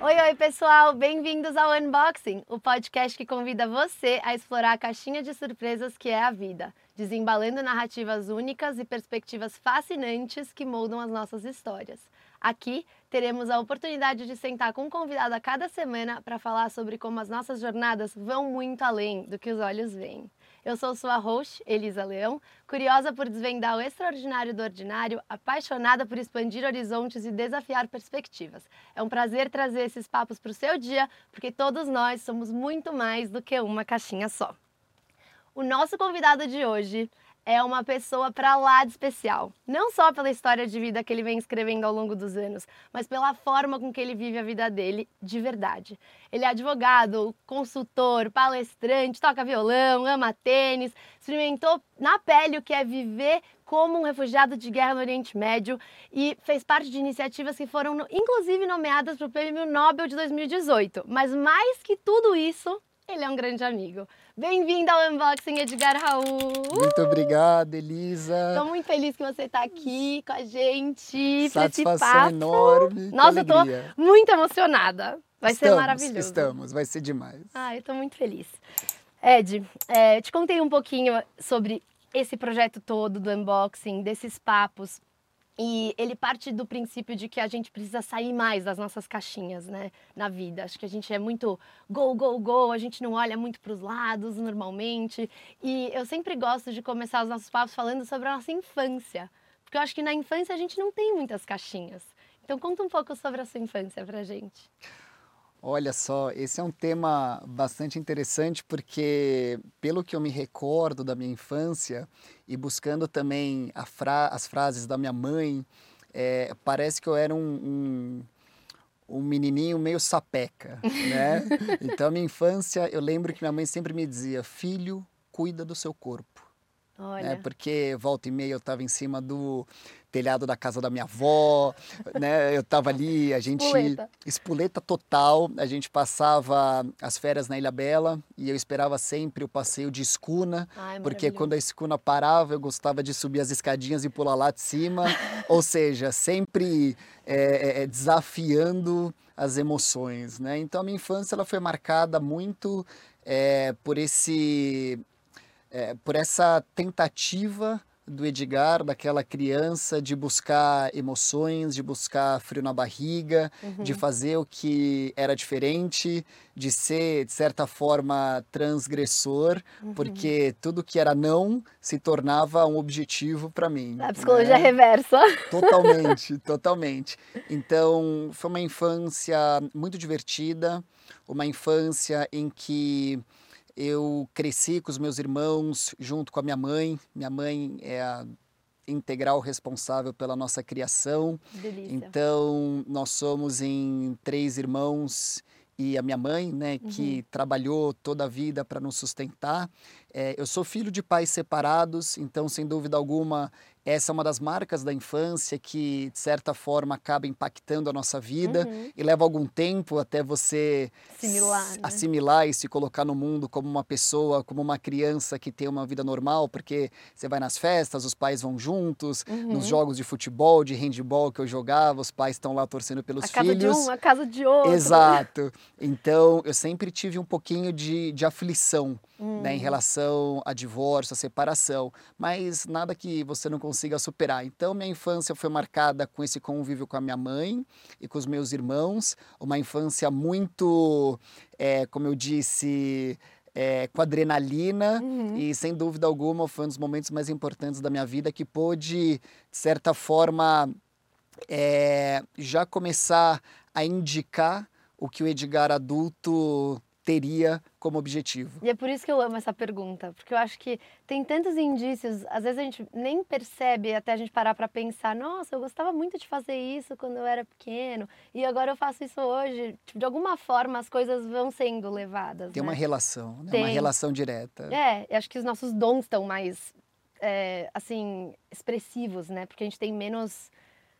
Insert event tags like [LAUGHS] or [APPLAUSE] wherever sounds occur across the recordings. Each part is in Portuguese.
Oi, oi, pessoal! Bem-vindos ao Unboxing, o podcast que convida você a explorar a caixinha de surpresas que é a vida, desembalando narrativas únicas e perspectivas fascinantes que moldam as nossas histórias. Aqui teremos a oportunidade de sentar com um convidado a cada semana para falar sobre como as nossas jornadas vão muito além do que os olhos veem. Eu sou sua host, Elisa Leão, curiosa por desvendar o extraordinário do ordinário, apaixonada por expandir horizontes e desafiar perspectivas. É um prazer trazer esses papos para o seu dia, porque todos nós somos muito mais do que uma caixinha só. O nosso convidado de hoje é uma pessoa para lá de especial. Não só pela história de vida que ele vem escrevendo ao longo dos anos, mas pela forma com que ele vive a vida dele de verdade. Ele é advogado, consultor, palestrante, toca violão, ama tênis, experimentou na pele o que é viver como um refugiado de guerra no Oriente Médio e fez parte de iniciativas que foram, inclusive, nomeadas para o Prêmio Nobel de 2018. Mas mais que tudo isso, ele é um grande amigo. Bem-vindo ao Unboxing, Edgar Raul. Muito obrigado, Elisa. Estou muito feliz que você está aqui com a gente. Satisfação enorme. Nossa, eu tô muito emocionada. Vai estamos, ser maravilhoso. Estamos, vai ser demais. Ah, eu estou muito feliz. Ed, é, te contei um pouquinho sobre esse projeto todo do unboxing, desses papos e ele parte do princípio de que a gente precisa sair mais das nossas caixinhas, né, na vida. Acho que a gente é muito go, go, go, a gente não olha muito para os lados normalmente. E eu sempre gosto de começar os nossos papos falando sobre a nossa infância, porque eu acho que na infância a gente não tem muitas caixinhas. Então conta um pouco sobre a sua infância pra gente. Olha só, esse é um tema bastante interessante porque, pelo que eu me recordo da minha infância e buscando também fra as frases da minha mãe, é, parece que eu era um, um, um menininho meio sapeca, [LAUGHS] né? então, minha infância, eu lembro que minha mãe sempre me dizia: filho, cuida do seu corpo. Olha. Né? Porque volta e meia eu estava em cima do telhado da casa da minha avó, [LAUGHS] né? Eu estava ali, a gente espuleta. espuleta total, a gente passava as férias na Ilha Bela e eu esperava sempre o passeio de escuna, Ai, porque quando a escuna parava, eu gostava de subir as escadinhas e pular lá de cima, [LAUGHS] ou seja, sempre é, é, desafiando as emoções, né? Então a minha infância ela foi marcada muito é, por esse é, por essa tentativa do Edgar, daquela criança, de buscar emoções, de buscar frio na barriga, uhum. de fazer o que era diferente, de ser, de certa forma, transgressor, uhum. porque tudo que era não se tornava um objetivo para mim. A psicologia né? reversa. Totalmente, totalmente. Então, foi uma infância muito divertida, uma infância em que eu cresci com os meus irmãos, junto com a minha mãe. Minha mãe é a integral responsável pela nossa criação. Delícia. Então, nós somos em três irmãos e a minha mãe, né, que uhum. trabalhou toda a vida para nos sustentar. É, eu sou filho de pais separados, então, sem dúvida alguma, essa é uma das marcas da infância que, de certa forma, acaba impactando a nossa vida uhum. e leva algum tempo até você assimilar, né? assimilar e se colocar no mundo como uma pessoa, como uma criança que tem uma vida normal, porque você vai nas festas, os pais vão juntos, uhum. nos jogos de futebol, de handball que eu jogava, os pais estão lá torcendo pelos a filhos. A casa de um, a casa de outro. Exato. Então, eu sempre tive um pouquinho de, de aflição uhum. né, em hum. relação a divórcio, a separação, mas nada que você não consiga consiga superar. Então, minha infância foi marcada com esse convívio com a minha mãe e com os meus irmãos, uma infância muito, é, como eu disse, é, com adrenalina uhum. e, sem dúvida alguma, foi um dos momentos mais importantes da minha vida que pôde, de certa forma, é, já começar a indicar o que o Edgar adulto teria como objetivo? E é por isso que eu amo essa pergunta, porque eu acho que tem tantos indícios, às vezes a gente nem percebe até a gente parar para pensar, nossa, eu gostava muito de fazer isso quando eu era pequeno e agora eu faço isso hoje. Tipo, de alguma forma as coisas vão sendo levadas. Tem né? uma relação, né? tem. uma relação direta. É, eu acho que os nossos dons estão mais, é, assim, expressivos, né? Porque a gente tem menos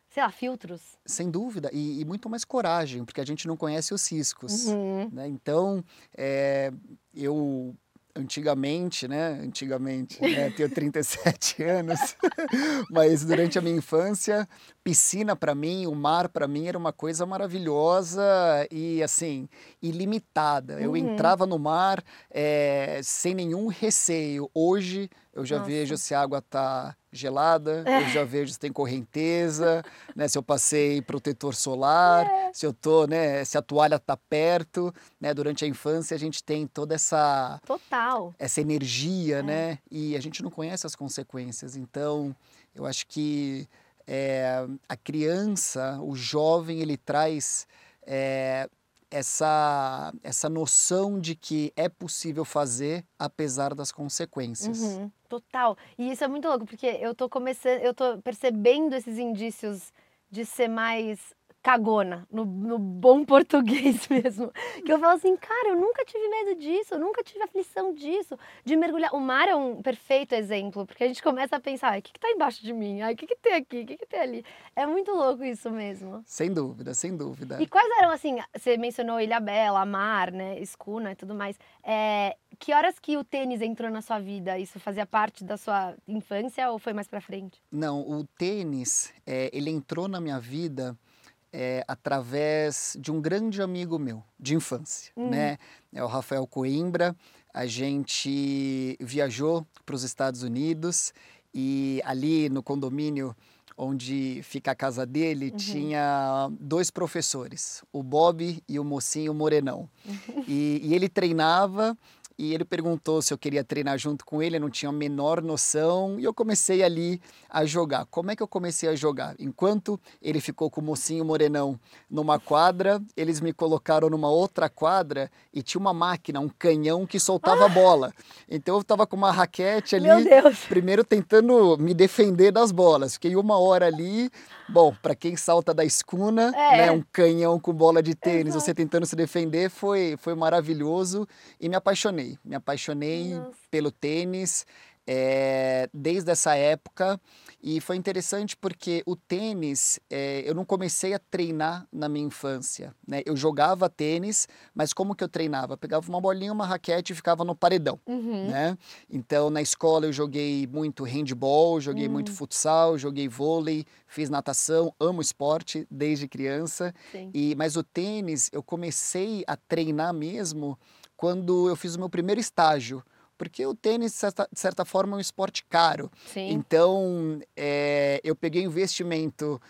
sei lá, filtros. Sem dúvida, e, e, muito mais coragem, porque a gente não conhece os riscos. Uhum. Né? Então, é, eu antigamente, né? Antigamente, né? [LAUGHS] tenho 37 anos, [LAUGHS] mas durante a minha infância, piscina para mim, o mar para mim era uma coisa maravilhosa e assim ilimitada. Uhum. Eu entrava no mar é, sem nenhum receio. Hoje eu já Nossa. vejo se a água está gelada, é. eu já vejo se tem correnteza, né? Se eu passei protetor solar, é. se eu tô, né? Se a toalha está perto, né? Durante a infância a gente tem toda essa total essa energia, é. né? E a gente não conhece as consequências. Então, eu acho que é, a criança, o jovem, ele traz é, essa, essa noção de que é possível fazer apesar das consequências. Uhum, total. E isso é muito louco, porque eu tô começando, eu tô percebendo esses indícios de ser mais cagona, no, no, bom [LAUGHS] português mesmo. Que eu falo assim, cara, eu nunca tive medo disso, eu nunca tive aflição disso, de mergulhar. O mar é um perfeito exemplo, porque a gente começa a pensar, o que, que tá embaixo de mim? o que, que tem aqui? O que, que tem ali? É muito louco isso mesmo. Sem dúvida, sem dúvida. E quais eram, assim, você mencionou Ilha Bela, Mar, né, Escuna e tudo mais. É, que horas que o tênis entrou na sua vida? Isso fazia parte da sua infância ou foi mais pra frente? Não, o tênis, é, ele entrou na minha vida é, através de um grande amigo meu de infância, uhum. né? É o Rafael Coimbra. A gente viajou para os Estados Unidos e ali no condomínio onde fica a casa dele, uhum. tinha dois professores, o Bob e o mocinho Morenão. Uhum. E, e, ele treinava e ele perguntou se eu queria treinar junto com ele, eu não tinha a menor noção, e eu comecei ali a jogar. Como é que eu comecei a jogar? Enquanto ele ficou com o mocinho morenão numa quadra, eles me colocaram numa outra quadra e tinha uma máquina, um canhão que soltava ah! bola. Então eu estava com uma raquete ali, primeiro tentando me defender das bolas. Fiquei uma hora ali, bom, para quem salta da escuna, é. né, um canhão com bola de tênis, Exato. você tentando se defender, foi, foi maravilhoso e me apaixonei Me apaixonei Nossa. pelo tênis é, desde essa época. E foi interessante porque o tênis, é, eu não comecei a treinar na minha infância. Né? Eu jogava tênis, mas como que eu treinava? Eu pegava uma bolinha, uma raquete e ficava no paredão. Uhum. Né? Então, na escola eu joguei muito handball, joguei uhum. muito futsal, joguei vôlei, fiz natação, amo esporte desde criança. E Mas o tênis, eu comecei a treinar mesmo quando eu fiz o meu primeiro estágio. Porque o tênis, de certa, de certa forma, é um esporte caro. Sim. Então, é, eu peguei investimento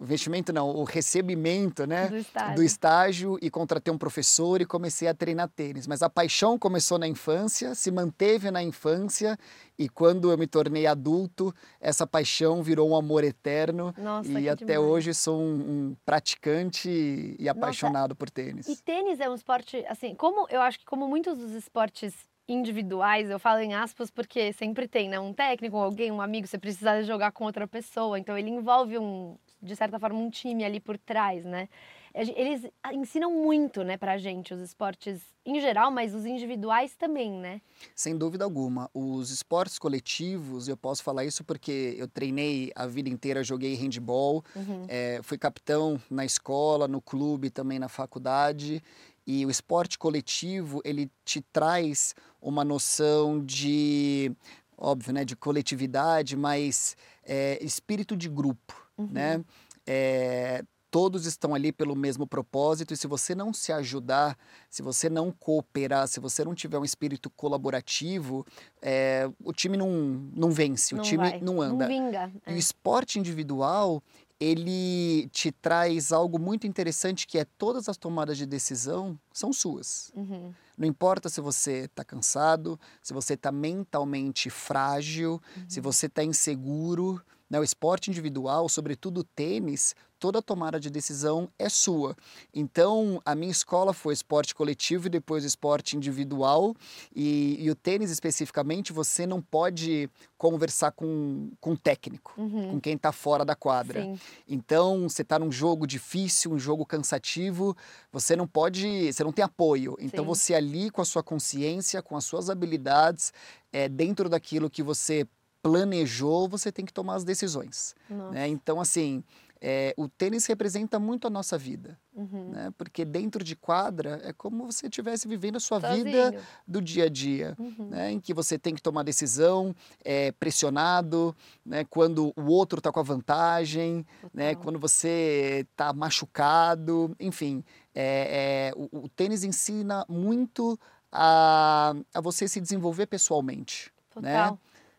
investimento não, o recebimento, né, do estágio. do estágio. e contratei um professor e comecei a treinar tênis. Mas a paixão começou na infância, se manteve na infância e quando eu me tornei adulto, essa paixão virou um amor eterno Nossa, e até demais. hoje sou um, um, praticante e apaixonado Nossa, por tênis. E tênis é um esporte assim, como eu acho que como muitos dos esportes individuais, eu falo em aspas porque sempre tem, né? Um técnico, alguém, um amigo, você precisa jogar com outra pessoa, então ele envolve um, de certa forma, um time ali por trás, né? Eles ensinam muito, né, pra gente, os esportes em geral, mas os individuais também, né? Sem dúvida alguma. Os esportes coletivos, eu posso falar isso porque eu treinei a vida inteira, joguei handball, uhum. é, fui capitão na escola, no clube, também na faculdade. E o esporte coletivo, ele te traz uma noção de, óbvio, né, de coletividade, mas é, espírito de grupo, uhum. né? É, todos estão ali pelo mesmo propósito e se você não se ajudar, se você não cooperar, se você não tiver um espírito colaborativo, é, o time não, não vence, não o time vai. não anda. Não vinga. É. E o esporte individual, ele te traz algo muito interessante que é todas as tomadas de decisão são suas. Uhum. Não importa se você está cansado, se você está mentalmente frágil, uhum. se você está inseguro, né? O esporte individual, sobretudo o tênis, toda tomada de decisão é sua. Então, a minha escola foi esporte coletivo e depois esporte individual. E, e o tênis, especificamente, você não pode conversar com, com o técnico, uhum. com quem está fora da quadra. Sim. Então, você está num jogo difícil, um jogo cansativo, você não pode, você não tem apoio. Então, Sim. você ali com a sua consciência, com as suas habilidades, é, dentro daquilo que você planejou, você tem que tomar as decisões. Né? Então, assim, é, o tênis representa muito a nossa vida, Uhum. né? Porque dentro de quadra é como você estivesse vivendo a sua vida Sozinho. do dia a dia, Uhum. né? Em que você tem que tomar decisão, é, pressionado, né? Quando o outro está com a vantagem, né? Total. Quando você está machucado, enfim, é, é, o, o tênis ensina muito a, a você se desenvolver pessoalmente, né?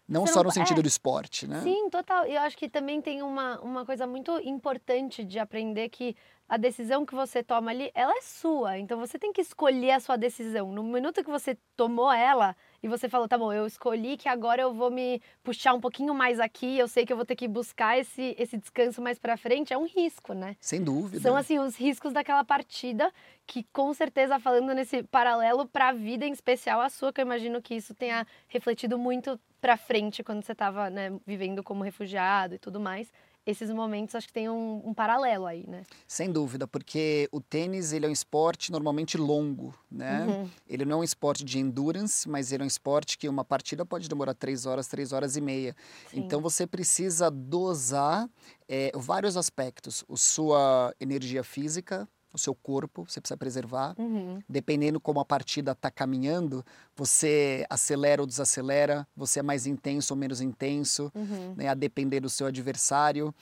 Não Você só não no sentido é. do esporte, né? Sim, total. E eu acho que também tem uma, uma coisa muito importante de aprender que a decisão que você toma ali, ela é sua. Então você tem que escolher a sua decisão. No minuto que você tomou ela e você falou, tá bom, eu escolhi que agora eu vou me puxar um pouquinho mais aqui, eu sei que eu vou ter que buscar esse, esse descanso mais pra frente, é um risco, né? Sem dúvida. São assim os riscos daquela partida que com certeza falando nesse paralelo para a vida em especial a sua, que eu imagino que isso tenha refletido muito para frente quando você estava né, vivendo como refugiado e tudo mais. Esses momentos acho que tem um, um paralelo aí, né? Sem dúvida, porque o tênis ele é um esporte normalmente longo, né? Uhum. Ele não é um esporte de endurance, mas ele é um esporte que uma partida pode demorar três horas, três horas e meia. Sim. Então você precisa dosar eh, vários aspectos. A sua energia física, o seu corpo, você precisa preservar. Uhum. Dependendo como a partida está caminhando, você acelera ou desacelera, você é mais intenso ou menos intenso, Uhum. né, a depender do seu adversário.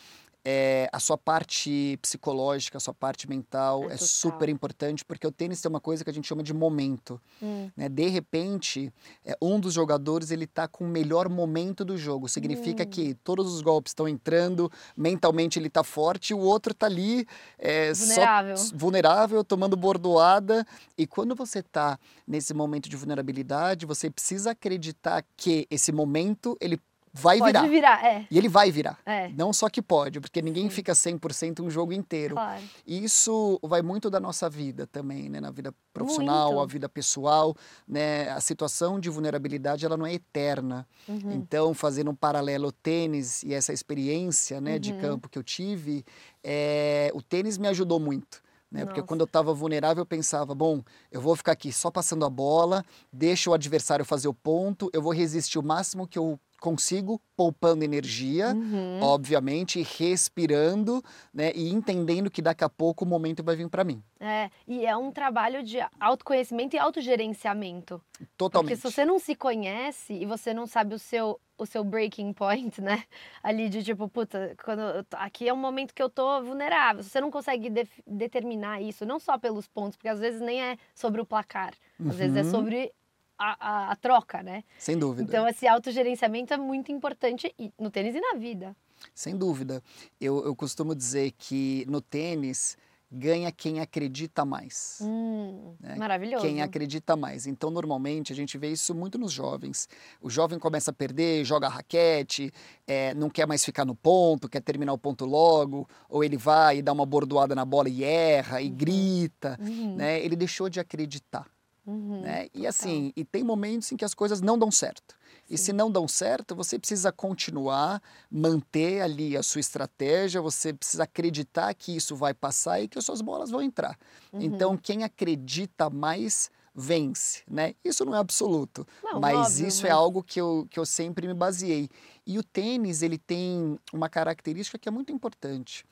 É, a sua parte psicológica, a sua parte mental É é, super importante, porque o tênis tem uma coisa que a gente chama de momento. Hum. Né? De repente, é, um dos jogadores ele tá com o melhor momento do jogo. Significa Hum. que todos os golpes estão entrando, mentalmente ele tá forte, o outro tá ali é, só Vulnerável. vulnerável, tomando bordoada. E quando você tá nesse momento de vulnerabilidade, você precisa acreditar que esse momento ele vai Pode virar. virar, é. E ele vai virar. É, Não só que pode, porque ninguém Sim. fica 100% um jogo inteiro. claro. E isso vai muito da nossa vida também, né? Na vida profissional, Muito. a vida pessoal, né? A situação de vulnerabilidade, ela não é eterna. Uhum. Então, fazendo um paralelo ao tênis e essa experiência, né, de Uhum. campo que eu tive, é, o tênis me ajudou muito. Né? Porque quando eu estava vulnerável, eu pensava, bom, eu vou ficar aqui só passando a bola, deixa o adversário fazer o ponto, eu vou resistir o máximo que eu consigo, poupando energia, Uhum. obviamente, respirando, né, e entendendo que daqui a pouco o momento vai vir para mim. É, e é um trabalho de autoconhecimento e autogerenciamento. Totalmente. Porque se você não se conhece e você não sabe o seu, o seu breaking point, [LAUGHS] né? Ali de tipo, puta, quando tô- aqui é um momento que eu tô vulnerável. Se você não consegue def- determinar isso, não só pelos pontos, porque às vezes nem é sobre o placar, às vezes é Uhum. sobre a, a- a troca, né? Sem dúvida. Então esse autogerenciamento é muito importante no tênis e na vida. Sem dúvida. Eu, eu costumo dizer que no tênis ganha quem acredita mais. Hum, É, maravilhoso. Quem acredita mais. Então, normalmente, a gente vê isso muito nos jovens. O jovem começa a perder, joga raquete, eh, não quer mais ficar no ponto, quer terminar o ponto logo, ou ele vai e dá uma bordoada na bola e erra, e Uhum. grita. Uhum, Né? Ele deixou de acreditar. Uhum, né? E assim, e tem momentos em que as coisas não dão certo. E se Sim. não dão certo, você precisa continuar, manter ali a sua estratégia, você precisa acreditar que isso vai passar e que as suas bolas vão entrar. Uhum. Então, quem acredita mais vence, né? Isso não é absoluto, Não, mas óbvio, isso é mas- algo que eu, que eu sempre me baseei. E o tênis, ele tem uma característica que é muito importante.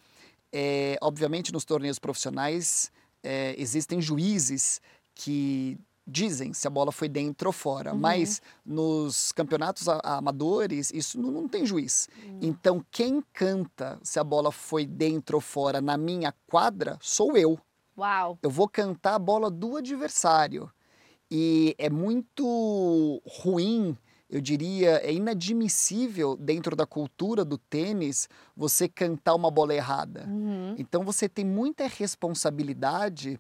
É, obviamente, nos torneios profissionais, é, existem juízes que dizem se a bola foi dentro ou fora, Uhum. mas nos campeonatos amadores isso não, não tem juiz. Hum. Então quem canta se a bola foi dentro ou fora na minha quadra sou eu. Uau. Eu vou cantar a bola do adversário. E é muito ruim, eu diria, é inadmissível dentro da cultura do tênis você cantar uma bola errada. Uhum. Então você tem muita responsabilidade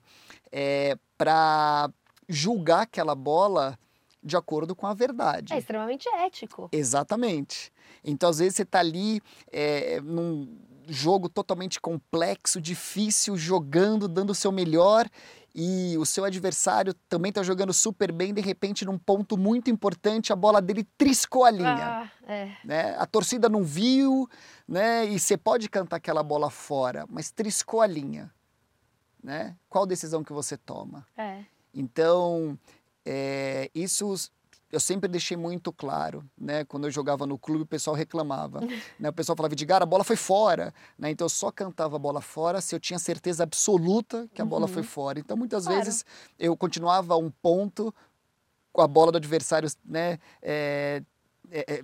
para julgar aquela bola de acordo com a verdade. É extremamente ético. Exatamente. Então, às vezes, você está ali é, num jogo totalmente complexo, difícil, jogando, dando o seu melhor, e o seu adversário também está jogando super bem, de repente, num ponto muito importante, a bola dele triscou a linha. Ah, é. Né? A torcida não viu, né? e você pode cantar aquela bola fora, mas triscou a linha. Né? Qual decisão que você toma? É. Então, é, isso eu sempre deixei muito claro, né? Quando eu jogava no clube, o pessoal reclamava. [LAUGHS] né? O pessoal falava, Edgar, a bola foi fora. Né? Então eu só cantava a bola fora se eu tinha certeza absoluta que a uhum. bola foi uhum. fora. Então muitas claro. vezes eu continuava a um ponto com a bola do adversário, né? É, é, é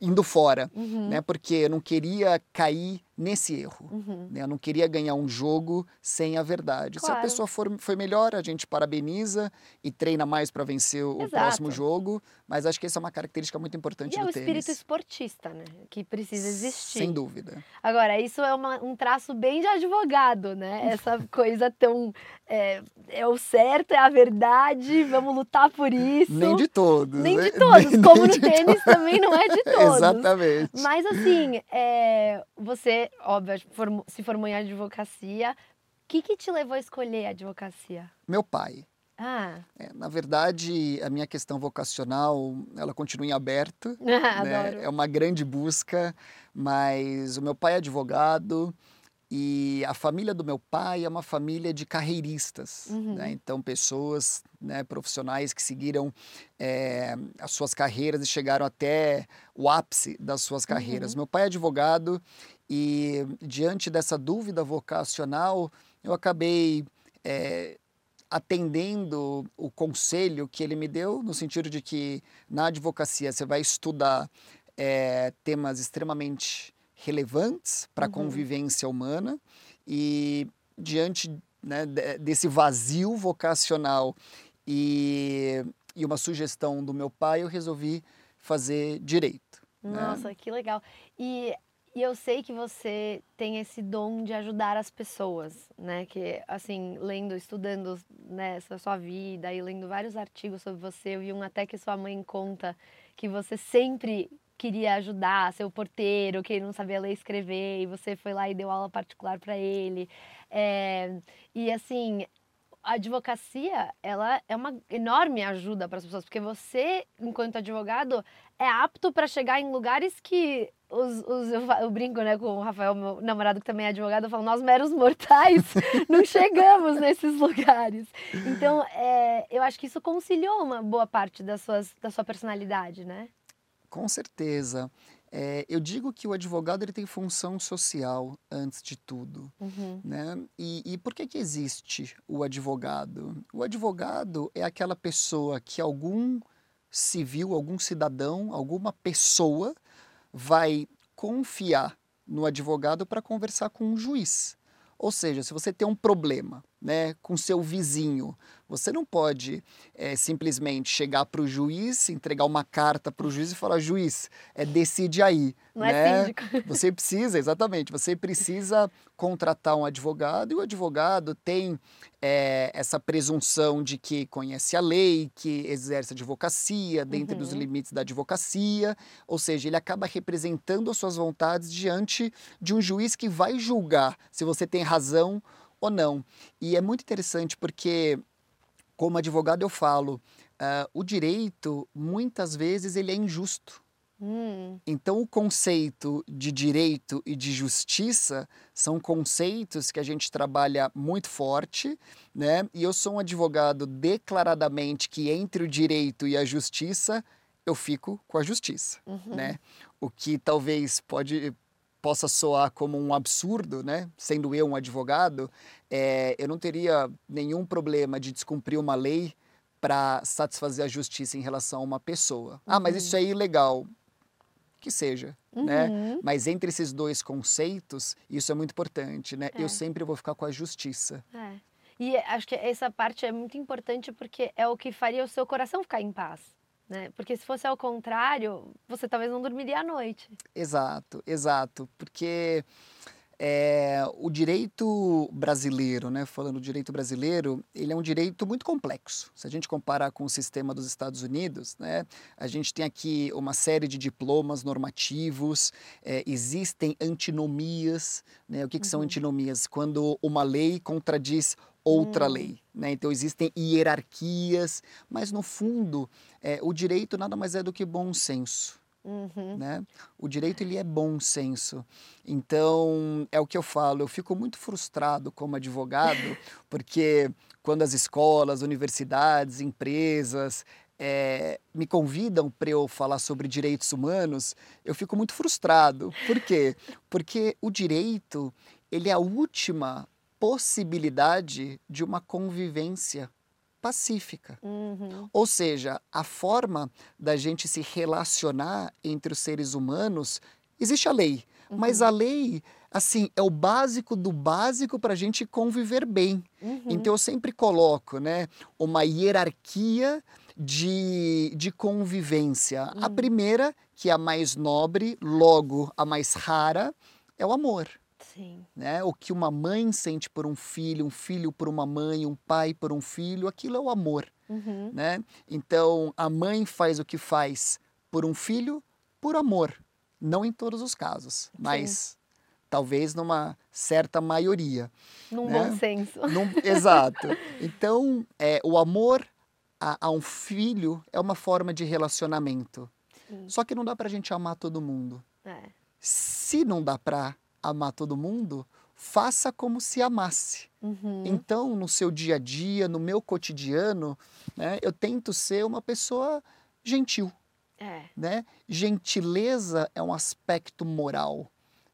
indo fora, uhum. né? Porque eu não queria cair nesse erro. Uhum. Né? Eu não queria ganhar um jogo sem a verdade. Claro. Se a pessoa for, foi melhor, a gente parabeniza e treina mais para vencer o Exato. próximo jogo. Mas acho que essa é uma característica muito importante e do tênis. é o espírito esportista, né? Que precisa existir. Sem dúvida. Agora, isso é uma, um traço bem de advogado, né? [LAUGHS] Essa coisa tão... É, é, o certo, é a verdade, vamos lutar por isso. Nem de todos. Nem né? de [LAUGHS] todos. Nem, Como nem no tênis todos. também não é de [LAUGHS] todos. Exatamente. Mas assim, é, você óbvio, se formou em advocacia. O que, que te levou a escolher a advocacia? Meu pai. Ah. É, na verdade, a minha questão vocacional, ela continua em aberto. [LAUGHS] Ah, né? É uma grande busca, mas o meu pai é advogado, e a família do meu pai é uma família de carreiristas, uhum. né? então pessoas né, profissionais que seguiram é, as suas carreiras e chegaram até o ápice das suas carreiras. Uhum. Meu pai é advogado e diante dessa dúvida vocacional eu acabei é, atendendo o conselho que ele me deu no sentido de que na advocacia você vai estudar é, temas extremamente relevantes para a uhum. convivência humana e diante né, desse vazio vocacional e, e uma sugestão do meu pai, eu resolvi fazer direito. Né. Nossa, né? que legal. E, e eu sei que você tem esse dom de ajudar as pessoas, né? Que, assim, lendo, estudando né, sua vida e lendo vários artigos sobre você, eu vi um até que sua mãe conta que você sempre queria ajudar, seu porteiro, que não sabia ler e escrever, e você foi lá e deu aula particular para ele. É, e assim, a advocacia, ela é uma enorme ajuda para as pessoas, porque você, enquanto advogado, é apto para chegar em lugares que os, os eu, eu, brinco né, com o Rafael, meu namorado que também é advogado, eu falo, nós meros mortais [LAUGHS] não chegamos nesses lugares. Então, é, eu acho que isso conciliou uma boa parte das suas, da sua personalidade, né? Com certeza. É, eu digo que o advogado ele tem função social antes de tudo, uhum. né? E, e, por que que existe o advogado? O advogado é aquela pessoa que algum civil, algum cidadão, alguma pessoa vai confiar no advogado para conversar com um juiz. Ou seja, se você tem um problema né, com seu vizinho, você não pode é, simplesmente chegar para o juiz, entregar uma carta para o juiz e falar: juiz, é, decide aí. Não é né? é síndico. [LAUGHS] Você precisa, exatamente, você precisa contratar um advogado e o advogado tem é, essa presunção de que conhece a lei, que exerce advocacia dentro uhum. dos limites da advocacia, ou seja, ele acaba representando as suas vontades diante de um juiz que vai julgar se você tem razão ou não. E é muito interessante porque como advogado eu falo, uh, o direito muitas vezes ele é injusto. Hum. Então, o conceito de direito e de justiça são conceitos que a gente trabalha muito forte, né? E eu sou um advogado declaradamente que entre o direito e a justiça eu fico com a justiça, uhum. né? O que talvez pode possa soar como um absurdo, né? Sendo eu um advogado, é, eu não teria nenhum problema de descumprir uma lei para satisfazer a justiça em relação a uma pessoa. Uhum. Ah, mas isso é ilegal. Que seja, né? uhum. né? Mas entre esses dois conceitos, isso é muito importante, né? É. Eu sempre vou ficar com a justiça. É. E acho que essa parte é muito importante porque é o que faria o seu coração ficar em paz. Né? Porque se fosse ao contrário, você talvez não dormiria à noite. Exato, exato. Porque é, o direito brasileiro, né, falando do direito brasileiro, ele é um direito muito complexo. Se a gente comparar com o sistema dos Estados Unidos, né, a gente tem aqui uma série de diplomas normativos, é, existem antinomias. Né, o que, que são uhum. antinomias? Quando uma lei contradiz outra hum. lei. Né? Então existem hierarquias, mas no fundo é, o direito nada mais é do que bom senso. Uhum. Né? O direito ele é bom senso. Então é o que eu falo. Eu fico muito frustrado como advogado [LAUGHS] porque quando as escolas, universidades, empresas é, me convidam para eu falar sobre direitos humanos, eu fico muito frustrado. Por quê? Porque o direito ele é a última possibilidade de uma convivência pacífica. Uhum. Ou seja, a forma da gente se relacionar entre os seres humanos, existe a lei, uhum. mas a lei, assim, é o básico do básico para a gente conviver bem. Uhum. Então eu sempre coloco, né, uma hierarquia de, de convivência. A hum. primeira, que é a mais nobre, logo a mais rara, é o amor. Sim. Né? O que uma mãe sente por um filho, um filho por uma mãe, um pai por um filho, aquilo é o amor. Uhum. Né? Então, a mãe faz o que faz por um filho por amor. Não em todos os casos, mas Sim. talvez numa certa maioria. Num né? bom senso. Num, exato. Então, é, o amor a, a, um filho é uma forma de relacionamento. Sim. Só que não dá pra gente amar todo mundo. É. Se não dá pra amar todo mundo, faça como se amasse. Uhum. Então, no seu dia a dia, no meu cotidiano, né, eu tento ser uma pessoa gentil. É. Né? Gentileza é um aspecto moral.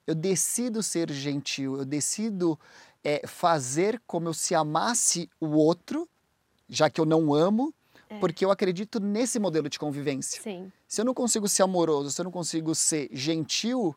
Eu decido ser gentil, eu decido é, fazer como eu se amasse o outro, já que eu não amo, é. porque eu acredito nesse modelo de convivência. Sim. Se eu não consigo ser amoroso, se eu não consigo ser gentil,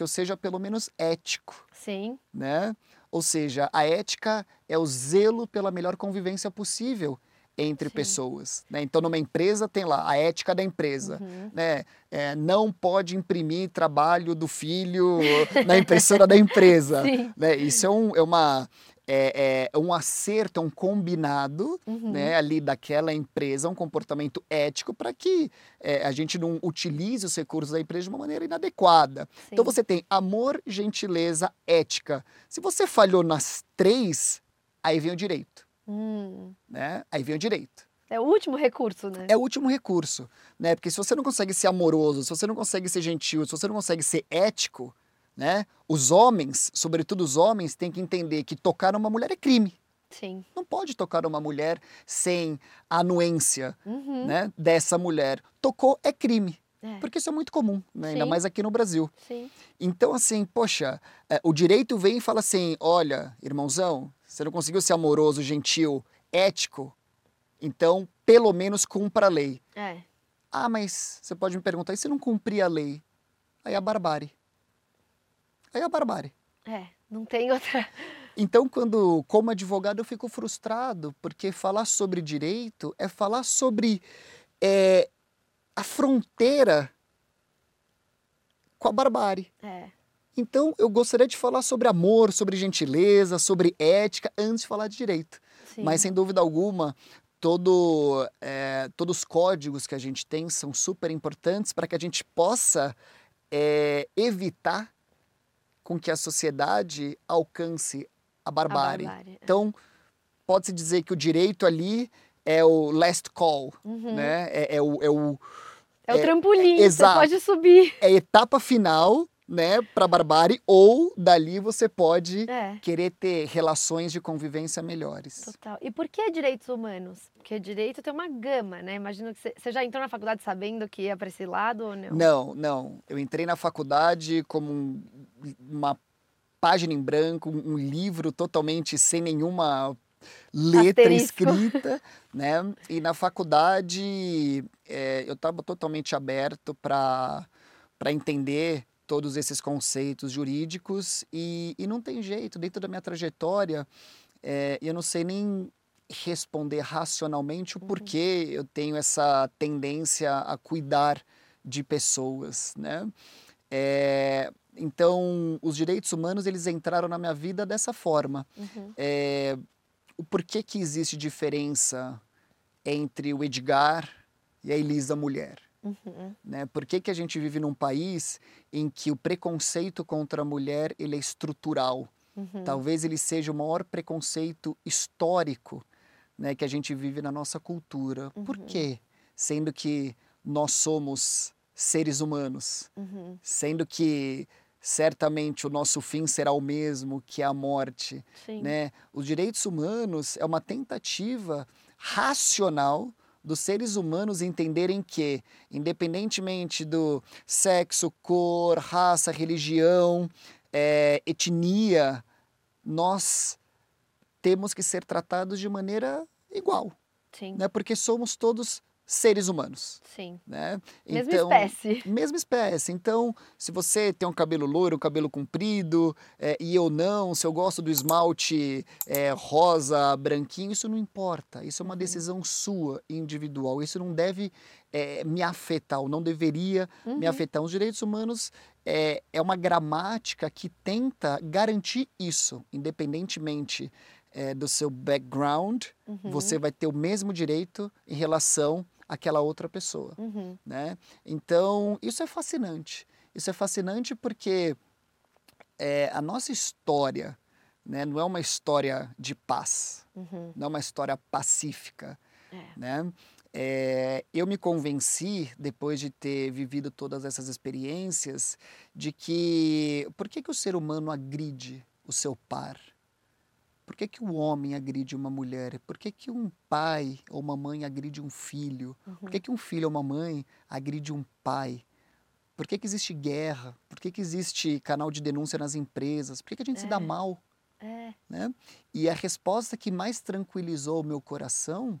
que eu seja pelo menos ético. Sim. Né? Ou seja, a ética é o zelo pela melhor convivência possível entre Sim. pessoas. Né? Então, numa empresa tem lá a ética da empresa. Uhum. Né? É, não pode imprimir trabalho do filho na impressora da empresa. [LAUGHS] Né? Isso é, um, é uma é, é, um acerto, é um combinado uhum. né, ali daquela empresa, um comportamento ético para que é, a gente não utilize os recursos da empresa de uma maneira inadequada. Sim. Então você tem amor, gentileza, ética. Se você falhou nas três, aí vem o direito. Hum. Né? Aí vem o direito. É o último recurso, né? É o último recurso, né? Porque se você não consegue ser amoroso, se você não consegue ser gentil, se você não consegue ser ético, né? Os homens, sobretudo os homens, têm que entender que tocar uma mulher é crime. Sim. Não pode tocar uma mulher sem anuência uhum. né, dessa mulher. Tocou é crime. É. Porque isso é muito comum, né? ainda mais aqui no Brasil. Sim. Então, assim, poxa, é, o direito vem e fala assim: olha, irmãozão, você não conseguiu ser amoroso, gentil, ético, então pelo menos cumpra a lei. É. Ah, mas você pode me perguntar, e se não cumprir a lei? Aí é a barbárie. Aí é a barbárie. É, não tem outra. [LAUGHS] Então, quando, como advogado, eu fico frustrado, porque falar sobre direito é falar sobre é, a fronteira com a barbárie. É. Então, eu gostaria de falar sobre amor, sobre gentileza, sobre ética, antes de falar de direito. Sim. Mas, sem dúvida alguma, todo, é, todos os códigos que a gente tem são super importantes para que a gente possa é, evitar com que a sociedade alcance a barbárie. A barbárie é. Então, pode-se dizer que o direito ali é o last call, uhum. né? É, é, o, é o... É, o trampolim, é, exato. você pode subir. É a etapa final né, para barbárie, ou dali você pode é. querer ter relações de convivência melhores. Total. E por que direitos humanos? Porque direito tem uma gama, né? Imagino que você, já entrou na faculdade sabendo que ia para esse lado ou não? Não, não. Eu entrei na faculdade como um, uma página em branco, um livro totalmente sem nenhuma letra Asterisco. escrita, [LAUGHS] né? E na faculdade é, eu estava totalmente aberto para para entender todos esses conceitos jurídicos e, e não tem jeito, dentro da minha trajetória, é, eu não sei nem responder racionalmente o Uhum. porquê eu tenho essa tendência a cuidar de pessoas, né? É, então, os direitos humanos, eles entraram na minha vida dessa forma. Uhum. É, o porquê que existe diferença entre o Edgar e a Elisa mulher? Uhum. Né? Por que, que a gente vive num país em que o preconceito contra a mulher ele é estrutural? Uhum. Talvez ele seja o maior preconceito histórico né, que a gente vive na nossa cultura. Por Uhum. quê? Sendo que nós somos seres humanos, Uhum. sendo que certamente o nosso fim será o mesmo, que a morte. Sim. Né? Os direitos humanos é uma tentativa racional dos seres humanos entenderem que, independentemente do sexo, cor, raça, religião, é, etnia, nós temos que ser tratados de maneira igual. Sim. Né? Porque somos todos seres humanos. Sim. Né? Mesma então, espécie. [LAUGHS] Mesma espécie. Então, se você tem um cabelo loiro, um cabelo comprido, é, e eu não, se eu gosto do esmalte é, rosa, branquinho, isso não importa. Isso é uma uhum. decisão sua, individual. Isso não deve é, me afetar, ou não deveria uhum. me afetar. Os direitos humanos é, é uma gramática que tenta garantir isso, independentemente é, do seu background, uhum. você vai ter o mesmo direito em relação aquela outra pessoa, uhum. né? Então isso é fascinante. Isso é fascinante porque é, a nossa história, né, não é uma história de paz, uhum. não é uma história pacífica, é. né? É, eu me convenci, depois de ter vivido todas essas experiências, de que por que, que o ser humano agride o seu par? Por que, que o homem agride uma mulher? Por que, que um pai ou uma mãe agride um filho? Uhum. Por que, que um filho ou uma mãe agride um pai? Por que, que existe guerra? Por que, que existe canal de denúncia nas empresas? Por que, que a gente é. se dá é. mal? É. Né? E a resposta que mais tranquilizou o meu coração,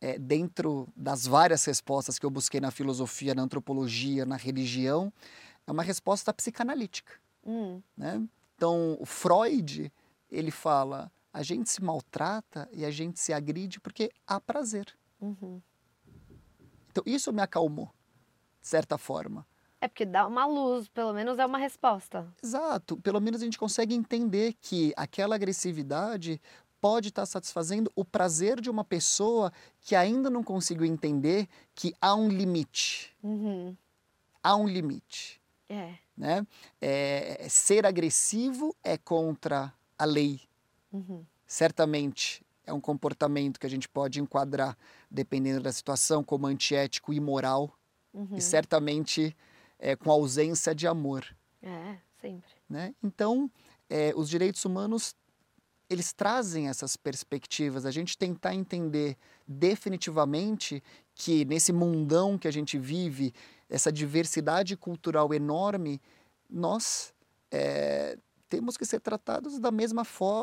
é, dentro das várias respostas que eu busquei na filosofia, na antropologia, na religião, é uma resposta psicanalítica. Hum. Né? Então, o Freud, ele fala a gente se maltrata e a gente se agride porque há prazer. Uhum. Então isso me acalmou, de certa forma. É porque dá uma luz, pelo menos é uma resposta. Exato, pelo menos a gente consegue entender que aquela agressividade pode estar satisfazendo o prazer de uma pessoa que ainda não conseguiu entender que há um limite. Uhum. Há um limite. É. Né? É, ser agressivo é contra a lei, Uhum. Certamente é um comportamento que a gente pode enquadrar, dependendo da situação, como antiético e imoral, uhum. e certamente é, com ausência de amor. É, sempre. Né? Então, é, os direitos humanos eles trazem essas perspectivas, a gente tentar entender definitivamente que nesse mundão que a gente vive, essa diversidade cultural enorme, nós é, temos que ser tratados da mesma,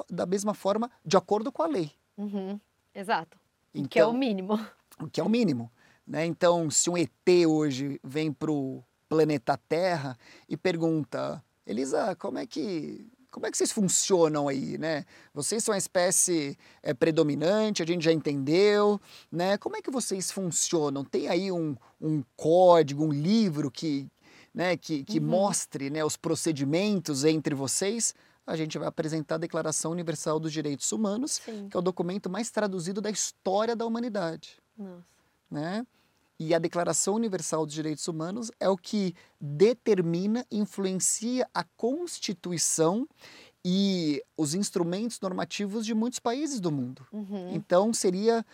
da mesma forma, de acordo com a lei. Uhum. Exato. Então, que é o então, mínimo. O que é o mínimo. Né? Então, se um ET hoje vem para o planeta Terra e pergunta, Elisa, como é que como é que vocês funcionam aí, né? Vocês são a espécie é, predominante, a gente já entendeu, né? Como é que vocês funcionam? Tem aí um, um código, um livro que, né, que, que uhum. mostre né, os procedimentos entre vocês, a gente vai apresentar a Declaração Universal dos Direitos Humanos, Sim. que é o documento mais traduzido da história da humanidade. Nossa. Né? E a Declaração Universal dos Direitos Humanos é o que determina, influencia a Constituição e os instrumentos normativos de muitos países do mundo. Uhum. Então, seria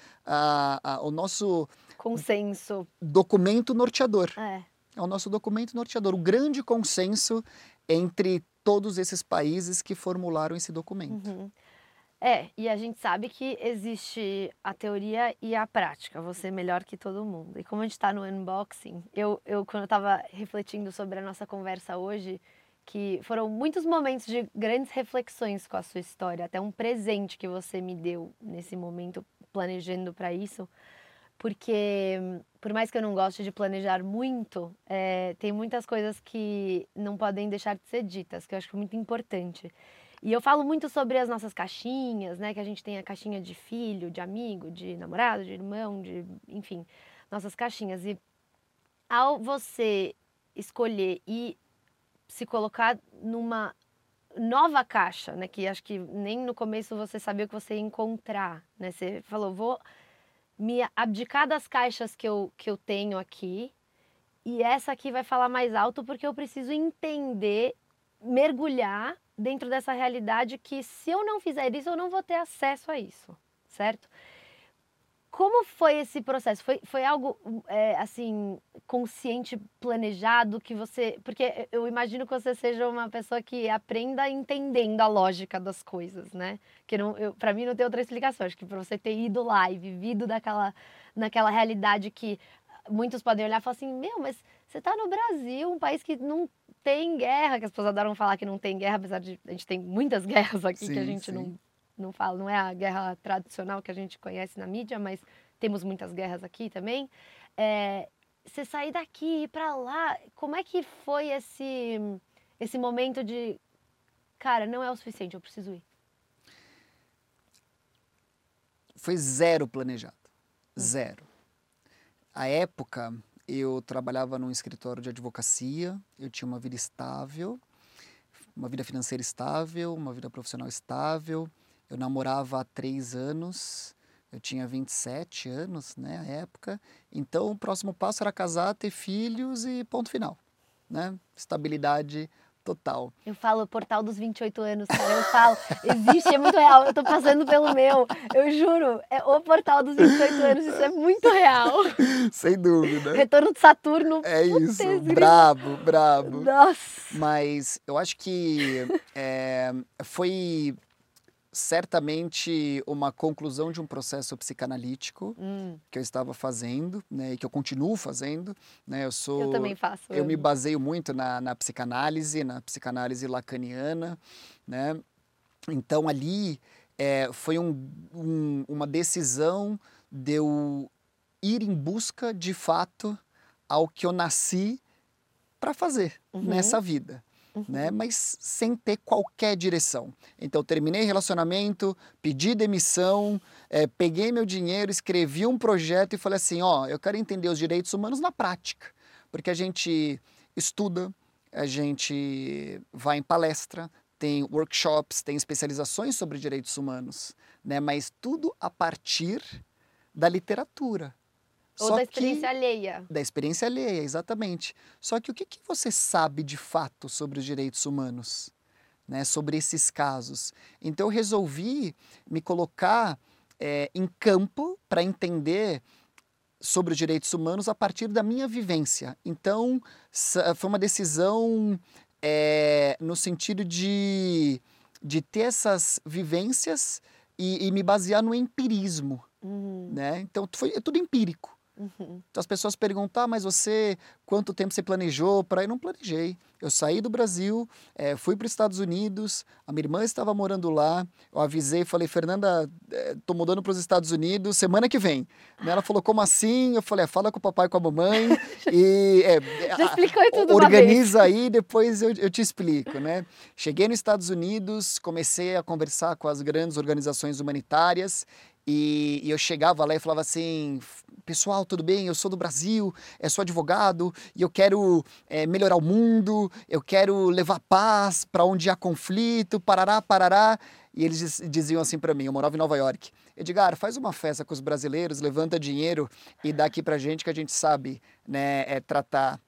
o nosso consenso documento norteador. É é o nosso documento norteador, o grande consenso entre todos esses países que formularam esse documento. Uhum. É, e a gente sabe que existe a teoria e a prática, você é melhor que todo mundo. E como a gente está no unboxing, eu, eu quando eu estava refletindo sobre a nossa conversa hoje, que foram muitos momentos de grandes reflexões com a sua história, até um presente que você me deu nesse momento, planejando para isso, porque por mais que eu não goste de planejar muito, é, tem muitas coisas que não podem deixar de ser ditas, que eu acho muito importante. E eu falo muito sobre as nossas caixinhas, né? Que a gente tem a caixinha de filho, de amigo, de namorado, de irmão, de enfim, nossas caixinhas. E ao você escolher e se colocar numa nova caixa, né? Que acho que nem no começo você sabia o que você ia encontrar, né? Você falou, vou me abdicar das caixas que eu, que eu tenho aqui e essa aqui vai falar mais alto porque eu preciso entender, mergulhar dentro dessa realidade que se eu não fizer isso, eu não vou ter acesso a isso, certo? Como foi esse processo? Foi, foi algo, é, assim, consciente, planejado, que você... Porque eu imagino que você seja uma pessoa que aprenda entendendo a lógica das coisas, né? Que não, para mim não tem outra explicação. Acho que para você ter ido lá e vivido daquela, naquela realidade que muitos podem olhar e falar assim, meu, mas você está no Brasil, um país que não tem guerra, que as pessoas adoram falar que não tem guerra, apesar de a gente tem muitas [LAUGHS] guerras aqui sim, que a gente sim. não não falo, não é a guerra tradicional que a gente conhece na mídia, mas temos muitas guerras aqui também. É, você sair daqui e ir para lá, como é que foi esse esse momento de, cara, não é o suficiente, eu preciso ir? Foi zero planejado, hum. zero. A época eu trabalhava num escritório de advocacia, eu tinha uma vida estável, uma vida financeira estável, uma vida profissional estável, eu namorava há três anos, eu tinha 27 anos, né, à época. Então, o próximo passo era casar, ter filhos e ponto final, né? Estabilidade total. Eu falo portal dos 28 anos, cara. Eu falo, existe, é muito real. Eu tô passando pelo meu. Eu juro, é o portal dos 28 anos, isso é muito real. [LAUGHS] Sem dúvida. Retorno de Saturno. É isso, brabo, brabo. Nossa. Mas eu acho que é, foi certamente uma conclusão de um processo psicanalítico hum. que eu estava fazendo, né, e que eu continuo fazendo, né? Eu sou Eu também faço. Eu, eu me baseio muito na, na psicanálise, na psicanálise lacaniana, né? Então ali é, foi um, um, uma decisão de eu ir em busca de fato ao que eu nasci para fazer uhum. nessa vida né? Mas sem ter qualquer direção. Então, terminei relacionamento, pedi demissão, é, peguei meu dinheiro, escrevi um projeto e falei assim: ó, eu quero entender os direitos humanos na prática. Porque a gente estuda, a gente vai em palestra, tem workshops, tem especializações sobre direitos humanos, né? Mas tudo a partir da literatura. Ou Só da experiência que, alheia. Da experiência alheia, exatamente. Só que o que, que você sabe de fato sobre os direitos humanos? Né, sobre esses casos. Então eu resolvi me colocar é, em campo para entender sobre os direitos humanos a partir da minha vivência. Então foi uma decisão é, no sentido de, de ter essas vivências e, e me basear no empirismo. Uhum. Né? Então foi é tudo empírico. Uhum. Então as pessoas perguntam, ah, mas você, quanto tempo você planejou para ir? Não planejei. Eu saí do Brasil, é, fui para os Estados Unidos, a minha irmã estava morando lá, eu avisei, falei, Fernanda, estou é, mudando para os Estados Unidos semana que vem. Ela falou, como assim? Eu falei, é, fala com o papai e com a mamãe [LAUGHS] e... É, Já explicou tudo Organiza aí, depois eu, eu te explico, né? Cheguei nos Estados Unidos, comecei a conversar com as grandes organizações humanitárias e, e, eu chegava lá e falava assim: pessoal, tudo bem? Eu sou do Brasil, eu sou advogado e eu quero é, melhorar o mundo, eu quero levar paz para onde há conflito, parará, parará. E eles diziam assim para mim: eu morava em Nova York. Edgar, faz uma festa com os brasileiros, levanta dinheiro e dá aqui para gente que a gente sabe né, é, tratar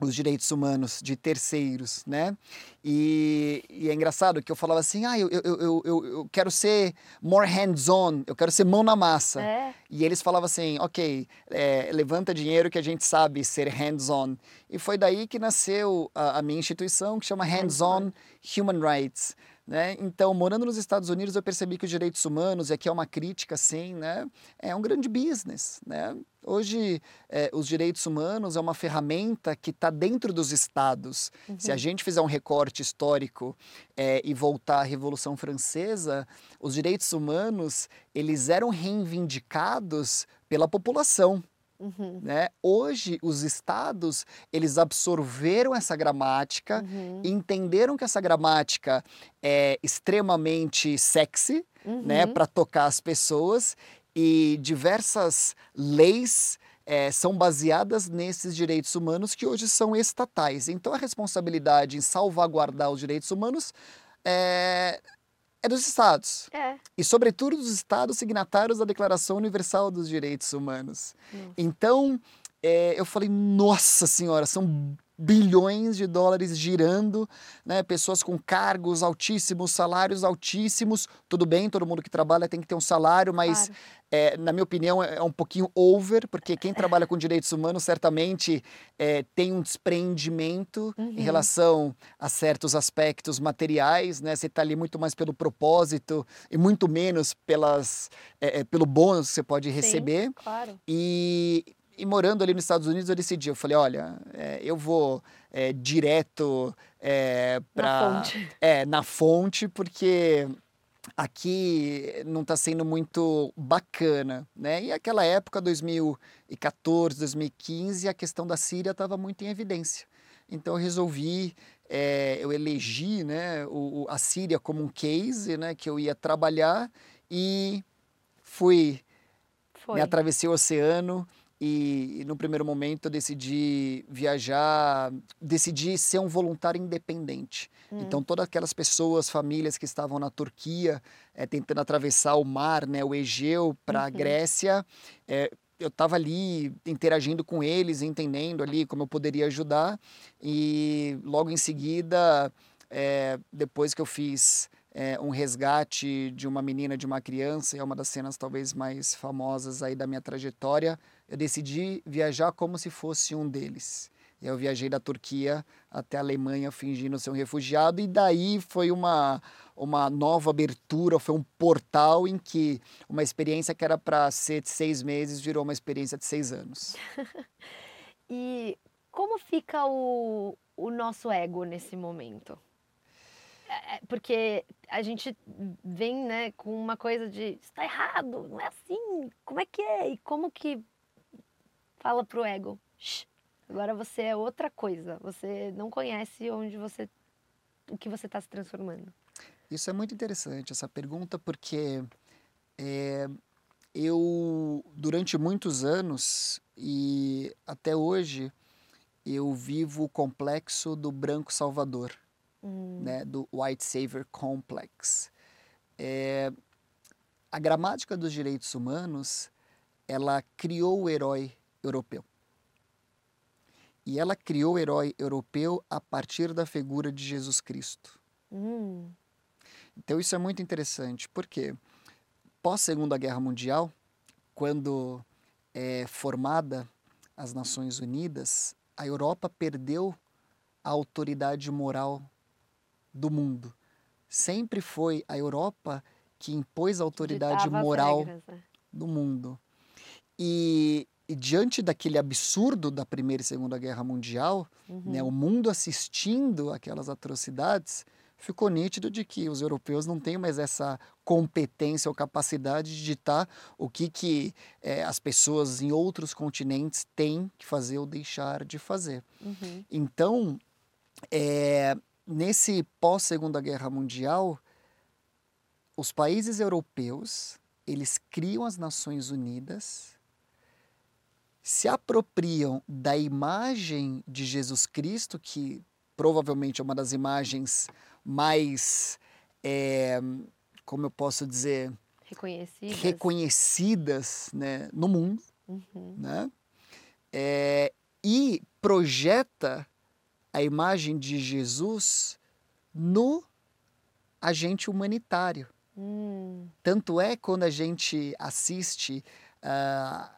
os direitos humanos de terceiros, né? E, e, é engraçado que eu falava assim, ah, eu, eu, eu, eu, quero ser more hands-on, eu quero ser mão na massa. É. E eles falavam assim, ok, é, levanta dinheiro que a gente sabe ser hands-on. E foi daí que nasceu a, a minha instituição, que chama Hands-On Human Rights. Né? Então, morando nos Estados Unidos, eu percebi que os direitos humanos, e aqui é uma crítica, sim, né? é um grande business. Né? Hoje, é, os direitos humanos é uma ferramenta que está dentro dos estados. Uhum. Se a gente fizer um recorte histórico é, e voltar à Revolução Francesa, os direitos humanos eles eram reivindicados pela população. Uhum. Né? Hoje, os estados, eles absorveram essa gramática, uhum. entenderam que essa gramática é extremamente sexy, né, uhum. né, para tocar as pessoas, e diversas leis é, são baseadas nesses direitos humanos que hoje são estatais. Então, a responsabilidade em salvaguardar os direitos humanos é, é dos Estados. É. E, sobretudo, dos Estados signatários da Declaração Universal dos Direitos Humanos. Nossa. Então, é, eu falei, nossa senhora, são bilhões de dólares girando, né? pessoas com cargos altíssimos, salários altíssimos. Tudo bem, todo mundo que trabalha tem que ter um salário, mas claro. é, na minha opinião é um pouquinho over, porque quem trabalha com direitos humanos certamente é, tem um desprendimento uhum. em relação a certos aspectos materiais, né? Você está ali muito mais pelo propósito e muito menos pelas, é, é pelo bônus que você pode receber. Sim, claro. E e morando ali nos Estados Unidos, eu decidi, eu falei, olha, é, eu vou é, direto é, para... Na fonte. É, na fonte, porque aqui não está sendo muito bacana, né? E aquela época, 2014, 2015, a questão da Síria estava muito em evidência. Então eu resolvi, é, eu elegi né, o, a Síria como um case, né, que eu ia trabalhar e fui, Foi. me atravessei o oceano, e, e, no primeiro momento eu decidi viajar, decidi ser um voluntário independente. Hum. Então todas aquelas pessoas, famílias que estavam na Turquia, é, tentando atravessar o mar, né, o Egeu para a uhum. Grécia, é, eu estava ali interagindo com eles, entendendo ali como eu poderia ajudar. E logo em seguida, é, depois que eu fiz é, um resgate de uma menina, de uma criança, é uma das cenas talvez mais famosas aí da minha trajetória eu decidi viajar como se fosse um deles. Eu viajei da Turquia até a Alemanha fingindo ser um refugiado e daí foi uma uma nova abertura, foi um portal em que uma experiência que era para ser de seis meses virou uma experiência de seis anos. [LAUGHS] e como fica o, o nosso ego nesse momento? É, é, porque a gente vem né, com uma coisa de está errado, não é assim, como é que é? E como que fala pro ego, agora você é outra coisa, você não conhece onde você, o que você está se transformando. Isso é muito interessante, essa pergunta, porque é, eu, durante muitos anos e até hoje, eu vivo o complexo do branco salvador, hum. né, do White Savior Complex. É, a gramática dos direitos humanos, ela criou o herói europeu. E ela criou o herói europeu a partir da figura de Jesus Cristo. Hum. Então isso é muito interessante, porque pós Segunda Guerra Mundial, quando é formada as Nações Unidas, a Europa perdeu a autoridade moral do mundo. Sempre foi a Europa que impôs a autoridade moral regras, né? do mundo. E e diante daquele absurdo da Primeira e Segunda Guerra Mundial, uhum. né, o mundo assistindo aquelas atrocidades, ficou nítido de que os europeus não têm mais essa competência ou capacidade de ditar o que, que é, as pessoas em outros continentes têm que fazer ou deixar de fazer. Uhum. Então, é, nesse pós-Segunda Guerra Mundial, os países europeus eles criam as Nações Unidas se apropriam da imagem de Jesus Cristo, que provavelmente é uma das imagens mais, é, como eu posso dizer, reconhecidas, reconhecidas né, no mundo, uhum. né? É, e projeta a imagem de Jesus no agente humanitário. Hum. Tanto é quando a gente assiste uh,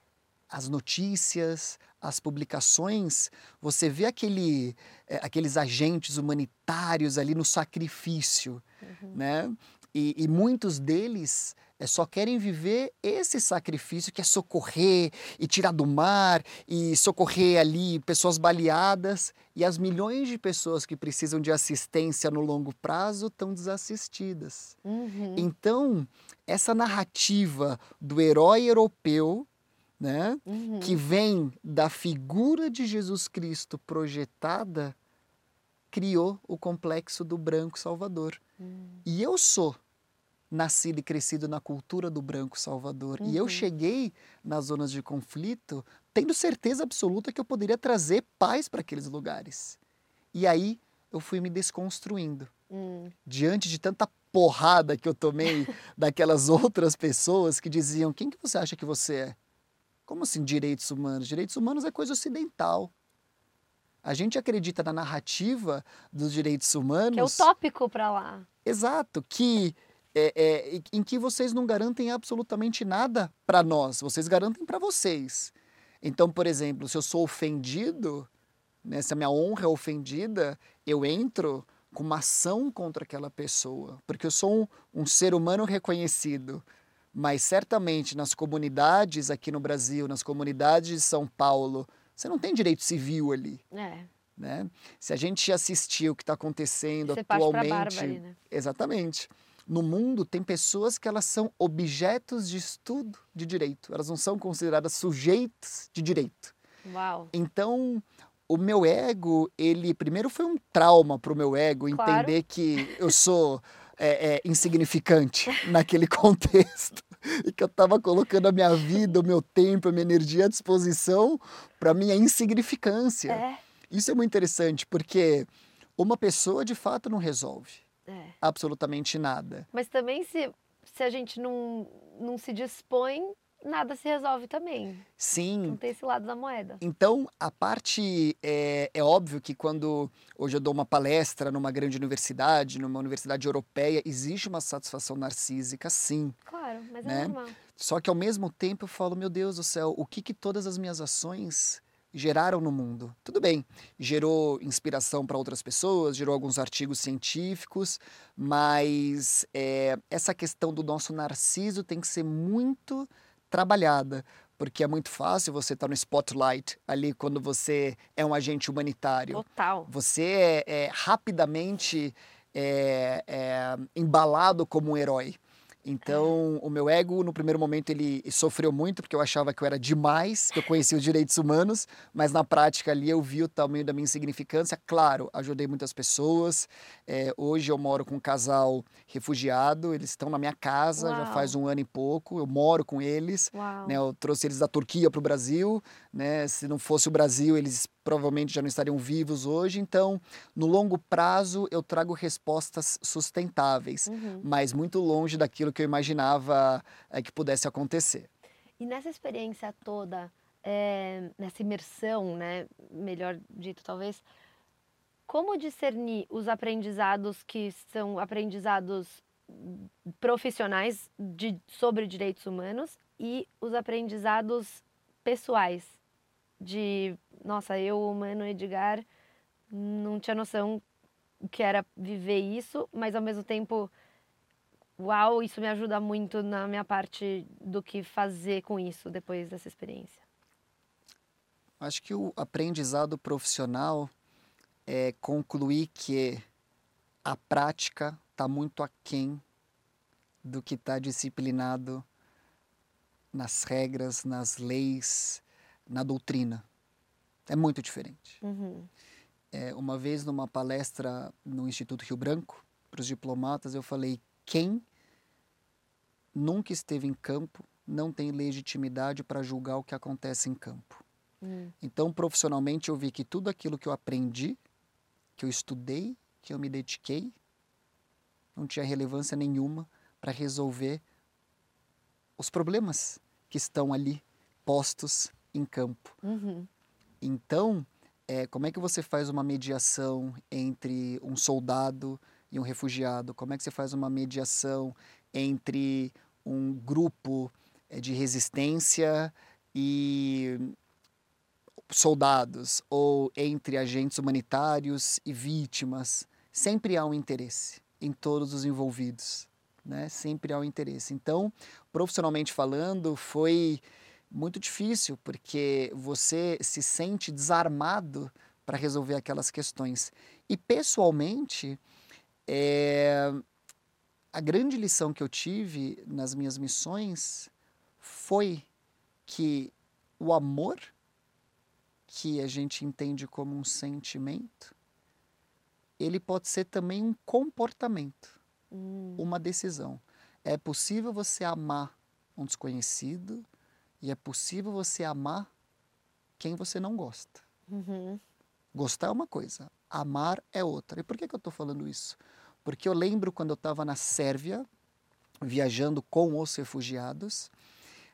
as notícias, as publicações, você vê aquele, é, aqueles agentes humanitários ali no sacrifício, uhum. né? E, e, muitos deles é, só querem viver esse sacrifício que é socorrer e tirar do mar e socorrer ali pessoas baleadas e as milhões de pessoas que precisam de assistência no longo prazo estão desassistidas. Uhum. Então, essa narrativa do herói europeu né? Uhum. Que vem da figura de Jesus Cristo projetada, criou o complexo do branco salvador. Uhum. E eu sou nascido e crescido na cultura do branco salvador. Uhum. E eu uhum. cheguei nas zonas de conflito tendo certeza absoluta que eu poderia trazer paz para aqueles lugares. E aí eu fui me desconstruindo. Hum. Diante de tanta porrada que eu tomei [LAUGHS] daquelas outras pessoas que diziam: quem que você acha que você é? Como assim direitos humanos? Direitos humanos é coisa ocidental. A gente acredita na narrativa dos direitos humanos. Que é utópico para lá. Exato, que é, é, em que vocês não garantem absolutamente nada para nós, vocês garantem para vocês. Então, por exemplo, se eu sou ofendido, né, se a minha honra é ofendida, eu entro com uma ação contra aquela pessoa, porque eu sou um, um ser humano reconhecido. Mas certamente nas comunidades aqui no Brasil, nas comunidades de São Paulo, você não tem direito civil ali. É. Né? Se a gente assistir o que está acontecendo Você atualmente, bárbara, né? exatamente. No mundo tem pessoas que elas são objetos de estudo de direito. Elas não são consideradas sujeitos de direito. Uau. Então, o meu ego, ele primeiro foi um trauma para o meu ego Claro. entender que eu sou é, é, insignificante [LAUGHS] naquele contexto e que eu estava colocando a minha vida, o meu tempo, a minha energia à disposição para minha insignificância. É. Isso é muito interessante porque uma pessoa de fato não resolve É. absolutamente nada. Mas também se, se a gente não, não se dispõe, nada se resolve também. Não Sim. tem esse lado da moeda. Então, a parte é, é óbvio que quando hoje eu dou uma palestra numa grande universidade, numa universidade europeia, existe uma satisfação narcísica, sim. Claro, mas Né? é normal. Só que ao mesmo tempo eu falo, meu Deus do céu, o que, que todas as minhas ações geraram no mundo? Tudo bem, gerou inspiração para outras pessoas, gerou alguns artigos científicos, mas é, essa questão do nosso narciso tem que ser muito trabalhada. Porque é muito fácil você estar no spotlight ali quando você é um agente humanitário. Total. Você é, é rapidamente é, é, embalado como um herói. Então, o meu ego, no primeiro momento, ele sofreu muito, porque eu achava que eu era demais, que eu conhecia os direitos humanos, mas na prática ali eu vi o tamanho da minha insignificância. Claro, ajudei muitas pessoas. É, hoje eu moro com um casal refugiado, eles estão na minha casa já Uau. faz um ano e pouco, eu moro com eles. Né, eu trouxe eles da Turquia para o Brasil. Né? Se não fosse o Brasil, eles provavelmente já não estariam vivos hoje. Então, no longo prazo, eu trago respostas sustentáveis, Uhum. mas muito longe daquilo que eu imaginava é, que pudesse acontecer. E nessa experiência toda, é, nessa imersão, né, melhor dito talvez, como discernir os aprendizados que são aprendizados profissionais de, sobre direitos humanos e os aprendizados pessoais de, nossa, eu, humano Edgar, não tinha noção o que era viver isso, mas ao mesmo tempo uau, isso me ajuda muito na minha parte do que fazer com isso depois dessa experiência. Acho que o aprendizado profissional é concluir que a prática está muito aquém do que está disciplinado nas regras, nas leis, na doutrina. É muito diferente. Uhum. É, uma vez numa palestra no Instituto Rio Branco, para os diplomatas, eu falei: quem nunca esteve em campo não tem legitimidade para julgar o que acontece em campo. Hum. Então, profissionalmente, eu vi que tudo aquilo que eu aprendi, que eu estudei, que eu me dediquei, não tinha relevância nenhuma para resolver os problemas que estão ali postos em campo. Uhum. Então, é, como é que você faz uma mediação entre um soldado e um refugiado? Como é que você faz uma mediação entre um grupo é, de resistência e soldados? Ou entre agentes humanitários e vítimas? Sempre há um interesse em todos os envolvidos. Né? Sempre há um interesse. Então, profissionalmente falando, foi muito difícil, porque você se sente desarmado para resolver aquelas questões. E pessoalmente, é, a grande lição que eu tive nas minhas missões foi que o amor, que a gente entende como um sentimento, ele pode ser também um comportamento, Hum. uma decisão. É possível você amar um desconhecido, e é possível você amar quem você não gosta. Uhum. Gostar é uma coisa, amar é outra. E por que, que eu estou falando isso? Porque eu lembro quando eu estava na Sérvia, viajando com os refugiados,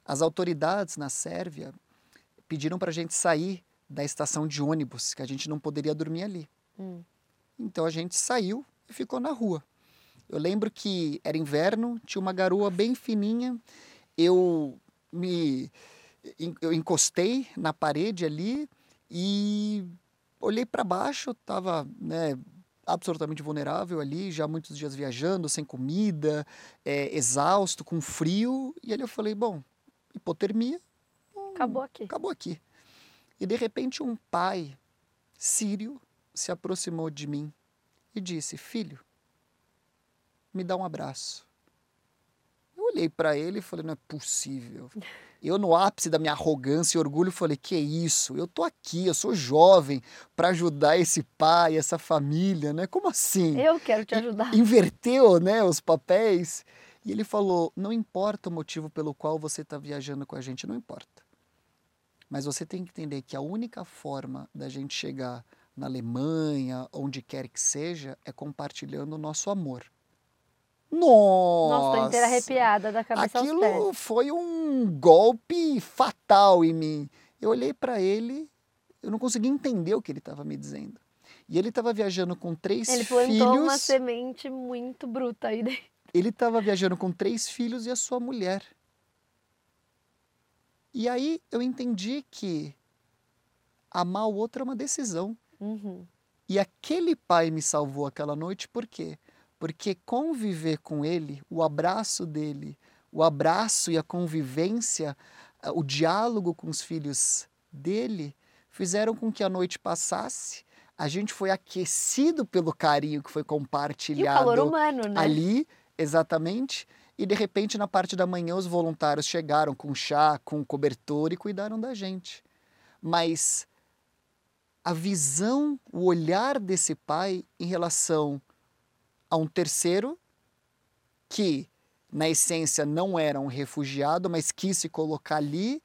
as autoridades na Sérvia pediram para a gente sair da estação de ônibus, que a gente não poderia dormir ali. Hum. Então a gente saiu e ficou na rua. Eu lembro que era inverno, tinha uma garoa bem fininha. Eu me eu encostei na parede ali e olhei para baixo, estava né, absolutamente vulnerável ali, já muitos dias viajando, sem comida, é, exausto, com frio. E ali eu falei, bom, hipotermia. Hum, acabou aqui. Acabou aqui. E de repente um pai sírio se aproximou de mim e disse: Filho, me dá um abraço. Olhei para ele e falei: Não é possível. Eu, no ápice da minha arrogância e orgulho, falei: Que é isso? Eu tô aqui, eu sou jovem para ajudar esse pai, essa família, né? Como assim? Eu quero te ajudar. Inverteu, né, os papéis. E ele falou: Não importa o motivo pelo qual você está viajando com a gente, não importa. Mas você tem que entender que a única forma da gente chegar na Alemanha, onde quer que seja, é compartilhando o nosso amor. Nossa! Nossa, tô inteira arrepiada da cabeça Aquilo aos pés. foi um golpe fatal em mim. Eu olhei para ele, eu não conseguia entender o que ele estava me dizendo. E ele estava viajando com três ele filhos. Ele plantou uma semente muito bruta aí dentro. Ele estava viajando com três filhos e a sua mulher. E aí eu entendi que amar o outro é uma decisão. Uhum. E aquele pai me salvou aquela noite, por quê? Porque conviver com ele, o abraço dele, o abraço e a convivência, o diálogo com os filhos dele, fizeram com que a noite passasse. A gente foi aquecido pelo carinho que foi compartilhado e o calor humano, né? ali, exatamente. E de repente, na parte da manhã, os voluntários chegaram com chá, com cobertor e cuidaram da gente. Mas a visão, o olhar desse pai em relação a um terceiro que, na essência, não era um refugiado, mas quis se colocar ali,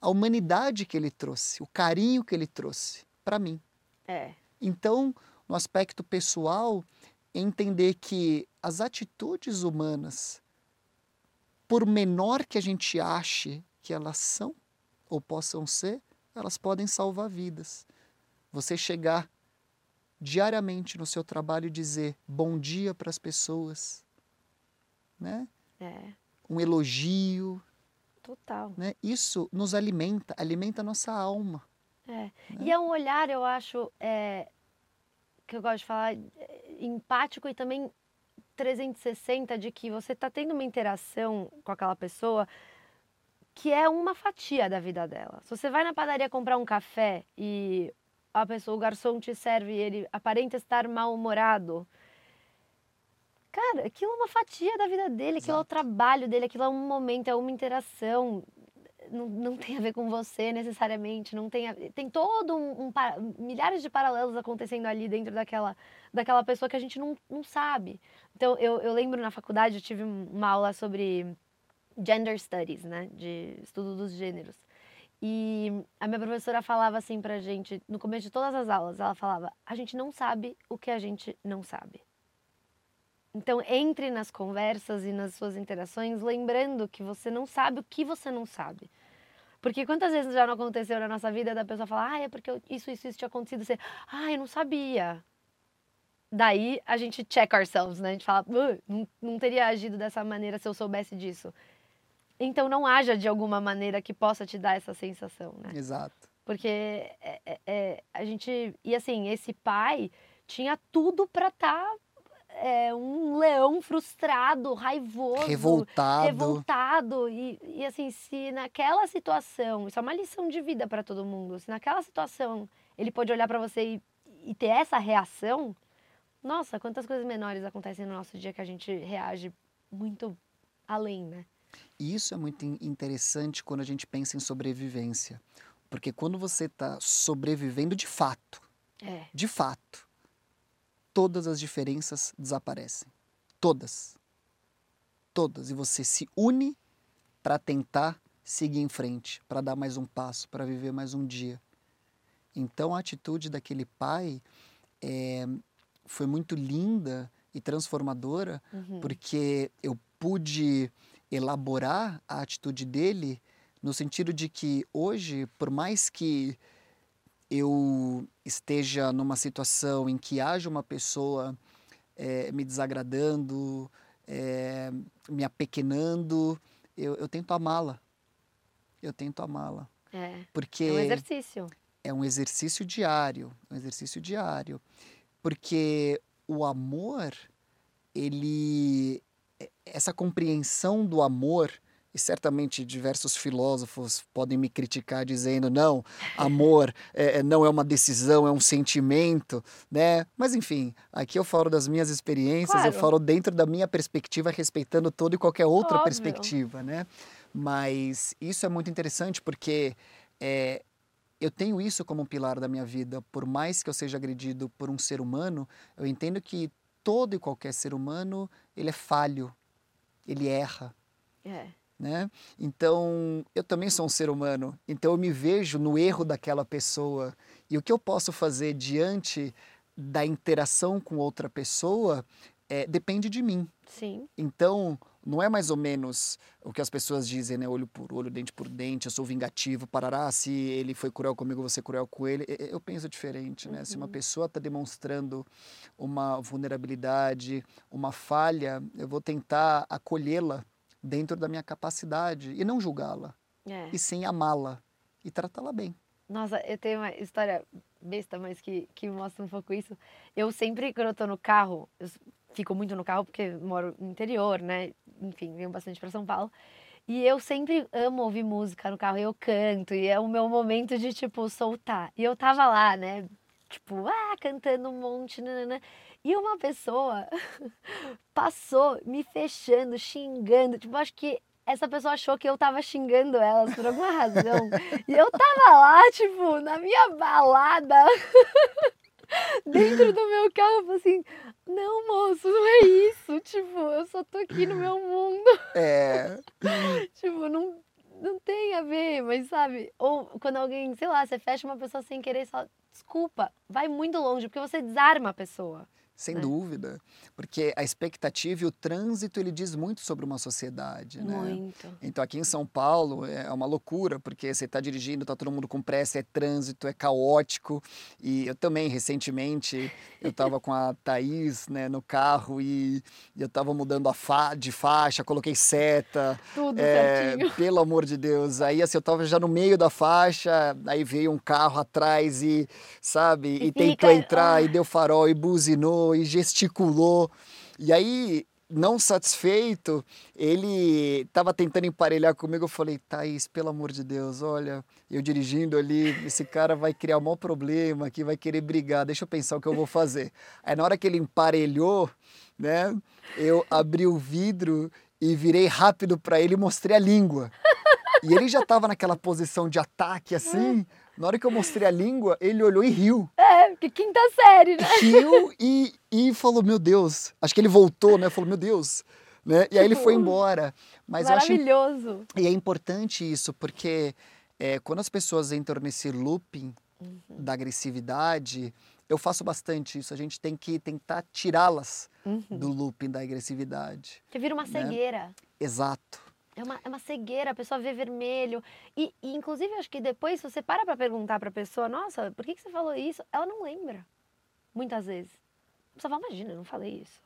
a humanidade que ele trouxe, o carinho que ele trouxe para mim. É. Então, no aspecto pessoal, entender que as atitudes humanas por menor que a gente ache que elas são ou possam ser, elas podem salvar vidas. Você chegar diariamente no seu trabalho dizer bom dia para as pessoas, né? É. Um elogio. Total. Né? Isso nos alimenta, alimenta a nossa alma. É. Né? E é um olhar, eu acho, é, que eu gosto de falar, empático e também 360 de que você está tendo uma interação com aquela pessoa que é uma fatia da vida dela. Se você vai na padaria comprar um café e a pessoa, o garçom te serve e ele aparenta estar mal-humorado, cara, aquilo é uma fatia da vida dele, aquilo Exato. é o trabalho dele, aquilo é um momento, é uma interação. Não, não tem a ver com você necessariamente, não tem a, tem todo um, um, milhares de paralelos acontecendo ali dentro daquela daquela pessoa que a gente não, não sabe. Então, eu, eu lembro na faculdade, eu tive uma aula sobre gender studies, né? De estudo dos gêneros. E a minha professora falava assim pra gente, no começo de todas as aulas, ela falava: a gente não sabe o que a gente não sabe. Então, entre nas conversas e nas suas interações, lembrando que você não sabe o que você não sabe. Porque quantas vezes já não aconteceu na nossa vida da pessoa falar, ah, é porque isso, isso, isso tinha acontecido. Você, ah, eu não sabia daí a gente check ourselves, né? A gente fala, não, não teria agido dessa maneira se eu soubesse disso. Então não haja de alguma maneira que possa te dar essa sensação, né? Exato. Porque é, é, é a gente. E assim, esse pai tinha tudo para estar tá, é, um leão frustrado, raivoso, revoltado. revoltado. E, e assim, se naquela situação, isso é uma lição de vida para todo mundo, se naquela situação ele pode olhar para você e, e ter essa reação, nossa, quantas coisas menores acontecem no nosso dia que a gente reage muito além, né? E isso é muito interessante quando a gente pensa em sobrevivência. Porque quando você está sobrevivendo de fato, é. de fato, todas as diferenças desaparecem. Todas. Todas. E você se une para tentar seguir em frente, para dar mais um passo, para viver mais um dia. Então a atitude daquele pai é, foi muito linda e transformadora, uhum. porque eu pude elaborar a atitude dele no sentido de que hoje, por mais que eu esteja numa situação em que haja uma pessoa é, me desagradando, é, me apequenando, eu, eu tento amá-la. Eu tento amá-la. É. Porque É um exercício. é um exercício diário, um exercício diário. Porque o amor, ele essa compreensão do amor, e certamente diversos filósofos podem me criticar dizendo não, amor é, não é uma decisão, é um sentimento, né? Mas enfim, aqui eu falo das minhas experiências, eu Claro. falo dentro da minha perspectiva, respeitando toda e qualquer outra Óbvio. perspectiva, né? Mas isso é muito interessante porque é, eu tenho isso como um pilar da minha vida. Por mais que eu seja agredido por um ser humano, eu entendo que todo e qualquer ser humano ele é falho, ele erra, É. né? Então eu também sou um ser humano. Então eu me vejo no erro daquela pessoa e o que eu posso fazer diante da interação com outra pessoa é, depende de mim. Sim. Então, não é mais ou menos o que as pessoas dizem, né? Olho por olho, dente por dente, eu sou vingativo, parará, se ele foi cruel comigo, ser cruel com ele. Eu penso diferente, né? Se uma pessoa está demonstrando uma vulnerabilidade, uma falha, eu vou tentar acolhê-la dentro da minha capacidade e não julgá-la, É. e sim amá-la e tratá-la bem. Nossa, eu tenho uma história besta, mas que, que mostra um pouco isso. Eu sempre, quando eu tô no carro, eu fico muito no carro porque moro no interior, né? Enfim, venho bastante para São Paulo. E eu sempre amo ouvir música no carro, eu canto, e é o meu momento de, tipo, soltar. E eu tava lá, né? Tipo, ah, cantando um monte, nanana. E uma pessoa [LAUGHS] passou me fechando, xingando. Tipo, acho que essa pessoa achou que eu tava xingando elas por alguma razão. [LAUGHS] E eu tava lá, tipo, na minha balada, [LAUGHS] dentro do meu carro, assim, não, moço, não é isso. Tipo, eu só tô aqui no meu mundo. É, [LAUGHS] Tipo, não, não tem a ver, mas sabe? Ou quando alguém, sei lá, você fecha uma pessoa sem querer, só desculpa, vai muito longe, porque você desarma a pessoa. Sem né? dúvida. Porque a expectativa e o trânsito, ele diz muito sobre uma sociedade, né? Muito. Então aqui em São Paulo é uma loucura, porque você está dirigindo, tá todo mundo com pressa, é trânsito, é caótico. E eu também, recentemente, eu estava com a Thaís né, no carro e, e eu estava mudando a fa de faixa, coloquei seta. Tudo é, certinho. [LAUGHS] pelo amor de Deus. Aí assim, eu estava já no meio da faixa, aí veio um carro atrás e, sabe, e, E tentou fica- entrar ah. e deu farol e buzinou e gesticulou. E aí, não satisfeito, ele estava tentando emparelhar comigo. Eu falei, Thaís, pelo amor de Deus, olha, eu dirigindo ali, esse cara vai criar um maior problema aqui, vai querer brigar, deixa eu pensar o que eu vou fazer. Aí na hora que ele emparelhou, né, eu abri o vidro e virei rápido para ele e mostrei a língua. E ele já estava naquela posição de ataque assim. Na hora que eu mostrei a língua, ele olhou e riu É, porque quinta série, né? riu e, e falou, meu Deus. Acho que ele voltou, né? Falou, meu Deus. Né? E aí ele foi embora. Mas eu acho Maravilhoso. e é importante isso, porque é, quando as pessoas entram nesse looping Uhum. da agressividade, eu faço bastante isso. A gente tem que tentar tirá-las Uhum. do looping da agressividade. Que vira uma Né? cegueira. Exato. É uma, é uma cegueira, a pessoa vê vermelho. E, e, inclusive, acho que depois, se você para pra perguntar pra pessoa, nossa, por que, que você falou isso? Ela não lembra. Muitas vezes. A pessoa fala, imagina, eu não falei isso.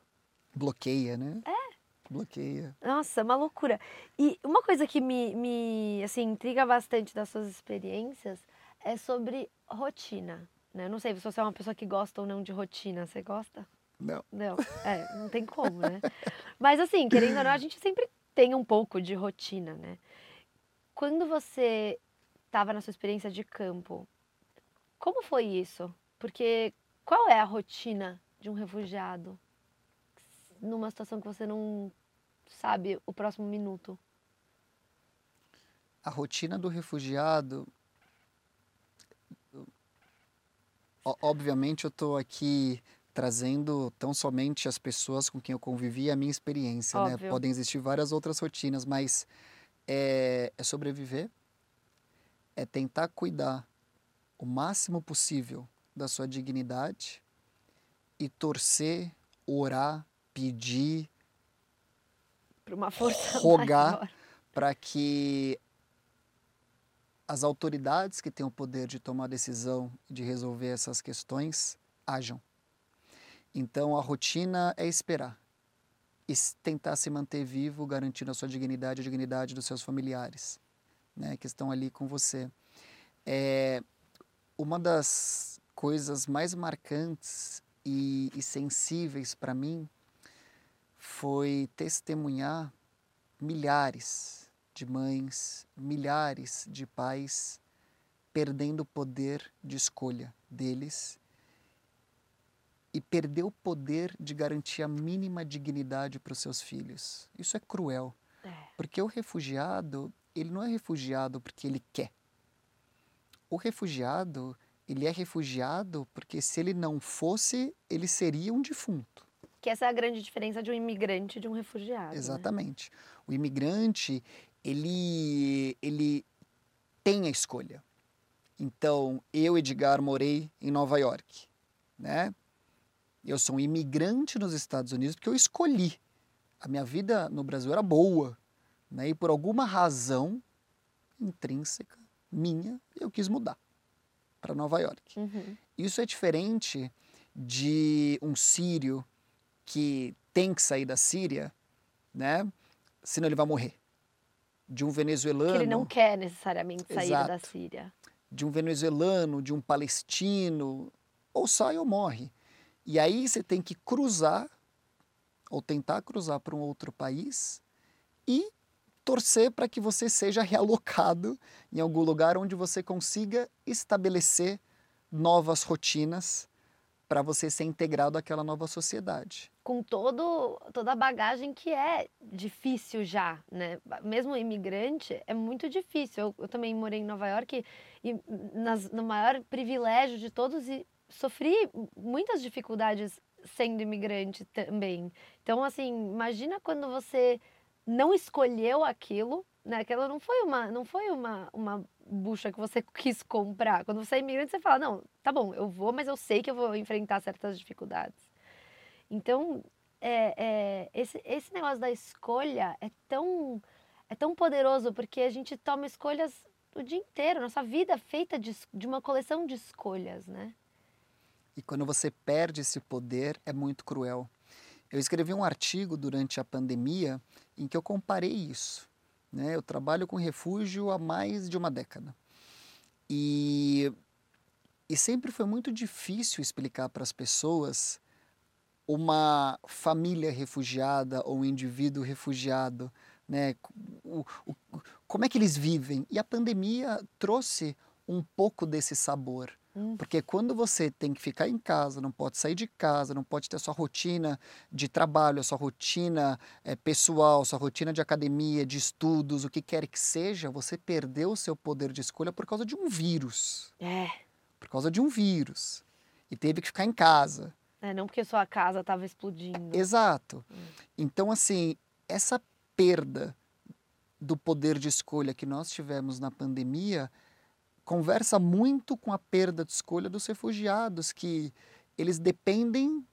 Bloqueia, né? É. Bloqueia. Nossa, uma loucura. E uma coisa que me, me assim, intriga bastante das suas experiências é sobre rotina. Né? Eu não sei se você é uma pessoa que gosta ou não de rotina. Você gosta? Não. Não, é, não tem como, né? Mas assim, querendo ou não, a gente sempre tem um pouco de rotina, né? Quando você estava na sua experiência de campo, como foi isso? Porque qual é a rotina de um refugiado numa situação que você não sabe o próximo minuto? A rotina do refugiado. Obviamente, eu estou aqui trazendo tão somente as pessoas com quem eu convivi e a minha experiência, né? Óbvio. Podem existir várias outras rotinas, mas é, é sobreviver, é tentar cuidar o máximo possível da sua dignidade e torcer, orar, pedir, Para uma força [LAUGHS] Rogar. para que as autoridades que têm o poder de tomar decisão de resolver essas questões ajam. Então a rotina é esperar e tentar se manter vivo, garantindo a sua dignidade a dignidade dos seus familiares, né, que estão ali com você. É uma das coisas mais marcantes e, e sensíveis para mim foi testemunhar milhares de mães, milhares de pais perdendo o poder de escolha deles e perder o poder de garantir a mínima dignidade para os seus filhos. Isso é cruel. É. Porque o refugiado, ele não é refugiado porque ele quer. O refugiado, ele é refugiado porque se ele não fosse, ele seria um defunto. Que essa é a grande diferença de um imigrante e de um refugiado. Né? Exatamente. Né? O imigrante, ele, ele tem a escolha. Então, eu, Edgar, morei em Nova York, né? Eu sou um imigrante nos Estados Unidos porque eu escolhi. A minha vida no Brasil era boa, né? E por alguma razão intrínseca minha, eu quis mudar para Nova York. Uhum. Isso é diferente de um sírio que tem que sair da Síria, né? Senão ele vai morrer. De um venezuelano. Que ele não quer necessariamente sair exato, da Síria. De um venezuelano, de um palestino, ou sai ou morre. E aí você tem que cruzar, ou tentar cruzar para um outro país, e torcer para que você seja realocado em algum lugar onde você consiga estabelecer novas rotinas para você ser integrado àquela nova sociedade. Com todo, toda a bagagem que é difícil já, né? Mesmo imigrante, é muito difícil. Eu, eu também morei em Nova York e, nas, no maior privilégio de todos sofri muitas dificuldades sendo imigrante também. Então, assim, imagina quando você não escolheu aquilo, né? Aquela não foi uma, não foi uma, uma bucha que você [LAUGHS] quis comprar. Quando você é imigrante, você fala, não, tá bom, eu vou, mas eu sei que eu vou enfrentar certas dificuldades. Então, é, é, esse, esse negócio da escolha é tão, é tão poderoso, porque a gente toma escolhas o dia inteiro. Nossa vida é feita de, de uma coleção de escolhas, né? E quando você perde esse poder, é muito cruel. Eu escrevi um artigo durante a pandemia em que eu comparei isso. Né? Eu trabalho com refúgio há mais de uma década. E, e sempre foi muito difícil explicar para as pessoas uma família refugiada ou um indivíduo refugiado, né? O, o, como é que eles vivem? E a pandemia trouxe um pouco desse sabor. Hum. Porque quando você tem que ficar em casa, não pode sair de casa, não pode ter a sua rotina de trabalho, a sua rotina é, pessoal, sua rotina de academia, de estudos, o que quer que seja, você perdeu o seu poder de escolha por causa de um vírus. É. Por causa de um vírus. E teve que ficar em casa. É, não porque sua casa estava explodindo. Exato. Hum. Então, assim, essa perda do poder de escolha que nós tivemos na pandemia conversa muito com a perda de escolha dos refugiados, que eles dependem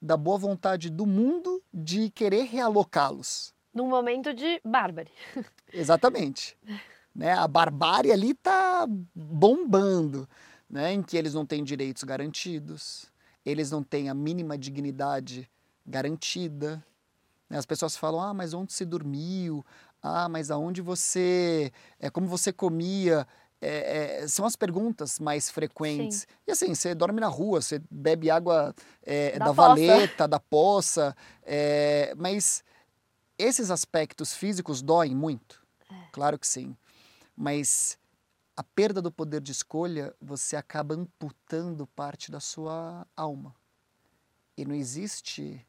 da boa vontade do mundo de querer realocá-los. Num momento de bárbare. [LAUGHS] Exatamente. né? A barbárie ali está bombando, né? em que eles não têm direitos garantidos, eles não têm a mínima dignidade garantida. Né? As pessoas falam, ah, mas onde se dormiu? Ah, mas aonde você... É, como você comia? É, é, são as perguntas mais frequentes. Sim. E assim, você dorme na rua, você bebe água é, da, da valeta, da poça, mas esses aspectos físicos doem muito. É. Claro que sim. Mas a perda do poder de escolha, você acaba amputando parte da sua alma. E não existe.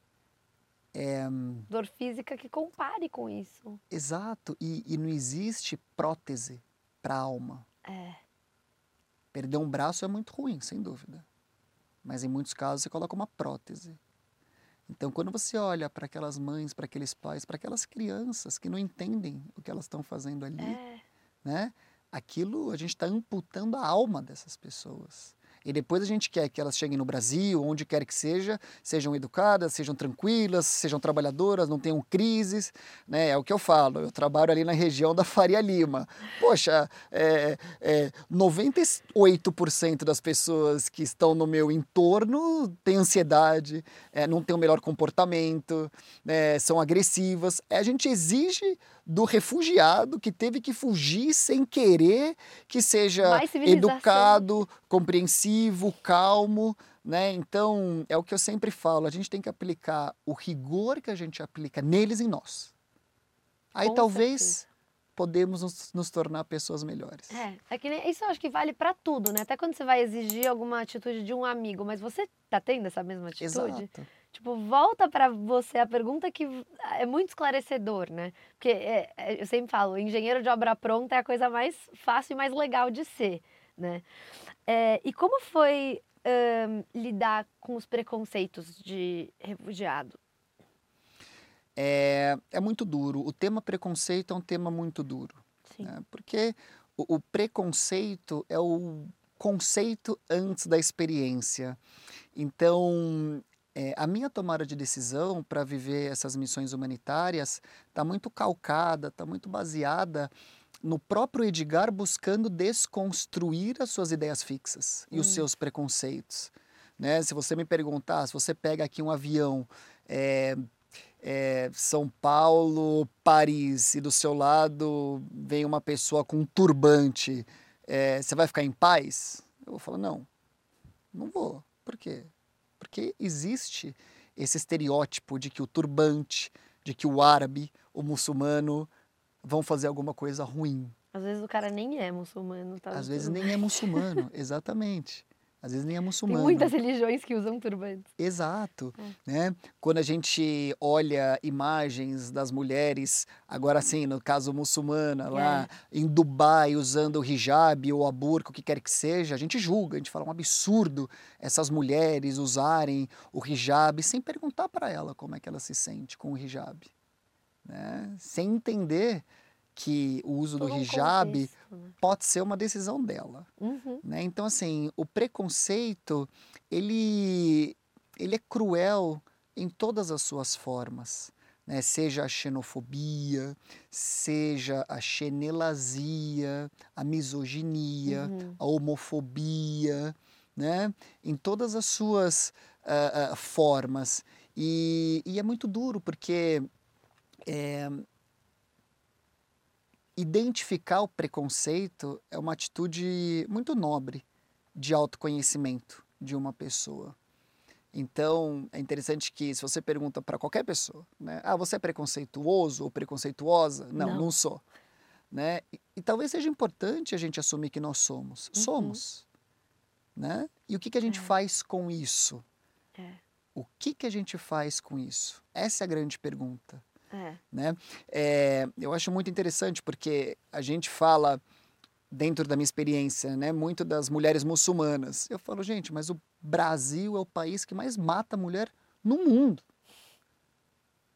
É... Dor física que compare com isso. Exato. E, e não existe prótese para a alma. É. Perder um braço é muito ruim, sem dúvida. Mas em muitos casos você coloca uma prótese. Então, quando você olha para aquelas mães, para aqueles pais, para aquelas crianças que não entendem o que elas estão fazendo ali, é. né? Aquilo a gente está amputando a alma dessas pessoas. E depois a gente quer que elas cheguem no Brasil, onde quer que seja, sejam educadas, sejam tranquilas, sejam trabalhadoras, não tenham crises, né? É o que eu falo. Eu trabalho ali na região da Faria Lima. Poxa, é, é, 98% das pessoas que estão no meu entorno têm ansiedade, é, não têm o melhor comportamento, né? são agressivas. A gente exige do refugiado que teve que fugir sem querer, que seja educado, compreensivo, calmo. Né? Então, é o que eu sempre falo: a gente tem que aplicar o rigor que a gente aplica neles em nós. Aí Com talvez certeza. podemos nos, nos, tornar pessoas melhores. É, é que nem, isso eu acho que vale para tudo, né? Até quando você vai exigir alguma atitude de um amigo, mas você tá tendo essa mesma atitude? Exato. Tipo, volta para você a pergunta que é muito esclarecedor, né? Porque é, é, eu sempre falo, engenheiro de obra pronta é a coisa mais fácil e mais legal de ser, né? É, e como foi lidar com os preconceitos de refugiado? É, é muito duro. O tema preconceito é um tema muito duro. Né? Porque o, o preconceito é o conceito antes da experiência. Então, é, a minha tomada de decisão para viver essas missões humanitárias está muito calcada, está muito baseada no próprio Edgar buscando desconstruir as suas ideias fixas e hum. os seus preconceitos. Né? Se você me perguntar, se você pega aqui um avião, é, é, São Paulo, Paris, e do seu lado vem uma pessoa com um turbante, é, você vai ficar em paz? Eu vou falar, não, não vou. Por quê? Porque existe esse estereótipo de que o turbante, de que o árabe, o muçulmano vão fazer alguma coisa ruim. Às vezes o cara nem é muçulmano, tá? Às vezes [LAUGHS] nem é muçulmano, exatamente. Às vezes nem é muçulmano. Tem muitas religiões que usam turbantes. Exato. É. Né? Quando a gente olha imagens das mulheres, agora sim, no caso muçulmana, é. lá em Dubai, usando o hijab ou a burca, o que quer que seja, a gente julga, a gente fala um absurdo essas mulheres usarem o hijab sem perguntar para ela como é que ela se sente com o hijab. Né? Sem entender que o uso Todo do hijab né? pode ser uma decisão dela. Uhum. Né? Então, assim, o preconceito, ele, ele é cruel em todas as suas formas. Né? Seja a xenofobia, seja a xenelazia, a misoginia, uhum. a homofobia, né? em todas as suas uh, uh, formas. E, e, é muito duro, porque é, identificar o preconceito é uma atitude muito nobre de autoconhecimento de uma pessoa. Então, é interessante que se você pergunta para qualquer pessoa, né, ah, você é preconceituoso ou preconceituosa? Não, não, não sou. Né? E, e, talvez seja importante a gente assumir que nós somos. Uhum. Somos. Né? E o que, que a gente é. faz com isso? É. O que, que a gente faz com isso? Essa é a grande pergunta. É. Né? É, eu acho muito interessante porque a gente fala, dentro da minha experiência, né, muito das mulheres muçulmanas. Eu falo, gente, mas o Brasil é o país que mais mata mulher no mundo.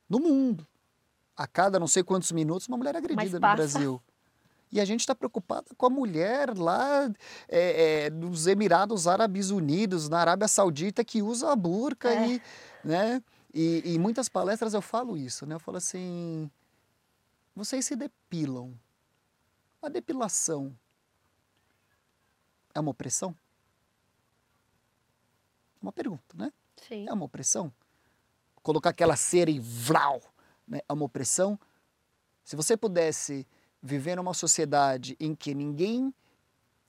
No mundo. A cada não sei quantos minutos, uma mulher é agredida no Brasil. E a gente está preocupado com a mulher lá é, é, nos Emirados Árabes Unidos, na Arábia Saudita, que usa a burca é. e, né? E, em muitas palestras eu falo isso, né? Eu falo assim, vocês se depilam. A depilação é uma opressão? Uma pergunta, né? Sim. É uma opressão? Colocar aquela cera e vlau, né? É uma opressão? Se você pudesse viver numa sociedade em que ninguém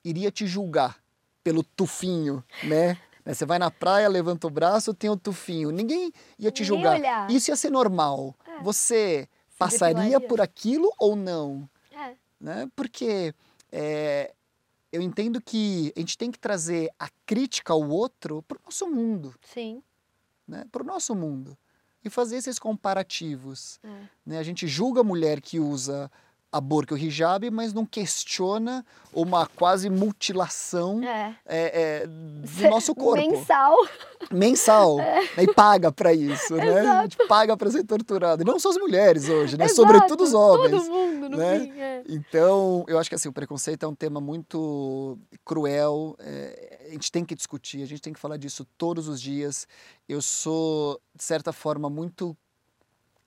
iria te julgar pelo tufinho, né? Né? Você vai na praia, levanta o braço, tem o tufinho. Ninguém ia te julgar. Olhar. Isso ia ser normal. É. Você Se passaria depilaria. por aquilo ou não? É. Né? Porque é, eu entendo que a gente tem que trazer a crítica ao outro para o nosso mundo. Sim. Né? Para o nosso mundo. E fazer esses comparativos. É. Né? A gente julga a mulher que usa a burca e o hijab, mas não questiona uma quase mutilação É. é, é, do nosso corpo. Mensal. Mensal. né, [LAUGHS] E paga pra isso, né? A É. Exato. gente paga pra ser torturado. E não só as mulheres hoje, né? Exato, Sobretudo os homens. Todo mundo, no né? fim. É. Então, eu acho que assim, o preconceito é um tema muito cruel. é, a gente tem que discutir, a gente tem que falar disso todos os dias. Eu sou, de certa forma, muito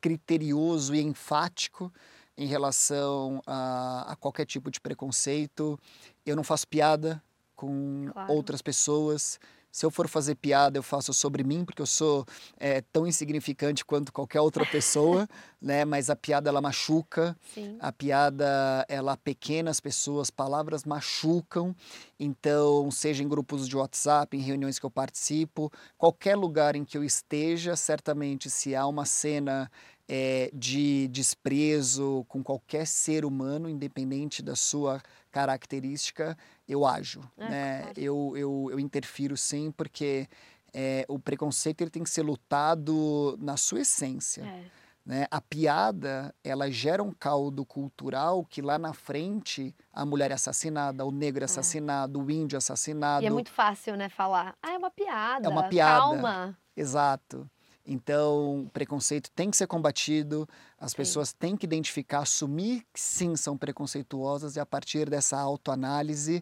criterioso e enfático em relação a, a qualquer tipo de preconceito. Eu não faço piada com Claro. outras pessoas. Se eu for fazer piada, eu faço sobre mim, porque eu sou é, tão insignificante quanto qualquer outra pessoa, [LAUGHS] né? Mas a piada ela machuca, Sim. a piada ela pequena as pessoas, palavras machucam. Então, seja em grupos de WhatsApp, em reuniões que eu participo, qualquer lugar em que eu esteja, certamente se há uma cena é, de desprezo com qualquer ser humano, independente da sua característica, eu ajo. É, né? claro. eu, eu, eu interfiro sim, porque é, o preconceito ele tem que ser lutado na sua essência É. né? A piada, ela gera um caldo cultural que lá na frente a mulher é assassinada, o negro é assassinado, o índio é assassinado. E é muito fácil, né, falar. Ah, é uma piada. É uma piada. Calma. Exato. Então, preconceito tem que ser combatido, as Sim. pessoas têm que identificar, assumir que sim são preconceituosas e a partir dessa autoanálise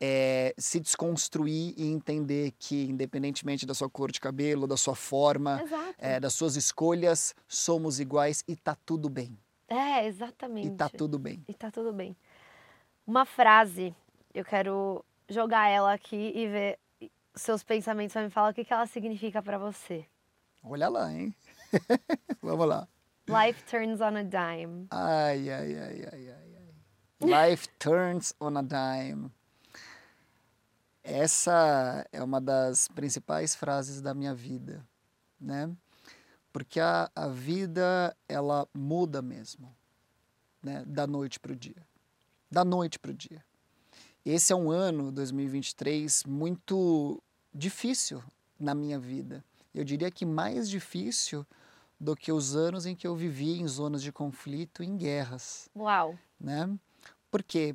eh, se desconstruir e entender que, independentemente da sua cor de cabelo, da sua forma, eh, das suas escolhas, somos iguais e tá tudo bem. É, exatamente. E tá tudo bem. E tá tudo bem. Uma frase, eu quero jogar ela aqui e ver seus pensamentos. Vai me falar o que, que ela significa pra você. Olha lá, hein? [LAUGHS] Vamos lá. Life turns on a dime. Ai, ai, ai, ai, ai, ai. Life [LAUGHS] turns on a dime. Essa é uma das principais frases da minha vida, né? Porque a, a vida, ela muda mesmo, né? Da noite para o dia. Da noite para o dia. Esse é um ano, 2023, muito difícil na minha vida. Eu diria que mais difícil do que os anos em que eu vivi em zonas de conflito, em guerras, Uau. né? Por quê?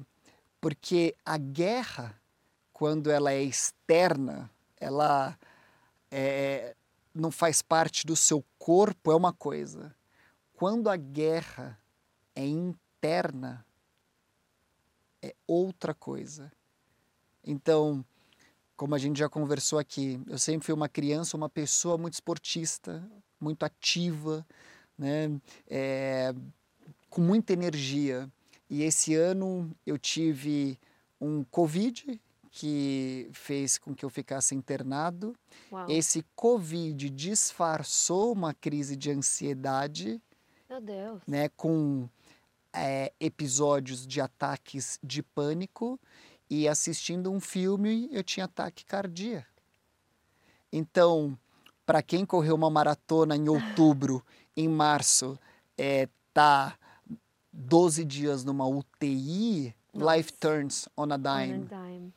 Porque a guerra, quando ela é externa, ela é, não faz parte do seu corpo, é uma coisa. Quando a guerra é interna, é outra coisa. Então, como a gente já conversou aqui, eu sempre fui uma criança, uma pessoa muito esportista, muito ativa, né? É, com muita energia. E esse ano eu tive um Covid que fez com que eu ficasse internado. Uau. Esse Covid disfarçou uma crise de ansiedade, Meu Deus. né, com é, episódios de ataques de pânico e assistindo um filme eu tinha ataque cardíaco. Então, para quem correu uma maratona em outubro, em março, é, tá 12 dias numa UTI, Nossa. life turns on a On dime. a dime.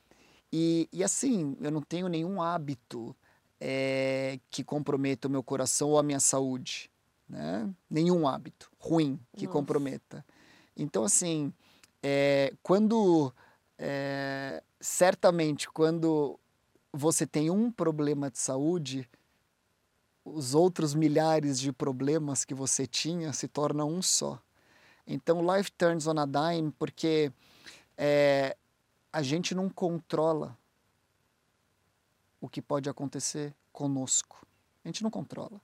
E, e assim, eu não tenho nenhum hábito eh, que comprometa o meu coração ou a minha saúde. Né? Nenhum hábito ruim que Nossa. comprometa. Então, assim, eh, quando. Eh, certamente, quando você tem um problema de saúde, os outros milhares de problemas que você tinha se tornam um só. Então, life turns on a dime porque eh, a gente não controla o que pode acontecer conosco. A gente não controla.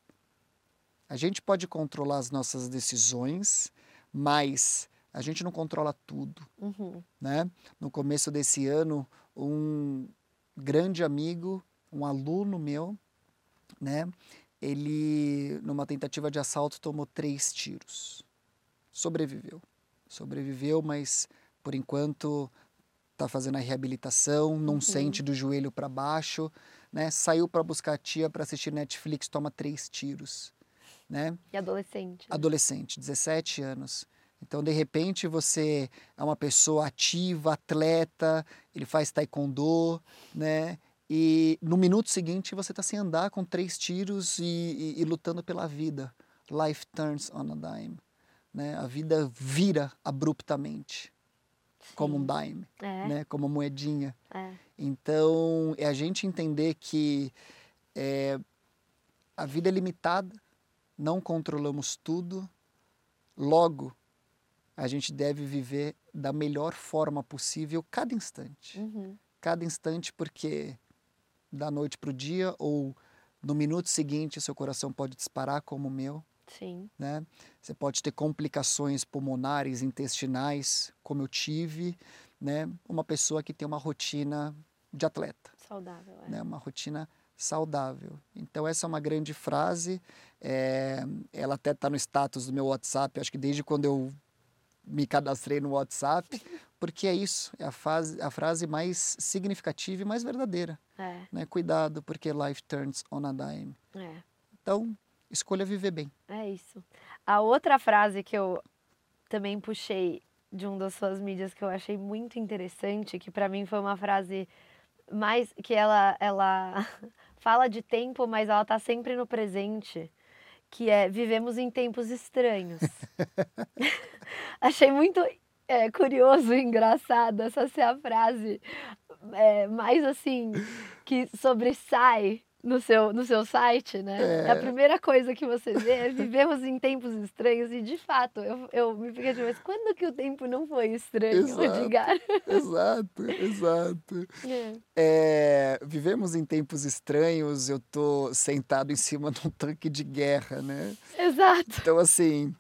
A gente pode controlar as nossas decisões, mas a gente não controla tudo, Uhum. né? No começo desse ano, um grande amigo, um aluno meu, né? Ele, numa tentativa de assalto, tomou três tiros. Sobreviveu. Sobreviveu, mas por enquanto está fazendo a reabilitação, não Uhum. sente do joelho para baixo, né? Saiu para buscar a tia para assistir Netflix, toma três tiros, né? E adolescente. né? Adolescente, 17 anos. Então, de repente, você é uma pessoa ativa, atleta, ele faz taekwondo, né? E no minuto seguinte você está sem andar com três tiros e, e- e lutando pela vida. Life turns on a dime. né? A vida vira abruptamente, Sim. como um dime, É, né? Como uma moedinha. é. Então, é a gente entender que é, a vida é limitada, não controlamos tudo, logo, a gente deve viver da melhor forma possível cada instante. Uhum. Cada instante, porque da noite para o dia ou no minuto seguinte seu coração pode disparar como o meu, Sim. né? Você pode ter complicações pulmonares, intestinais, como eu tive, né? Uma pessoa que tem uma rotina de atleta, Saudável. É. né? Uma rotina saudável. Então essa é uma grande frase. é, ela até está no status do meu WhatsApp. Acho que desde quando eu me cadastrei no WhatsApp, [LAUGHS] porque é isso. É a, fase, a frase mais significativa e mais verdadeira. É, Né? Cuidado, porque life turns on a dime. é. Então escolha viver bem. É isso. A outra frase que eu também puxei de um das suas mídias que eu achei muito interessante, que para mim foi uma frase mais que ela ela [LAUGHS] fala de tempo, mas ela tá sempre no presente, que é vivemos em tempos estranhos. [LAUGHS] [LAUGHS] achei muito é, curioso e engraçado essa ser a frase é, mais assim que sobressai no seu, no seu site, né? É. A primeira coisa que você vê é vivemos em tempos estranhos e de fato eu, eu me fiquei de mas quando que o tempo não foi estranho, Exato. Edgar? exato, exato. É. É, vivemos em tempos estranhos. Eu tô sentado em cima [LAUGHS] de um tanque de guerra, né? Exato. Então, assim,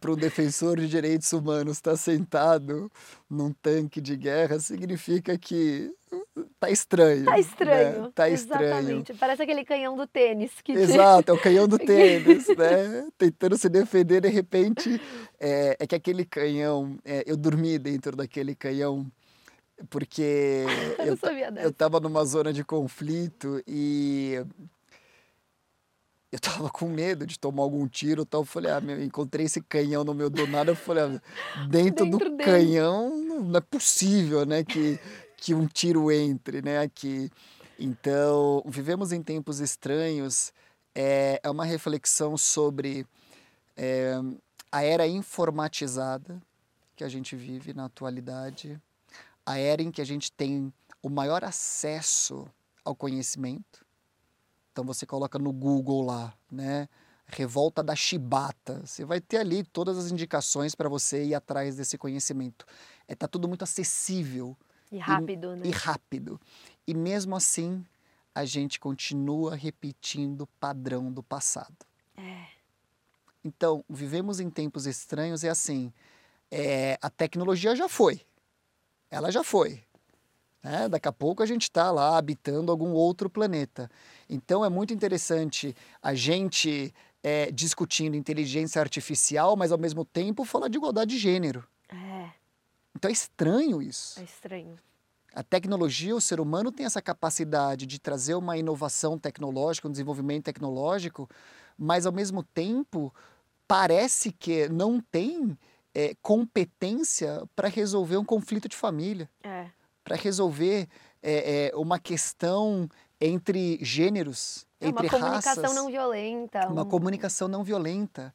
para um defensor de direitos humanos estar sentado num tanque de guerra significa que tá estranho. Tá estranho. Né? Tá estranho. Exatamente. Parece aquele canhão do tênis que Exato, é o canhão do [LAUGHS] tênis, né? Tentando se defender, de repente, é, é que aquele canhão, é, eu dormi dentro daquele canhão porque [LAUGHS] eu eu, eu tava numa zona de conflito e eu tava com medo de tomar algum tiro e tal. Eu falei, ah, meu, encontrei esse canhão no meu do nada. Eu falei, ah, dentro, Dentro do dele. canhão não é possível, né, que, que um tiro entre, né, aqui. Então, vivemos em tempos estranhos. É, é uma reflexão sobre é, a era informatizada que a gente vive na atualidade, a era em que a gente tem o maior acesso ao conhecimento. Então você coloca no Google lá, né? Revolta da chibata. Você vai ter ali todas as indicações para você ir atrás desse conhecimento. É tá tudo muito acessível E rápido, né? e rápido. E mesmo assim, a gente continua repetindo o padrão do passado. É. Então, vivemos em tempos estranhos é assim, é, a tecnologia já foi, ela já foi. Né? Daqui a pouco a gente está lá habitando algum outro planeta. Então é muito interessante a gente é, discutindo inteligência artificial, mas ao mesmo tempo falar de igualdade de gênero. É, Então é estranho isso. é estranho. A tecnologia, o ser humano tem essa capacidade de trazer uma inovação tecnológica, um desenvolvimento tecnológico, mas ao mesmo tempo parece que não tem eh, competência para resolver um conflito de família, É. para resolver eh, uma questão entre gêneros, É entre uma comunicação raças, não violenta. uma um- comunicação não violenta.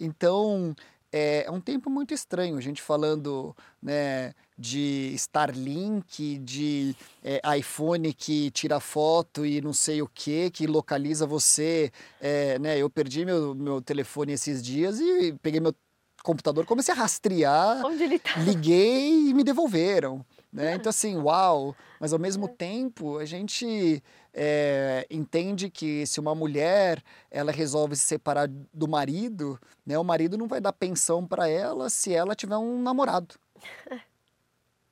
Então é, é um tempo muito estranho a gente falando né, de Starlink, de é, iPhone que tira foto e não sei o que, que localiza você. É, né, eu perdi meu, meu telefone esses dias e peguei meu computador, comecei a rastrear, Onde ele tá? liguei e me devolveram. Né? Então, assim, uau! Mas ao mesmo tempo, a gente é, entende que se uma mulher ela resolve se separar do marido, né, o marido não vai dar pensão para ela se ela tiver um namorado. [LAUGHS]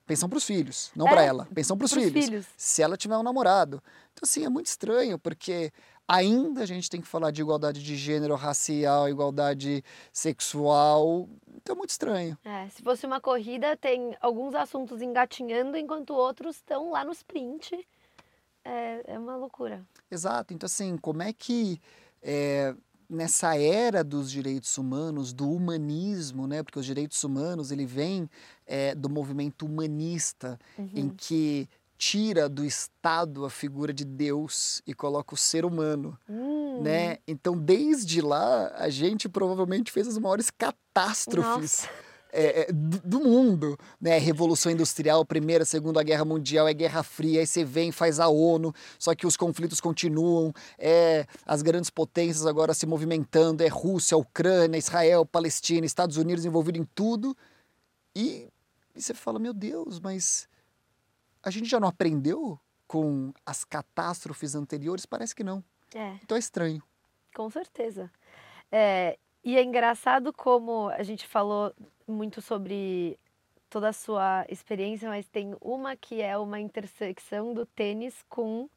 Pensão para os filhos, não para É, ela. Pensão para os filhos, filhos. se ela tiver um namorado. Então, assim, é muito estranho, porque ainda a gente tem que falar de igualdade de gênero, racial, igualdade sexual. Então, é muito estranho. É, se fosse uma corrida, tem alguns assuntos engatinhando, enquanto outros estão lá no sprint. É, é uma loucura. Exato. Então, assim, como é que é, nessa era dos direitos humanos, do humanismo, né? Porque os direitos humanos ele vem é, do movimento humanista, em Uhum. que tira do Estado a figura de Deus e coloca o ser humano, Hum. né? Então, desde lá, a gente provavelmente fez as maiores catástrofes é, é, do, do mundo, né? Revolução Industrial, Primeira, Segunda Guerra Mundial, é Guerra Fria, aí você vem, faz a ONU, só que os conflitos continuam, é as grandes potências agora se movimentando, é Rússia, Ucrânia, Israel, Palestina, Estados Unidos envolvido em tudo, e, e você fala, meu Deus, mas a gente já não aprendeu com as catástrofes anteriores? Parece que não. É, Então é estranho. com certeza. É, e é engraçado como a gente falou muito sobre toda a sua experiência, mas tem uma que é uma intersecção do tênis com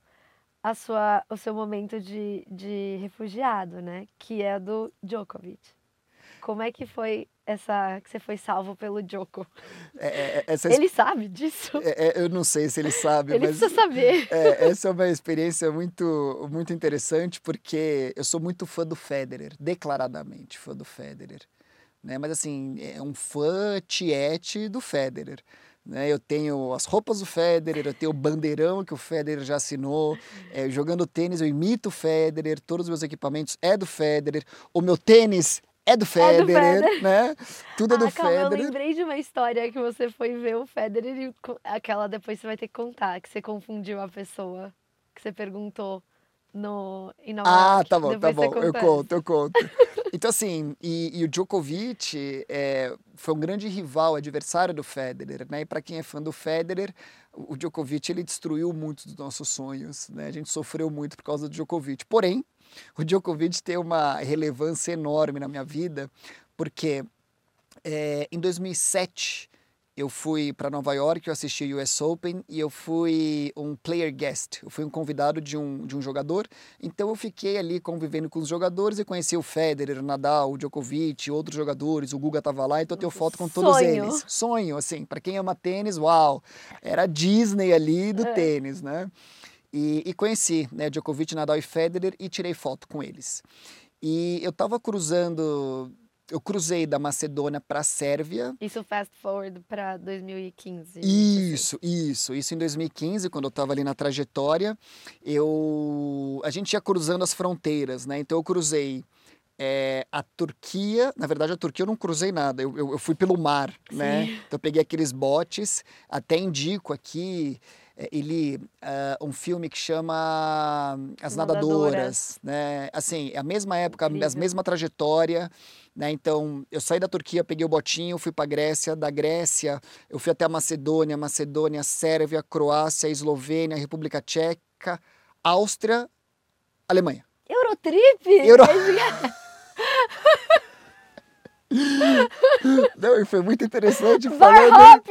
a sua, o seu momento de, de refugiado, né? Que é do Djokovic. Como é que foi essa que você foi salvo pelo Djoko? É, é, essa Ele sabe disso? é- é- eu não sei se ele sabe, Ele mas precisa saber. é, essa é uma experiência muito, muito interessante porque eu sou muito fã do Federer, declaradamente fã do Federer. Né? Mas assim, é um fã tiete do Federer. Né? Eu tenho as roupas do Federer, eu tenho o bandeirão que o Federer já assinou. É, jogando tênis, eu imito o Federer, todos os meus equipamentos é do Federer. O meu tênis é do Federer, Federer. né? Tudo é do ah, calma, eu Federer. lembrei de uma história que você foi ver o Federer e aquela depois você vai ter que contar, que você confundiu a pessoa, que você perguntou no em Nova Ah, York. tá bom, tá Depois você bom. Eu conto, eu conto. [LAUGHS] Então, assim, e, e o Djokovic é, foi um grande rival, adversário do Federer, né? E para quem é fã do Federer, o o Djokovic ele destruiu muitos dos nossos sonhos, né? A gente sofreu muito por causa do Djokovic. Porém, [LAUGHS] o Djokovic tem uma relevância enorme na minha vida, porque é, em 2007 eu fui para Nova York, eu assisti o US Open e eu fui um player guest, eu fui um convidado de um, de um jogador, então eu fiquei ali convivendo com os jogadores e conheci o Federer, o Nadal, o Djokovic, outros jogadores, o Guga tava lá, então eu tenho foto com todos sonho. eles. Sonho, assim, para quem ama tênis, uau, era a Disney ali do É. tênis, né? E, e conheci, né, Djokovic, Nadal e Federer e tirei foto com eles. E eu tava cruzando, eu cruzei da Macedônia para a Sérvia, Isso fast forward para 2015. 16. isso, isso, isso em 2015, quando eu estava ali na trajetória, eu a gente ia cruzando as fronteiras, né? Então eu cruzei é, a Turquia, na verdade a Turquia eu não cruzei nada, eu, eu, eu fui pelo mar, né? Sim. Então eu peguei aqueles botes, até indico aqui é, ele ah, um filme que chama As Nadadoras. Nadadoras, né? Assim, é a mesma época, a Incrível. mesma trajetória, né? Então, eu saí da Turquia, peguei o botinho, fui para Grécia, da Grécia, eu fui até a Macedônia, Macedônia, Sérvia, Croácia, Eslovênia, República Tcheca, Áustria, Alemanha. Eurotrip? Euro- [LAUGHS] [LAUGHS] Não, e foi muito interessante falando,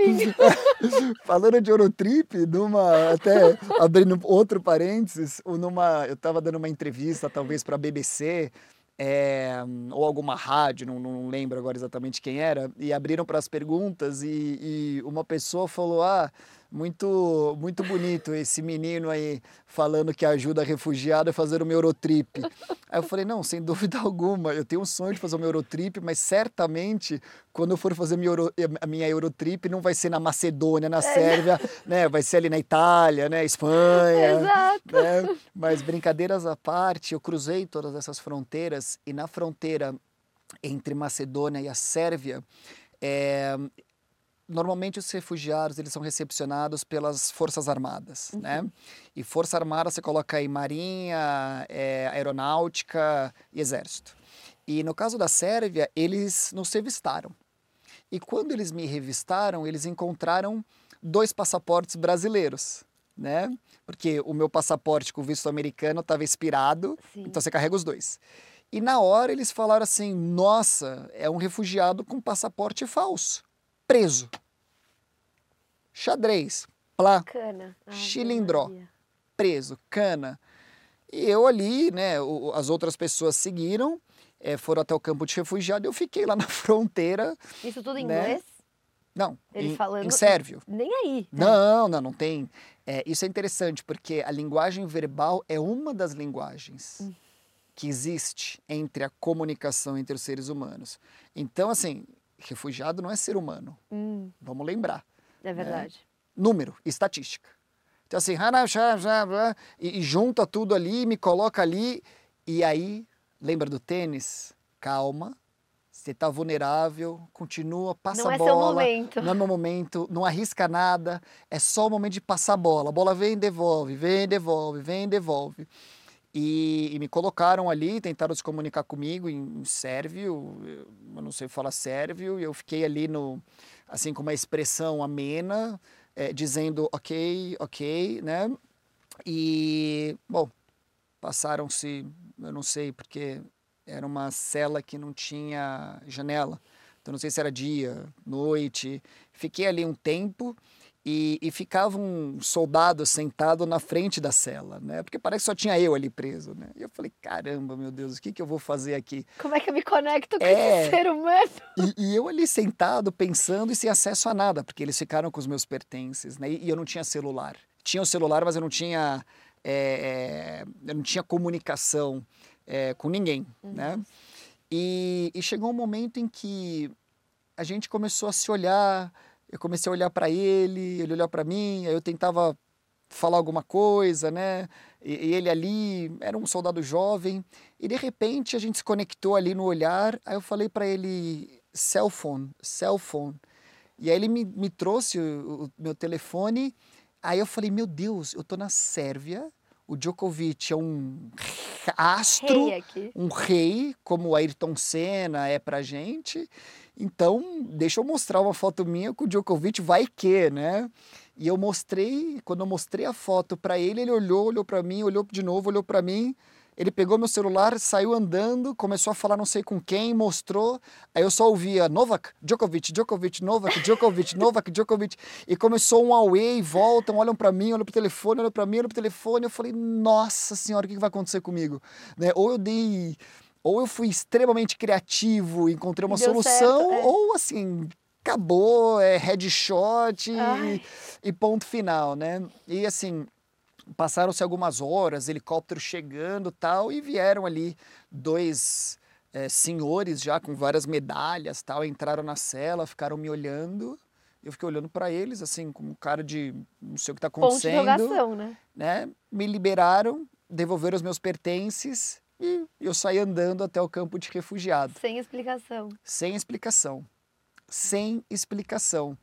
[LAUGHS] falando de Eurotrip, numa até abrindo outro parênteses, numa eu estava dando uma entrevista talvez para a BBC é, ou alguma rádio, não, não lembro agora exatamente quem era, e abriram para as perguntas e, e uma pessoa falou: Ah, muito, muito bonito esse menino aí falando que ajuda refugiado a fazer uma Eurotrip. Aí eu falei: Não, sem [LAUGHS] dúvida alguma, eu tenho um sonho de fazer uma Eurotrip, mas certamente quando eu for fazer minha Euro- a minha Eurotrip não vai ser na Macedônia, na Sérvia, né? Vai ser ali na Itália, né? Espanha Exato. né? Mas brincadeiras à parte, eu cruzei todas essas fronteiras e na fronteira entre Macedônia e a Sérvia, é, normalmente os refugiados eles são recepcionados pelas forças armadas, né? E força armada você coloca aí marinha, é, aeronáutica e exército. E no caso da Sérvia eles nos revistaram. E quando eles me revistaram, eles encontraram dois passaportes brasileiros, né? Porque o meu passaporte com visto americano estava expirado, Sim. então você carrega os dois. E na hora eles falaram assim: nossa, é um refugiado com passaporte falso, preso. Xadrez, plá, Cana. Chilindró. Maria. preso, cana. E eu ali, né, o- as outras pessoas seguiram, eh, foram até o campo de refugiado, eu fiquei lá na [LAUGHS] fronteira, Isso tudo em Né? inglês? não, Eles em, falando- em sérvio. [LAUGHS] Nem aí. né? Não, não, não tem. É, isso é interessante, porque a linguagem verbal é uma das linguagens Hum. que existe entre a comunicação entre os seres humanos. Então, assim, refugiado não é ser humano, Hum, vamos lembrar. é verdade. Número, estatística. Então assim, e, e junta tudo ali, me coloca ali, e aí, lembra do tênis? Calma, você está vulnerável, continua, passa não a é bola. Seu momento. Não é meu momento, não arrisca nada, é só o momento de passar a bola. A bola vem, devolve, vem, devolve, vem, devolve. E, e, me colocaram ali, tentaram se comunicar comigo em sérvio, eu não sei falar sérvio, e eu fiquei ali no, assim, com uma expressão amena, é, dizendo ok, ok, né? E, bom, passaram-se, eu não sei, porque era uma cela que não tinha janela, então não sei se era dia, noite, fiquei ali um tempo e, e, ficava um soldado sentado na frente da cela, né? Porque parece que só tinha eu ali preso, né? E eu falei, caramba, meu Deus, o que, que eu vou fazer aqui? Como é que eu me conecto com é... esse ser humano? E, e, eu ali sentado, pensando e sem acesso a nada, porque eles ficaram com os meus pertences, né? E, e eu não tinha celular. Tinha o celular, mas eu não tinha, é, é, eu não tinha comunicação é, com ninguém, uhum. né? E, e chegou um momento em que a gente começou a se olhar eu comecei a olhar para ele, ele olhou para mim, aí eu tentava falar alguma coisa, né? E, ele ali era um soldado jovem, e de repente a gente se conectou ali no olhar. Aí eu falei para ele: cell phone, cell phone. E aí ele me, me trouxe o, o, meu telefone. Aí eu falei: meu Deus, eu tô na Sérvia. O Djokovic é um astro, rei um rei, como o Ayrton Senna é pra gente. Então, deixa eu mostrar uma foto minha com o Djokovic, vai que, né? E eu mostrei, quando eu mostrei a foto para ele, ele olhou, olhou para mim, olhou de novo, olhou para mim. Ele pegou meu celular, saiu andando, começou a falar não sei com quem, mostrou. Aí eu só ouvia Novak, Djokovic, Djokovic, Novak, Djokovic, [LAUGHS] Novak, Djokovic. E começou um away, voltam, olham para mim, olham pro telefone, olham para mim, olham pro telefone. Eu falei, nossa senhora, o que vai acontecer comigo? Né? Ou eu dei ou eu fui extremamente criativo, encontrei uma Deu solução, certo, é. ou assim, acabou, é headshot e, e, ponto final, né? E assim, passaram-se algumas horas, helicóptero chegando tal, e vieram ali dois é, senhores já com várias medalhas tal, entraram na cela, ficaram me olhando. Eu fiquei olhando para eles, assim, como cara de não sei o que está acontecendo. Ponto de né? né? Me liberaram, devolveram os meus pertences e eu saí andando até o campo de refugiado. Sem explicação. Sem explicação. Sem explicação.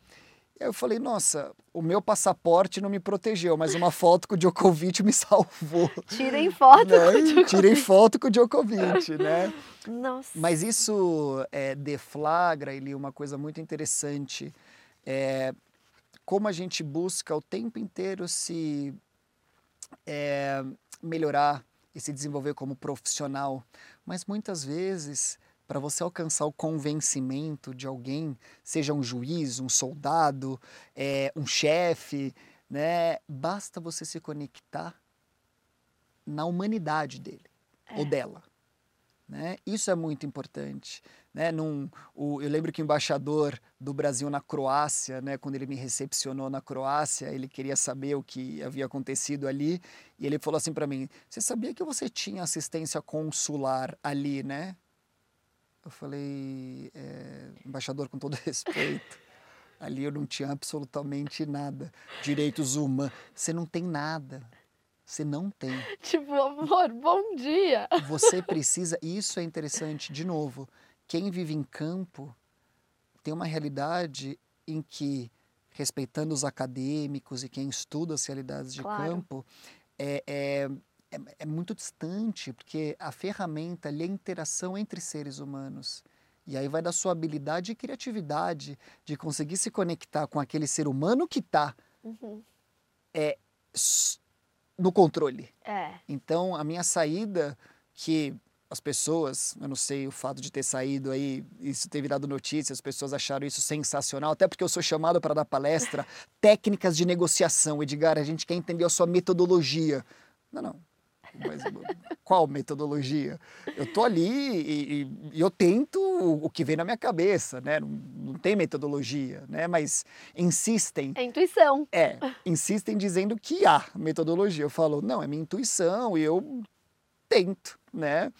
E aí eu falei, nossa, o meu passaporte não me protegeu, mas uma foto com o Djokovic me [LAUGHS] salvou. Tirem foto né? com o Djokovic. Tirem foto com o Djokovic, né? Nossa. Mas isso é, deflagra, ele uma coisa muito interessante. É, como a gente busca o tempo inteiro se é, melhorar, e se desenvolver como profissional, mas muitas vezes para você alcançar o convencimento de alguém, seja um juiz, um soldado, é, um chefe, né, basta você se conectar na humanidade dele é. ou dela. Né? Isso é muito importante. Né? Num, o, eu lembro que o embaixador do Brasil na Croácia, né, quando ele me recepcionou na Croácia, ele queria saber o que havia acontecido ali e ele falou assim para mim: Você sabia que você tinha assistência consular ali, né? Eu falei: é, Embaixador, com todo [LAUGHS] respeito. Ali eu não tinha absolutamente nada. Direitos humanos. Você não tem nada. Você não tem. [LAUGHS] Tipo, amor, bom dia. [LAUGHS] Você precisa. Isso é interessante, de novo. Quem vive em campo tem uma realidade em que, respeitando os acadêmicos e quem estuda as realidades de claro. campo, é, é, é, é, muito distante, porque a ferramenta ali é a interação entre seres humanos. E aí vai da sua habilidade e criatividade de conseguir se conectar com aquele ser humano que está uhum. é, no controle. É. Então, a minha saída, que as pessoas, eu não sei o fato de ter saído aí, isso ter virado notícia, as pessoas acharam isso sensacional, até porque eu sou chamado para dar palestra, [LAUGHS] técnicas de negociação. Edgar, a gente quer entender a sua metodologia. Não, não. Mas qual metodologia? Eu tô ali e, e, eu tento o que vem na minha cabeça, né? Não, não, tem metodologia, né? Mas insistem. É intuição. É, insistem dizendo que há metodologia. Eu falo, não, é minha intuição e eu tento, né?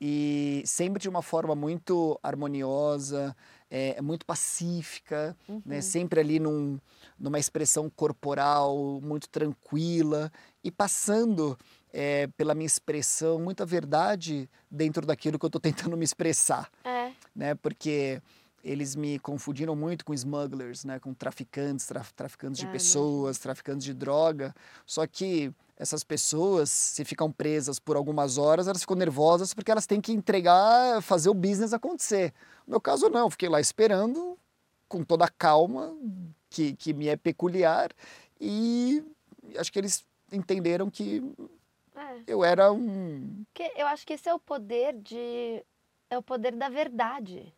e sempre de uma forma muito harmoniosa, é, muito pacífica, né? uhum. né? sempre ali num, numa expressão corporal muito tranquila e passando é, pela minha expressão muita verdade dentro daquilo que eu estou tentando me expressar. É. Né? Porque eles me confundiram muito com smugglers, né? com traficantes, traf traficantes de ah, pessoas, traficantes de droga. Só que essas pessoas, se ficam presas por algumas horas, elas ficam nervosas porque elas têm que entregar, fazer o business acontecer. No meu caso, não, eu fiquei lá esperando com toda a calma que, que me é peculiar e acho que eles entenderam que é. eu era um. Que eu acho que esse é o poder de. É o poder da verdade.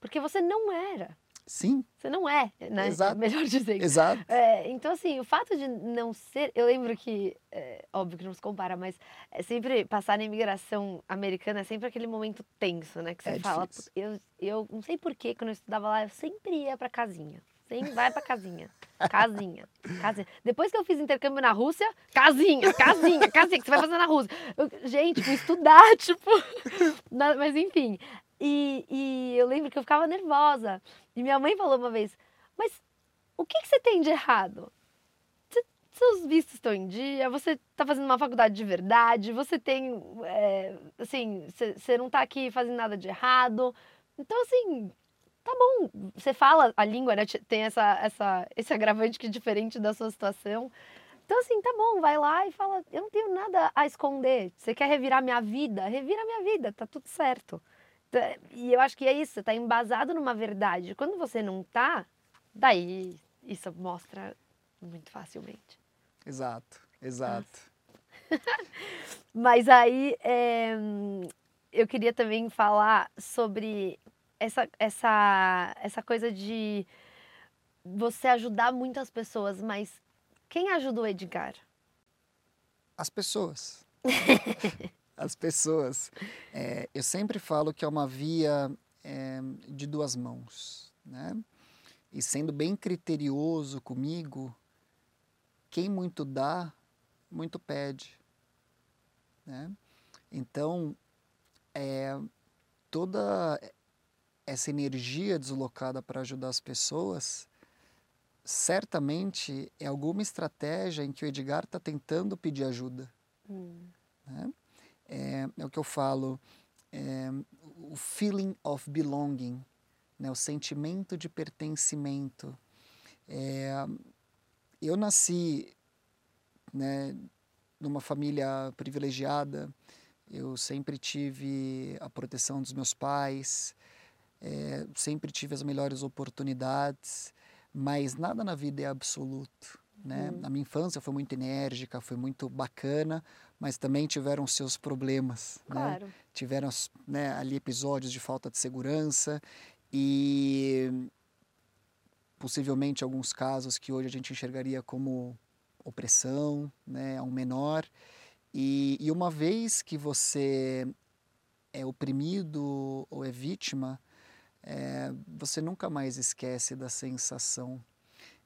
Porque você não era. Sim. Você não é, né? Exato. [LAUGHS] Melhor dizendo. Exato. É, então, assim, o fato de não ser. Eu lembro que. É, óbvio que não se compara, mas é sempre passar na imigração americana é sempre aquele momento tenso, né? Que você é fala. Eu, eu não sei porquê, quando eu estudava lá, eu sempre ia pra casinha. Sempre vai pra casinha. Casinha. Casinha. Depois que eu fiz intercâmbio na Rússia, casinha, casinha, casinha, que você vai fazer na Rússia. Eu, gente, fui estudar, [LAUGHS] tipo. mas enfim. E, e eu lembro que eu ficava nervosa. E minha mãe falou uma vez: Mas o que, que você tem de errado? seus vistos estão em dia, você está fazendo uma faculdade de verdade, você tem. É, assim, você não está aqui fazendo nada de errado. Então, assim, tá bom. Você fala a língua, né? Tem essa, essa, esse agravante que é diferente da sua situação. Então, assim, tá bom, vai lá e fala: eu não tenho nada a esconder. Você quer revirar minha vida? Revira minha vida, tá tudo certo. E eu acho que é isso, tá embasado numa verdade. Quando você não tá, daí isso mostra muito facilmente. Exato, exato. [LAUGHS] Mas aí é, eu queria também falar sobre essa, essa, essa coisa de você ajudar muitas pessoas, mas quem ajudou Edgar? As pessoas. [LAUGHS] as pessoas. É, eu sempre falo que é uma via é, de duas mãos, né? E sendo bem criterioso comigo, quem muito dá, muito pede, né? Então, é, toda essa energia deslocada para ajudar as pessoas, certamente é alguma estratégia em que o Edgar está tentando pedir ajuda. Hum. Né? é, é o que eu falo, é, o feeling of belonging, né, o sentimento de pertencimento. É, eu nasci né, numa família privilegiada, eu sempre tive a proteção dos meus pais, é, sempre tive as melhores oportunidades, mas nada na vida é absoluto. Né? Hum. A minha infância foi muito enérgica, foi muito bacana, mas também tiveram seus problemas. Né? Claro. Né? Tiveram né, ali episódios de falta de segurança e possivelmente alguns casos que hoje a gente enxergaria como opressão né, a um menor. E, e uma vez que você é oprimido ou é vítima, é, você nunca mais esquece da sensação.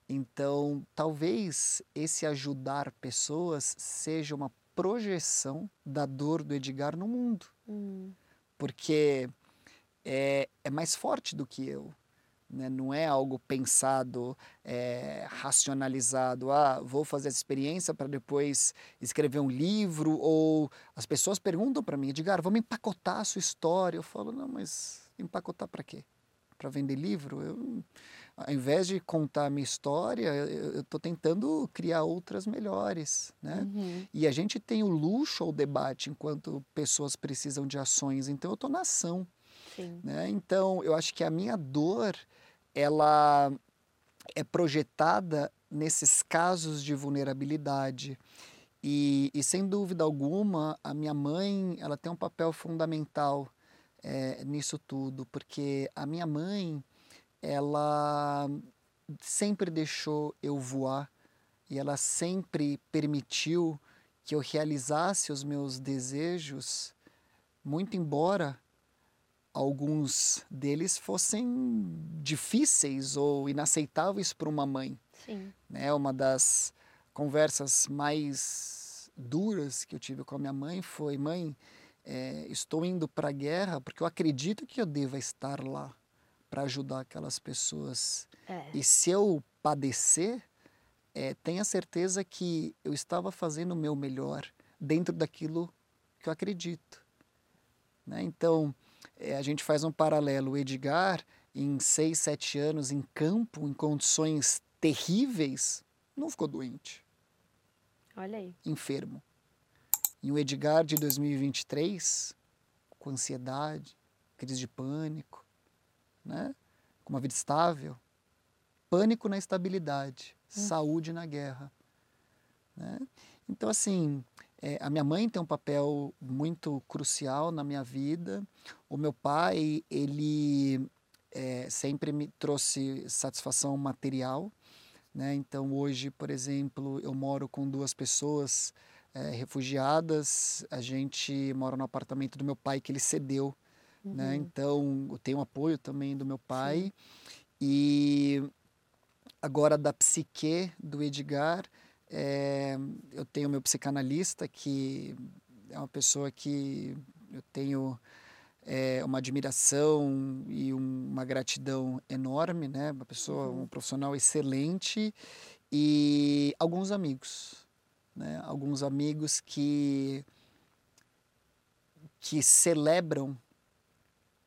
Então, talvez esse ajudar pessoas seja uma projeção da dor do Edgar no mundo. Hum. Porque é, é mais forte do que eu. Né? Não é algo pensado, é, racionalizado. Ah, vou fazer essa experiência para depois escrever um livro. Ou as pessoas perguntam para mim, Edgar, vamos empacotar a sua história. Eu falo, não, mas empacotar para quê? Para vender livro? Eu ao invés de contar a minha história, eu estou tentando criar outras melhores, né? Uhum. E a gente tem o luxo ao debate enquanto pessoas precisam de ações, então eu estou na ação. Sim. Né? Então, eu acho que a minha dor, ela é projetada nesses casos de vulnerabilidade. E, e, sem dúvida alguma, a minha mãe, ela tem um papel fundamental é, nisso tudo, porque a minha mãe, ela sempre deixou eu voar e ela sempre permitiu que eu realizasse os meus desejos, muito embora alguns deles fossem difíceis ou inaceitáveis para uma mãe. Sim. Né? Uma das conversas mais duras que eu tive com a minha mãe foi: mãe, é, estou indo para a guerra porque eu acredito que eu deva estar lá para ajudar aquelas pessoas. É. E se eu padecer, é, tenha certeza que eu estava fazendo o meu melhor dentro daquilo que eu acredito. Né? Então, é, a gente faz um paralelo. O Edgar, em seis, sete anos, em campo, em condições terríveis, não ficou doente, Olha aí. enfermo. E o Edgar de 2023, com ansiedade, crise de pânico, né? com uma vida estável, pânico na estabilidade, saúde na guerra. Né? Então, assim, é, a minha mãe tem um papel muito crucial na minha vida. O meu pai, ele é, sempre me trouxe satisfação material. Né? Então, hoje, por exemplo, eu moro com duas pessoas é, refugiadas. A gente mora no apartamento do meu pai que ele cedeu. Né? Então, eu tenho apoio também do meu pai. E agora da psique do Edgar, é, eu tenho meu psicanalista, que é uma pessoa que eu tenho é, uma admiração e um, uma gratidão enorme, né? Uma pessoa, um profissional excelente e alguns amigos, né? Alguns amigos que que celebram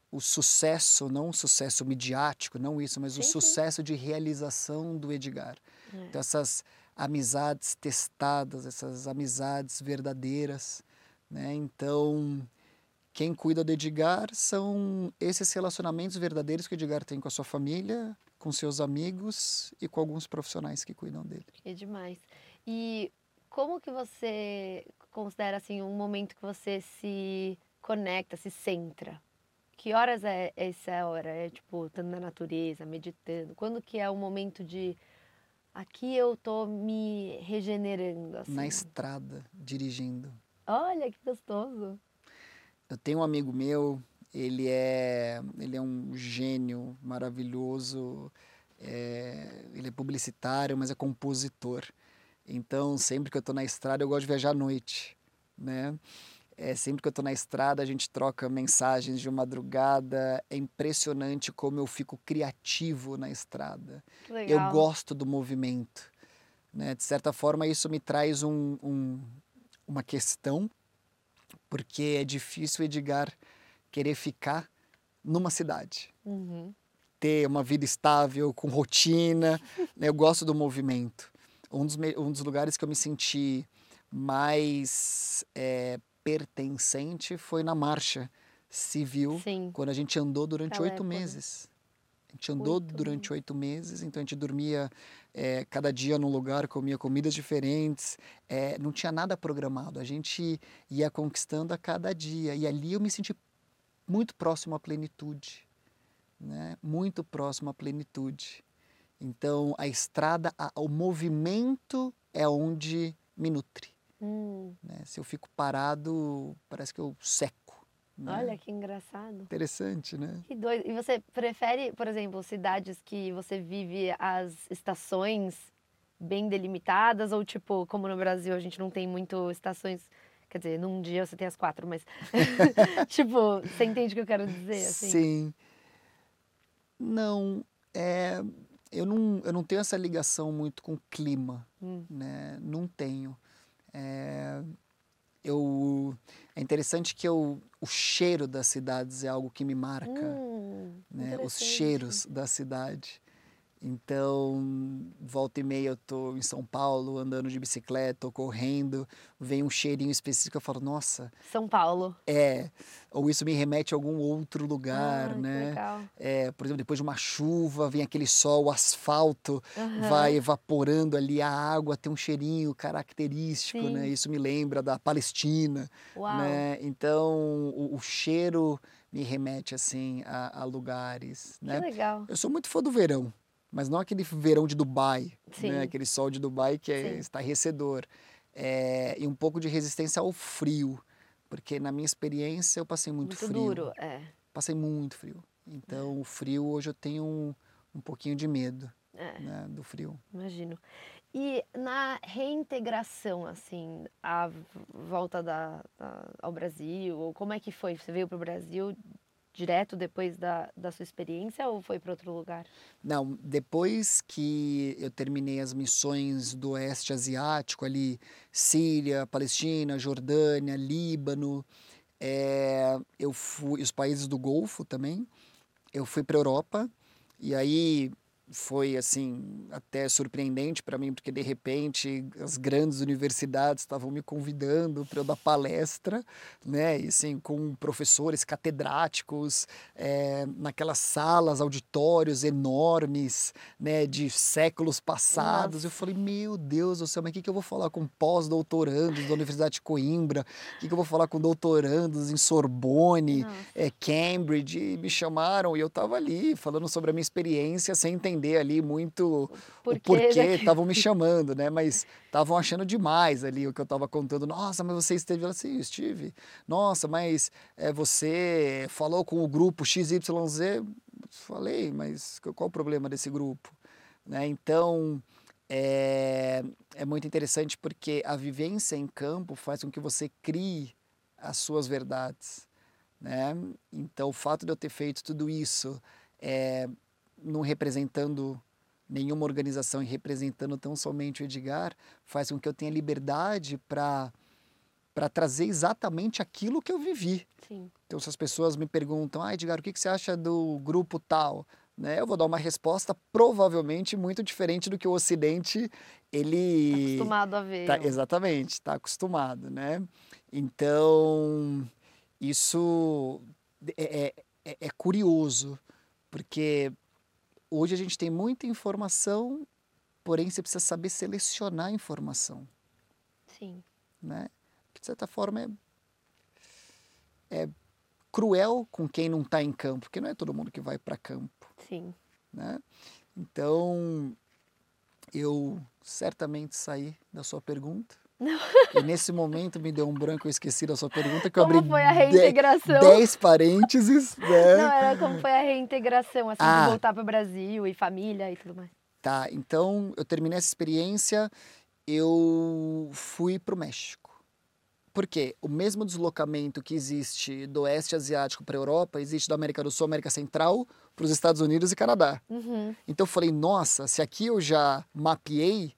o sucesso, não o sucesso midiático, não isso, mas o Sim, sim. sucesso de realização do Edgar. É. Então, essas amizades testadas, essas amizades verdadeiras, né? Então, quem cuida do Edgar são esses relacionamentos verdadeiros que o Edgar tem com a sua família, com seus amigos e com alguns profissionais que cuidam dele. É demais. E como que você considera assim um momento que você se conecta, se centra? Que horas é essa hora? É tipo estando na natureza, meditando? Quando que é o momento de aqui eu tô me regenerando assim? Na estrada, dirigindo. Olha que gostoso. Eu tenho um amigo meu, ele é, ele é um gênio maravilhoso, é, ele é publicitário, mas é compositor. Então, sempre que eu estou na estrada, eu gosto de viajar à noite, né? É, sempre que eu estou na estrada, a gente troca mensagens de madrugada. É impressionante como eu fico criativo na estrada. Legal. Eu gosto do movimento. Né? De certa forma, isso me traz um, um, uma questão, porque é difícil o Edgar querer ficar numa cidade, Uhum. ter uma vida estável, com rotina. né? Eu gosto do movimento. Um dos, um dos lugares que eu me senti mais é, pertencente foi na marcha civil, Sim. quando a gente andou durante oito meses. A gente andou Oito durante oito meses, então a gente dormia eh, cada dia num lugar, comia comidas diferentes, eh, não tinha nada programado. A gente ia conquistando a cada dia. E ali eu me senti muito próximo à plenitude, né? muito próximo à plenitude. Então a estrada, a- o movimento é onde me nutre. Hum, Né? Se eu fico parado, parece que eu seco. né? Olha que engraçado. Interessante, né? Que doido. E você prefere, por exemplo, cidades que você vive as estações bem delimitadas ou tipo, como no Brasil a gente não tem muito estações, quer dizer, num dia você tem as quatro, mas [LAUGHS] [LAUGHS] tipo, você entende o que eu quero dizer assim? Sim. Não, é, eu não, eu não tenho essa ligação muito com o clima, Hum. né? Não tenho. É, eu, é interessante que eu, o cheiro das cidades é algo que me marca, Hum, né? Os cheiros da cidade. Então, volta e meia eu tô em São Paulo, andando de bicicleta ou correndo, vem um cheirinho específico, eu falo, nossa, São Paulo. é, ou isso me remete a algum outro lugar, ah, que né? legal. É, por exemplo, depois de uma chuva, vem aquele sol, o asfalto Aham. vai evaporando ali, a água tem um cheirinho característico, Sim. né? Isso me lembra da Palestina, Uau. né? Então, o, o cheiro me remete, assim, a, a lugares, Que né? legal. Eu sou muito fã do verão, mas não aquele verão de Dubai, né? Aquele sol de Dubai que é Sim. estarrecedor. É, e um pouco de resistência ao frio, porque na minha experiência eu passei muito, Muito frio. duro, é. Passei muito frio. Então, o frio hoje eu tenho um, um pouquinho de medo. É. É. né, do frio. Imagino. E na reintegração, assim, a volta da, da- ao Brasil, ou como é que foi? Você veio para o Brasil direto depois da, da sua experiência ou foi para outro lugar? Não, depois que eu terminei as missões do Oeste Asiático, ali, Síria, Palestina, Jordânia, Líbano, eh, eu fui, os países do Golfo também, eu fui para Europa, e aí foi, assim, até surpreendente para mim, porque de repente as grandes universidades estavam me convidando para eu dar palestra, né, e assim, com professores catedráticos, eh, naquelas salas, auditórios enormes, né, de séculos passados. Eu Nossa. falei, meu Deus do céu, mas o que, que eu vou falar com pós-doutorandos da Universidade de Coimbra? O que, que eu vou falar com doutorandos em Sorbonne, eh, Cambridge? E me chamaram e eu estava ali falando sobre a minha experiência sem entender ali muito Por o porquê estavam [LAUGHS] me chamando, né? Mas estavam achando demais ali o que eu estava contando. Nossa, mas você esteve lá? Sim, estive. Nossa, mas eh, você falou com o grupo XYZ? Falei, mas qual o problema desse grupo? Né? Então, é, é muito interessante porque a vivência em campo faz com que você crie as suas verdades, né? Então, o fato de eu ter feito tudo isso, é, não representando nenhuma organização e representando tão somente o Edgar, faz com que eu tenha liberdade para para trazer exatamente aquilo que eu vivi. Sim. Então, se as pessoas me perguntam, ah, Edgar, o que que você acha do grupo tal? Né, eu vou dar uma resposta provavelmente muito diferente do que o Ocidente ele Acostumado a ver. Tá, exatamente, está acostumado, né? Então, isso é, é- é- é curioso, porque hoje a gente tem muita informação, porém você precisa saber selecionar a informação, Sim. né? Que de certa forma é, é cruel com quem não está em campo, porque não é todo mundo que vai para campo Sim. né? Então, eu certamente saí da sua pergunta. E nesse momento me deu um branco, eu esqueci da sua pergunta, que eu Como abri foi a reintegração? dez parênteses, né? Não, era como foi a reintegração, assim, Ah. de voltar para o Brasil e família e tudo mais. Tá, então eu terminei essa experiência, eu fui para o México. Por quê? O mesmo deslocamento que existe do Oeste Asiático para a Europa, existe da América do Sul, América Central, para os Estados Unidos e Canadá. Uhum. Então eu falei, nossa, se aqui eu já mapeei,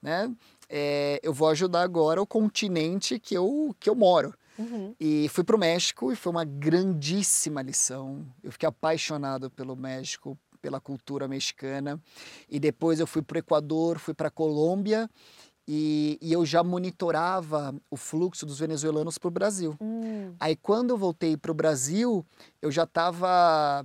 né? É, eu vou ajudar agora o continente que eu, que eu moro. Uhum. E fui para o México e foi uma grandíssima lição. Eu fiquei apaixonado pelo México, pela cultura mexicana. E depois eu fui para o Equador, fui para a Colômbia e, e eu já monitorava o fluxo dos venezuelanos para o Brasil. Hum. Aí quando eu voltei para o Brasil, eu já estava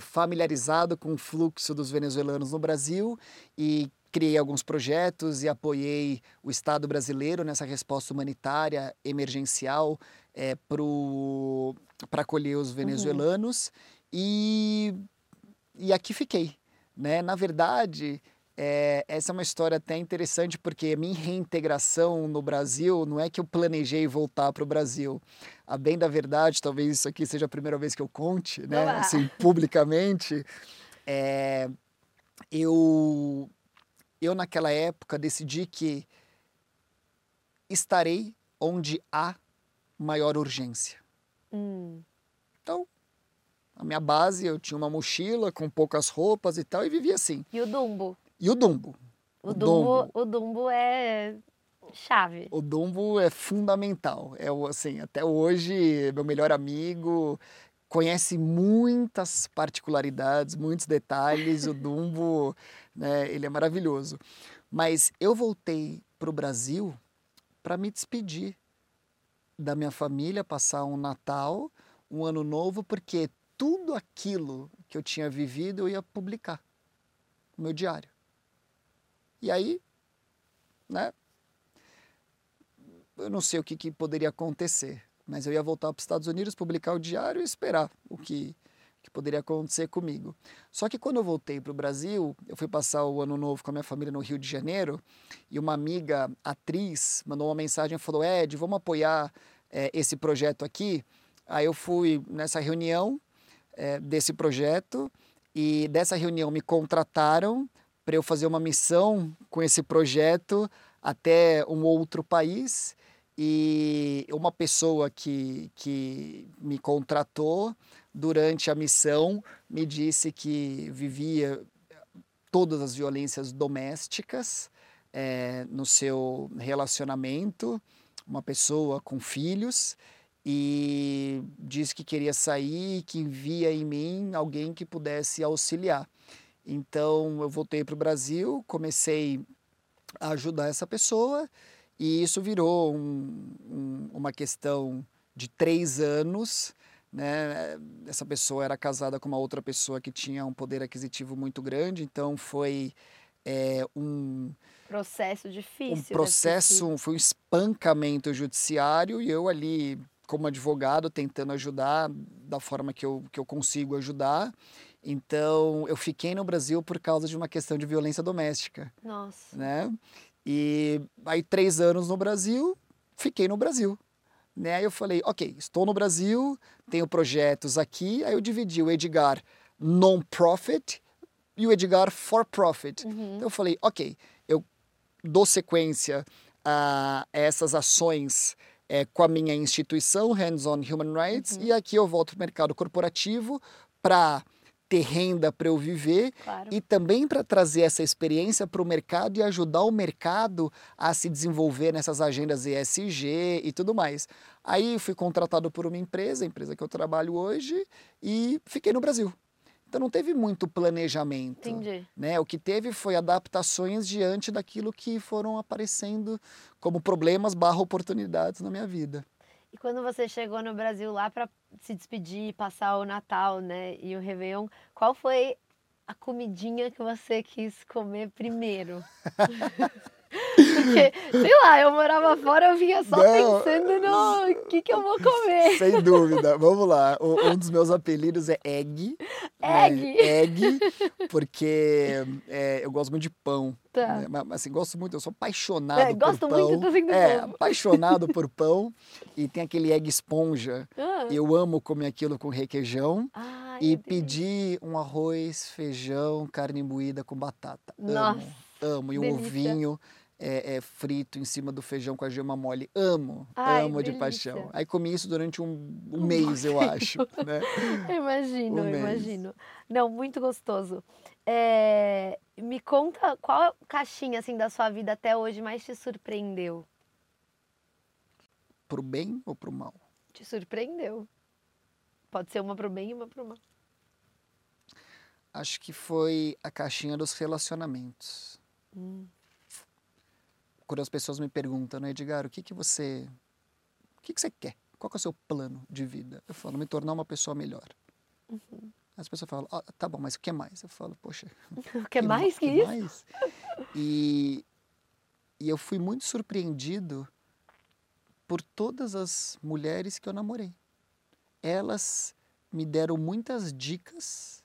familiarizado com o fluxo dos venezuelanos no Brasil e criei alguns projetos e apoiei o Estado brasileiro nessa resposta humanitária emergencial para acolher os venezuelanos e, e aqui fiquei. Né? Na verdade, é, essa é uma história até interessante porque a minha reintegração no Brasil não é que eu planejei voltar para o Brasil. A bem da verdade, talvez isso aqui seja a primeira vez que eu conte, né? Olá. Assim, publicamente. É, eu, eu, naquela época, decidi que estarei onde há maior urgência. Hum. Então, a minha base, eu tinha uma mochila com poucas roupas e tal, e vivia assim. E o Dumbo? E o Dumbo? O O Dumbo, Dumbo. o Dumbo é chave. O Dumbo é fundamental. É assim, até hoje meu melhor amigo conhece muitas particularidades, muitos detalhes. O Dumbo, né, ele é maravilhoso. Mas eu voltei para o Brasil para me despedir da minha família, passar um Natal, um Ano Novo, porque tudo aquilo que eu tinha vivido eu ia publicar no meu diário. E aí, né? Eu não sei o que, que poderia acontecer, mas eu ia voltar para os Estados Unidos, publicar o diário e esperar o que, que poderia acontecer comigo. Só que quando eu voltei para o Brasil, eu fui passar o ano novo com a minha família no Rio de Janeiro e uma amiga atriz mandou uma mensagem e falou: Ed, vamos apoiar eh, esse projeto aqui. Aí eu fui nessa reunião eh, desse projeto e dessa reunião me contrataram para eu fazer uma missão com esse projeto até um outro país e uma pessoa que, que me contratou durante a missão me disse que vivia todas as violências domésticas é, no seu relacionamento, uma pessoa com filhos, e disse que queria sair, que via em mim alguém que pudesse auxiliar. Então eu voltei para o Brasil, comecei a ajudar essa pessoa e isso virou um, um, uma questão de três anos. Né? Essa pessoa era casada com uma outra pessoa que tinha um poder aquisitivo muito grande, então foi é, um processo difícil. Um processo, foi um espancamento judiciário e eu ali como advogado tentando ajudar da forma que eu, que eu consigo ajudar. Então, eu fiquei no Brasil por causa de uma questão de violência doméstica. Nossa. Né? E aí, três anos no Brasil, fiquei no Brasil. Né? Aí eu falei, ok, estou no Brasil, tenho projetos aqui. Aí eu dividi o Edgar non-profit e o Edgar for-profit. Uhum. Então eu falei, ok, eu dou sequência a essas ações é, com a minha instituição, Hands on Human Rights, uhum. e aqui eu volto para o mercado corporativo para ter renda para eu viver claro. e também para trazer essa experiência para o mercado e ajudar o mercado a se desenvolver nessas agendas ESG e tudo mais. Aí fui contratado por uma empresa, a empresa que eu trabalho hoje, e fiquei no Brasil. Então não teve muito planejamento. Entendi. Né? O que teve foi adaptações diante daquilo que foram aparecendo como problemas barra oportunidades na minha vida. E quando você chegou no Brasil lá para se despedir, passar o Natal, né, e o Réveillon, qual foi a comidinha que você quis comer primeiro? [LAUGHS] Porque, sei lá, eu morava fora, eu vinha só Não, pensando no que, que eu vou comer. Sem dúvida. Vamos lá. Um dos meus apelidos é Egg. Né? Egg? Né? Egg, porque é, eu gosto muito de pão. Tá. Né? Mas, assim, gosto muito, eu sou apaixonado é, por gosto pão. Gosto muito, tô sendo É, apaixonado [LAUGHS] por pão. E tem aquele egg esponja. Ah. Eu amo comer aquilo com requeijão. Ai, e pedir um arroz, feijão, carne moída com batata. Nossa. Amo, amo. E um ovinho é, é, frito em cima do feijão com a gema mole. Amo, Ai, amo delícia. de paixão. Aí comi isso durante um, um mês, eu [LAUGHS] acho. Né? [LAUGHS] imagino, um imagino. Não, muito gostoso. É, me conta qual caixinha assim da sua vida até hoje mais te surpreendeu? Pro bem ou pro mal? Te surpreendeu. Pode ser uma pro bem e uma pro mal. Acho que foi a caixinha dos relacionamentos. Hum quando as pessoas me perguntam, né, Edgar, o que que você, o que que você quer? Qual que é o seu plano de vida? Eu falo, me tornar uma pessoa melhor. Uhum. As pessoas falam, ah, tá bom, mas o que mais? Eu falo, poxa. [LAUGHS] O que, mais que, que isso? Mais? E, e eu fui muito surpreendido por todas as mulheres que eu namorei. Elas me deram muitas dicas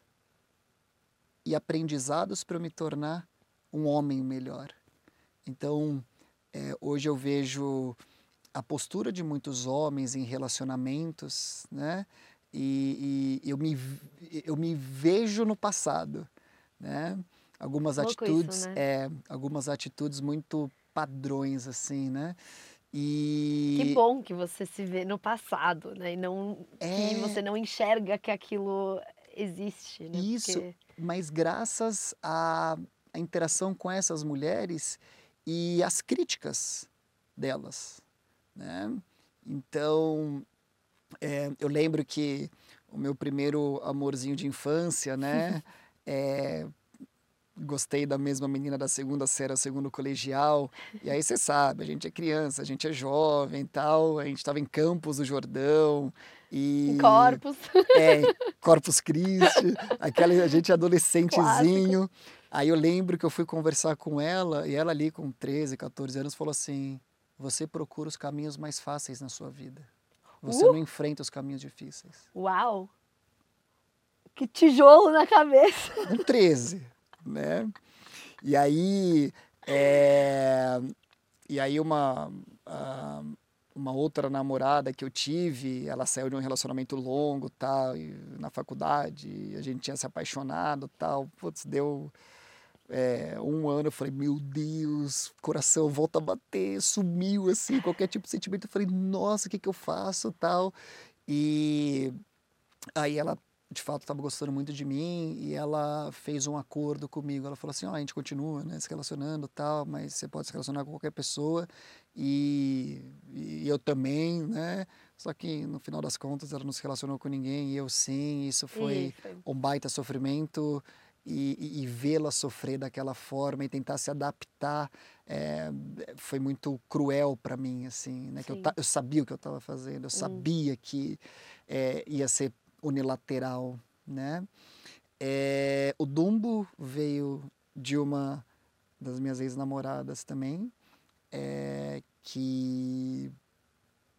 e aprendizados para me tornar um homem melhor. Então, é, hoje eu vejo a postura de muitos homens em relacionamentos, né? E, e eu, me, eu me vejo no passado, né? Algumas atitudes, isso, né? é, algumas atitudes muito padrões assim, né? E que bom que você se vê no passado, né? E não é... que você não enxerga que aquilo existe, né? Isso, Porque... mas graças à, à interação com essas mulheres, e as críticas delas. Né? Então, é, eu lembro que o meu primeiro amorzinho de infância, né? [LAUGHS] é, gostei da mesma menina da segunda série, segundo colegial. E aí você sabe, a gente é criança, a gente é jovem tal. A gente estava em Campos do Jordão. E, Corpus. [LAUGHS] É, [LAUGHS] Corpus Christi. Aquela, a gente adolescentezinho. Clássico. Aí eu lembro que eu fui conversar com ela e ela ali com 13, 14 anos falou assim: "Você procura os caminhos mais fáceis na sua vida. Você uh! não enfrenta os caminhos difíceis." Uau. Que tijolo na cabeça. [LAUGHS] Um 13, né? E aí é... e aí uma uma outra namorada que eu tive, ela saiu de um relacionamento longo, tal, na faculdade, a gente tinha se apaixonado, tal. Putz, deu é, um ano, eu falei, meu Deus, coração volta a bater, sumiu, assim, qualquer tipo de sentimento. Eu falei, nossa, o que, que eu faço, tal. E aí ela, de fato, estava gostando muito de mim e ela fez um acordo comigo. Ela falou assim, ó, a gente continua, né, se relacionando, tal, mas você pode se relacionar com qualquer pessoa e, e eu também, né? Só que no final das contas ela não se relacionou com ninguém e eu sim. Isso foi, isso. um baita sofrimento e, e, e vê-la sofrer daquela forma e tentar se adaptar é, foi muito cruel para mim assim né que eu, eu, sabia o que eu estava fazendo eu hum. sabia que é, ia ser unilateral né? É, o Dumbo veio de uma das minhas ex-namoradas também que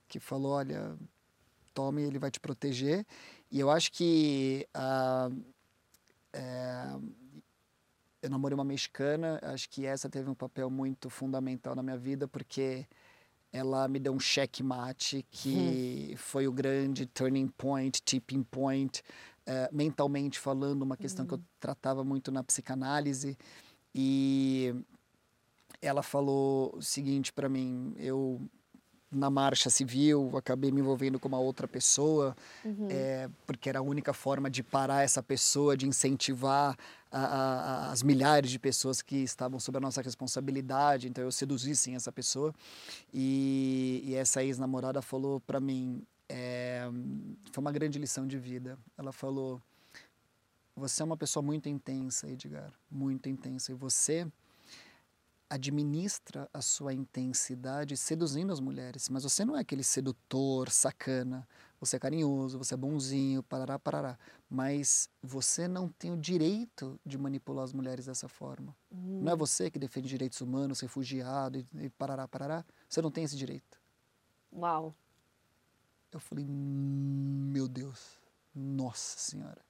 que falou olha tome ele vai te proteger. E eu acho que a é, eu namorei uma mexicana, acho que essa teve um papel muito fundamental na minha vida, porque ela me deu um checkmate que hum. foi o grande turning point, tipping point, uh, mentalmente falando, uma questão que eu hum. tratava muito na psicanálise. E ela falou o seguinte para mim: eu na marcha civil, acabei me envolvendo com uma outra pessoa, uhum. é, porque era a única forma de parar essa pessoa, de incentivar a, as milhares de pessoas que estavam sob a nossa responsabilidade. Então eu seduzi sim essa pessoa. E, e essa ex-namorada falou para mim, é, foi uma grande lição de vida. Ela falou: Você é uma pessoa muito intensa, Edgar, muito intensa. E você administra a sua intensidade seduzindo as mulheres, mas você não é aquele sedutor, sacana. Você é carinhoso, você é bonzinho, parará, parará. Mas você não tem o direito de manipular as mulheres dessa forma. Hum. Não é você que defende direitos humanos, refugiado e, e parará, parará. Você não tem esse direito. Uau. Eu falei, hum, meu Deus, nossa senhora.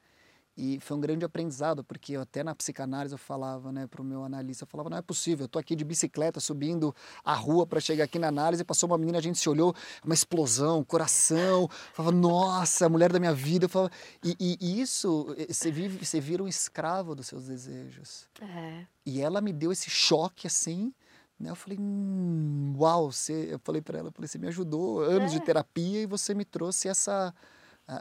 E foi um grande aprendizado, porque eu, até na psicanálise eu falava né, para o meu analista, eu falava, não é possível, eu estou aqui de bicicleta subindo a rua para chegar aqui na análise, passou uma menina, a gente se olhou, uma explosão, coração, falava, nossa, a mulher da minha vida. Eu falava, e, e, e isso, eh, você, vive, você vira um escravo dos seus desejos. É. E ela me deu esse choque assim, né? Eu falei, hum, uau, você, eu falei para ela, eu falei, você me ajudou, anos é. de terapia e você me trouxe essa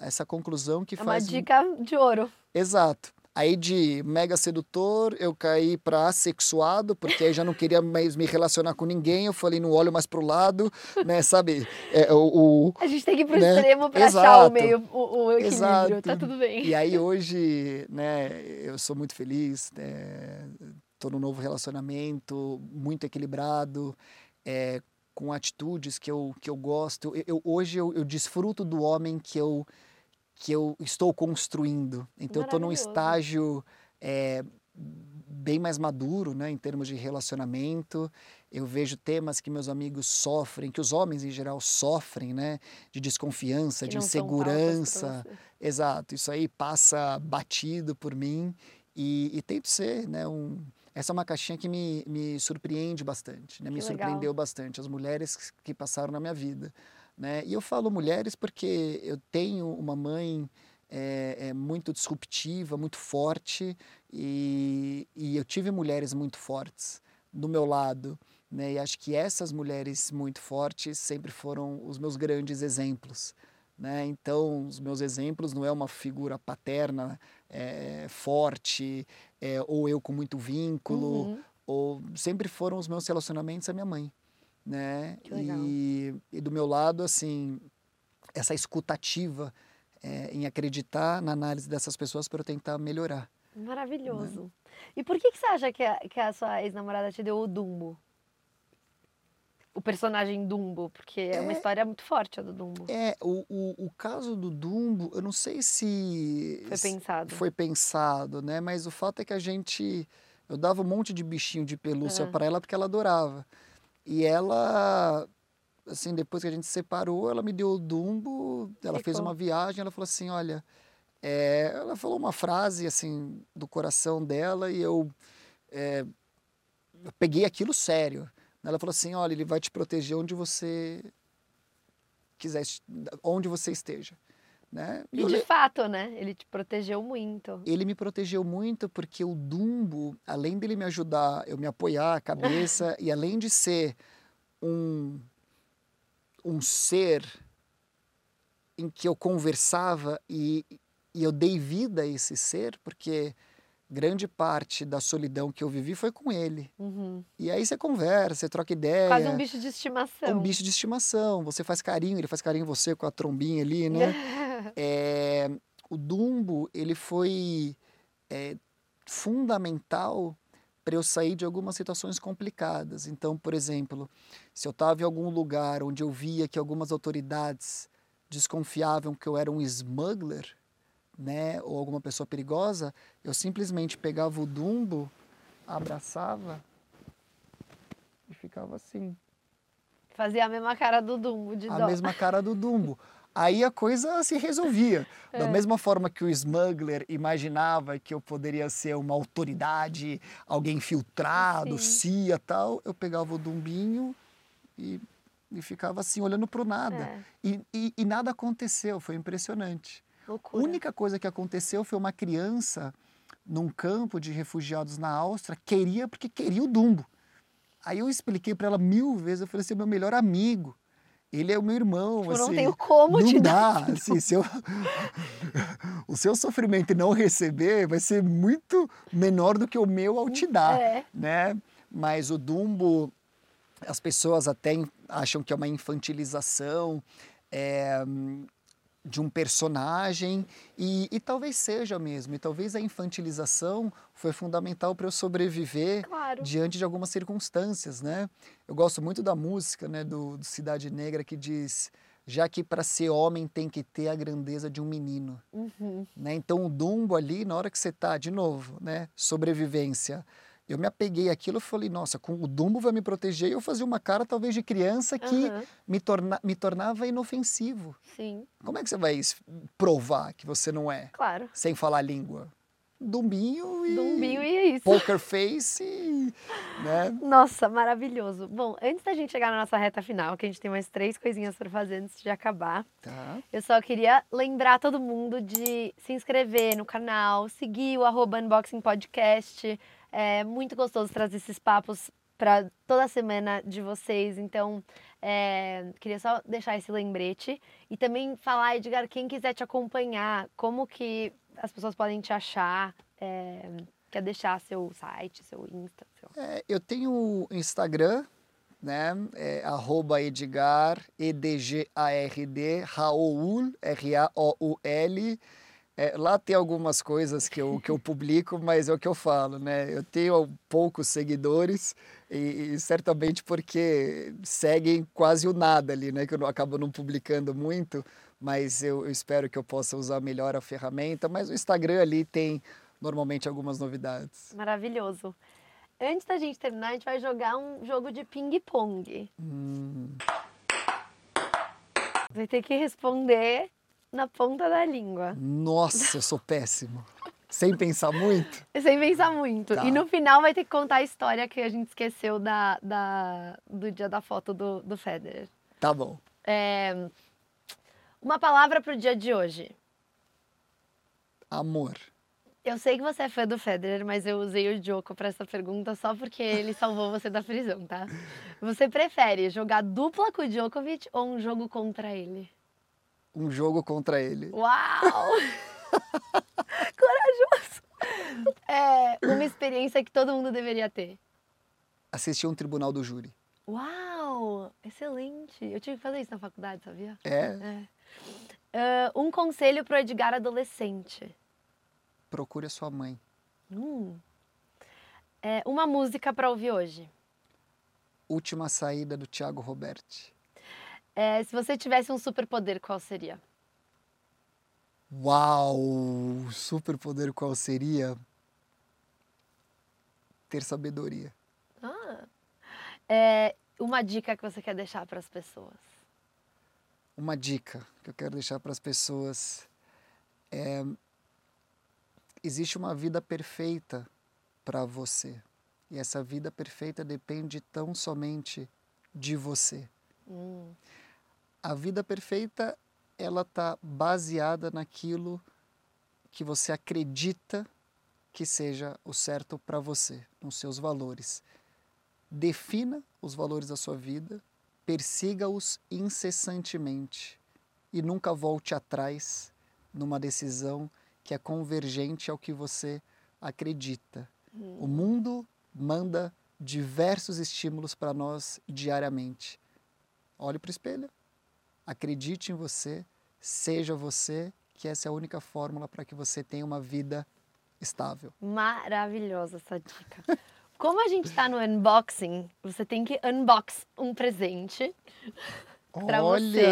essa conclusão que é faz. Uma dica de ouro. Exato. Aí de mega sedutor, eu caí para assexuado, porque aí já não queria mais me relacionar com ninguém. Eu falei, não olho mais pro lado, [LAUGHS] né? Sabe? É, o, o, a gente tem que ir pro né? extremo para achar o meio, o, o equilíbrio. Exato. Tá tudo bem. E aí [LAUGHS] hoje, né? Eu sou muito feliz. Né? Tô num novo relacionamento, muito equilibrado. É, com atitudes que eu, que eu gosto. Eu, eu hoje eu, eu, desfruto do homem que eu, que eu estou construindo. Então eu estou num estágio é, bem mais maduro né, em termos de relacionamento. Eu vejo temas que meus amigos sofrem, que os homens em geral sofrem, né? De desconfiança, que de insegurança. Exato, isso aí passa batido por mim e, e tento ser né, um essa é uma caixinha que me, me surpreende bastante, né? me surpreendeu bastante, as mulheres que passaram na minha vida. Né? E eu falo mulheres porque eu tenho uma mãe é, é muito disruptiva, muito forte, e, e eu tive mulheres muito fortes do meu lado. Né? E acho que essas mulheres muito fortes sempre foram os meus grandes exemplos. Né? Então, os meus exemplos não é uma figura paterna é, forte, é, ou eu com muito vínculo, uhum. ou sempre foram os meus relacionamentos a minha mãe, né? E, e, do meu lado, assim, essa escutativa é, em acreditar na análise dessas pessoas para eu tentar melhorar. Maravilhoso. Né? E por que, que você acha que a, que a sua ex-namorada te deu o Dumbo? o personagem Dumbo, porque é, é, uma história muito forte a do Dumbo. É, o, o, o caso do Dumbo, eu não sei se foi pensado. Foi pensado, né? Mas o fato é que a gente eu dava um monte de bichinho de pelúcia para ela porque ela adorava. E ela assim, depois que a gente se separou, ela me deu o Dumbo, ela Ficou. fez uma viagem, ela falou assim, olha, é, ela falou uma frase assim do coração dela e eu, é, eu peguei aquilo sério. Ela falou assim: olha, ele vai te proteger onde você quiser, onde você esteja. Né? E de le- fato, né? Ele te protegeu muito. ele me protegeu muito porque o Dumbo, além dele me ajudar, eu me apoiar a cabeça [LAUGHS] e além de ser um um ser em que eu conversava e, e eu dei vida a esse ser, porque grande parte da solidão que eu vivi foi com ele. Uhum. E aí você conversa, você troca ideia. Quase um bicho de estimação. um bicho de estimação. Você faz carinho, ele faz carinho em você com a trombinha ali, né? [LAUGHS] É, o Dumbo, ele foi é, fundamental para eu sair de algumas situações complicadas. Então, por exemplo, se eu estava em algum lugar onde eu via que algumas autoridades desconfiavam que eu era um smuggler, né, ou alguma pessoa perigosa, eu simplesmente pegava o Dumbo, abraçava e ficava assim Fazia a mesma cara do Dumbo, de a dó. mesma [LAUGHS] cara do Dumbo. Aí a coisa se resolvia. É. Da mesma forma que o smuggler imaginava que eu poderia ser uma autoridade, alguém filtrado, Sim. CIA tal, eu pegava o Dumbinho e, e ficava assim, olhando para o nada. É, E, e, e nada aconteceu, foi impressionante. A loucura. única coisa que aconteceu foi uma criança num campo de refugiados na Áustria, queria porque queria o Dumbo. Aí eu expliquei para ela mil vezes, eu falei assim, meu melhor amigo, ele é o meu irmão, Tipo, assim, não tenho como não te dá, dar. [LAUGHS] assim, se eu- [LAUGHS] o seu sofrimento e não receber vai ser muito menor do que o meu ao te dar, É. né? Mas o Dumbo, as pessoas até acham que é uma infantilização é, de um personagem e, e talvez seja mesmo. E talvez a infantilização foi fundamental para eu sobreviver Claro. diante de algumas circunstâncias, né? Eu gosto muito da música, né, do, do Cidade Negra que diz já que para ser homem tem que ter a grandeza de um menino, Uhum. né? Então o Dumbo ali, na hora que você tá de novo, né, sobrevivência, eu me apeguei àquilo e falei, nossa, com o Dumbo vai me proteger e eu fazia uma cara talvez de criança que Aham, me, torna, me tornava inofensivo. Sim, Como é que você vai provar que você não é claro. sem falar a língua? Dumbinho e Dumbinho e é isso. poker face, e, né? Nossa, maravilhoso. Bom, antes da gente chegar na nossa reta final, que a gente tem mais três coisinhas para fazer antes de acabar, Tá. eu só queria lembrar todo mundo de se inscrever no canal, seguir o arroba Unboxing Podcast. É muito gostoso trazer esses papos para toda semana de vocês. Então, é, queria só deixar esse lembrete. E também falar, Edgar, quem quiser te acompanhar, como que as pessoas podem te achar. é, quer deixar seu site, seu Insta, seu... É, eu tenho o Instagram, né? É, arroba Edgar, E-D-G-A-R-D, Raoul, R-A-O-U-L. É, lá tem algumas coisas que eu, que eu publico, mas é o que eu falo, né? Eu tenho poucos seguidores e, e certamente porque seguem quase o nada ali, né? Que eu não, acabo não publicando muito, mas eu, eu espero que eu possa usar melhor a ferramenta. Mas o Instagram ali tem normalmente algumas novidades. Maravilhoso. Antes da gente terminar, a gente vai jogar um jogo de ping-pong. Hum, Vai ter que responder na ponta da língua. nossa, eu sou péssimo. Sem pensar muito? Sem pensar muito. Tá. E no final vai ter que contar a história que a gente esqueceu da, da- do dia da foto do, do Federer. Tá bom. É, uma palavra pro dia de hoje. Amor. Eu sei que você é fã do Federer, mas eu usei o Joko para essa pergunta só porque ele salvou você da prisão, tá? Você prefere jogar dupla com o Djokovic ou um jogo contra ele? Um jogo contra ele. Uau! [LAUGHS] Corajoso! É uma experiência que todo mundo deveria ter. Assistir um tribunal do júri. Uau! Excelente! Eu tive que fazer isso na faculdade, sabia? É, É. Ah, um conselho pro Edgar adolescente. procure a sua mãe. Hum. É, uma música para ouvir hoje. Última saída do Thiago Roberti. É, se você tivesse um superpoder, qual seria? Uau! Superpoder qual seria? Ter sabedoria. Ah. É, uma dica que você quer deixar para as pessoas. Uma dica que eu quero deixar para as pessoas é existe uma vida perfeita para você. E essa vida perfeita depende tão somente de você. Hum, A vida perfeita ela está baseada naquilo que você acredita que seja o certo para você, nos seus valores. Defina os valores da sua vida, persiga-os incessantemente e nunca volte atrás numa decisão que é convergente ao que você acredita. Hum. O mundo manda diversos estímulos para nós diariamente. Olhe para o espelho, acredite em você, seja você, que essa é a única fórmula para que você tenha uma vida estável. Maravilhosa essa dica. Como a gente está no unboxing, você tem que unbox um presente para você.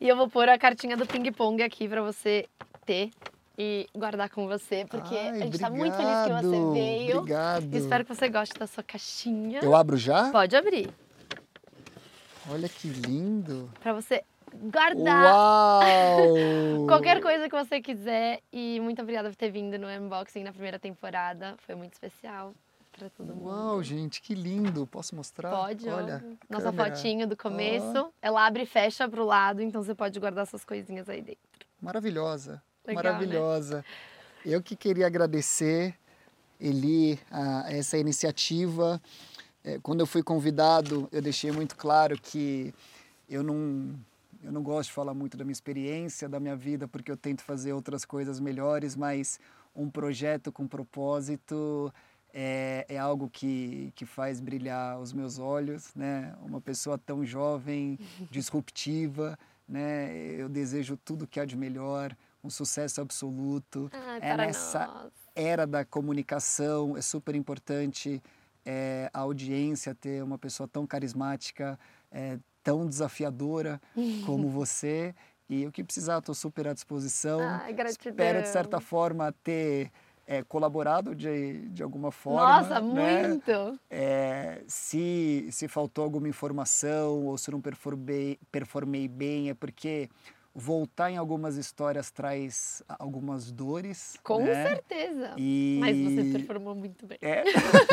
E eu vou pôr a cartinha do ping-pong aqui para você ter e guardar com você, porque Ai, a gente está muito feliz que você veio. Obrigado. Espero que você goste da sua caixinha. Eu abro já? Pode abrir. Olha que lindo. Para você guardar. Uau! [LAUGHS] Qualquer coisa que você quiser. E muito obrigada por ter vindo no unboxing na primeira temporada. Foi muito especial para todo mundo. Uau, gente, que lindo. Posso mostrar? Pode, olha. Nossa câmera. fotinho do começo. Oh. Ela abre e fecha pro lado, então você pode guardar suas coisinhas aí dentro. Maravilhosa. Legal, né? maravilhosa. Né? Eu que queria agradecer, Eli, a essa iniciativa. É, quando eu fui convidado, eu deixei muito claro que eu não eu não gosto de falar muito da minha experiência, da minha vida, porque eu tento fazer outras coisas melhores, mas um projeto com propósito é, é algo que, que faz brilhar os meus olhos, né? Uma pessoa tão jovem, [LAUGHS] disruptiva, né? Eu desejo tudo que há de melhor, um sucesso absoluto. Ai, é nessa nós. era da comunicação, é super importante é, a audiência ter uma pessoa tão carismática, é, tão desafiadora como [LAUGHS] você. E o que precisar, estou super à disposição. Ai, gratidão. Espero, de certa forma, ter é, colaborado de, de alguma forma. Nossa, né? muito! É, se, se faltou alguma informação ou se não performei, performei bem, é porque voltar em algumas histórias traz algumas dores. Com né? certeza. E... Mas você performou muito bem. É.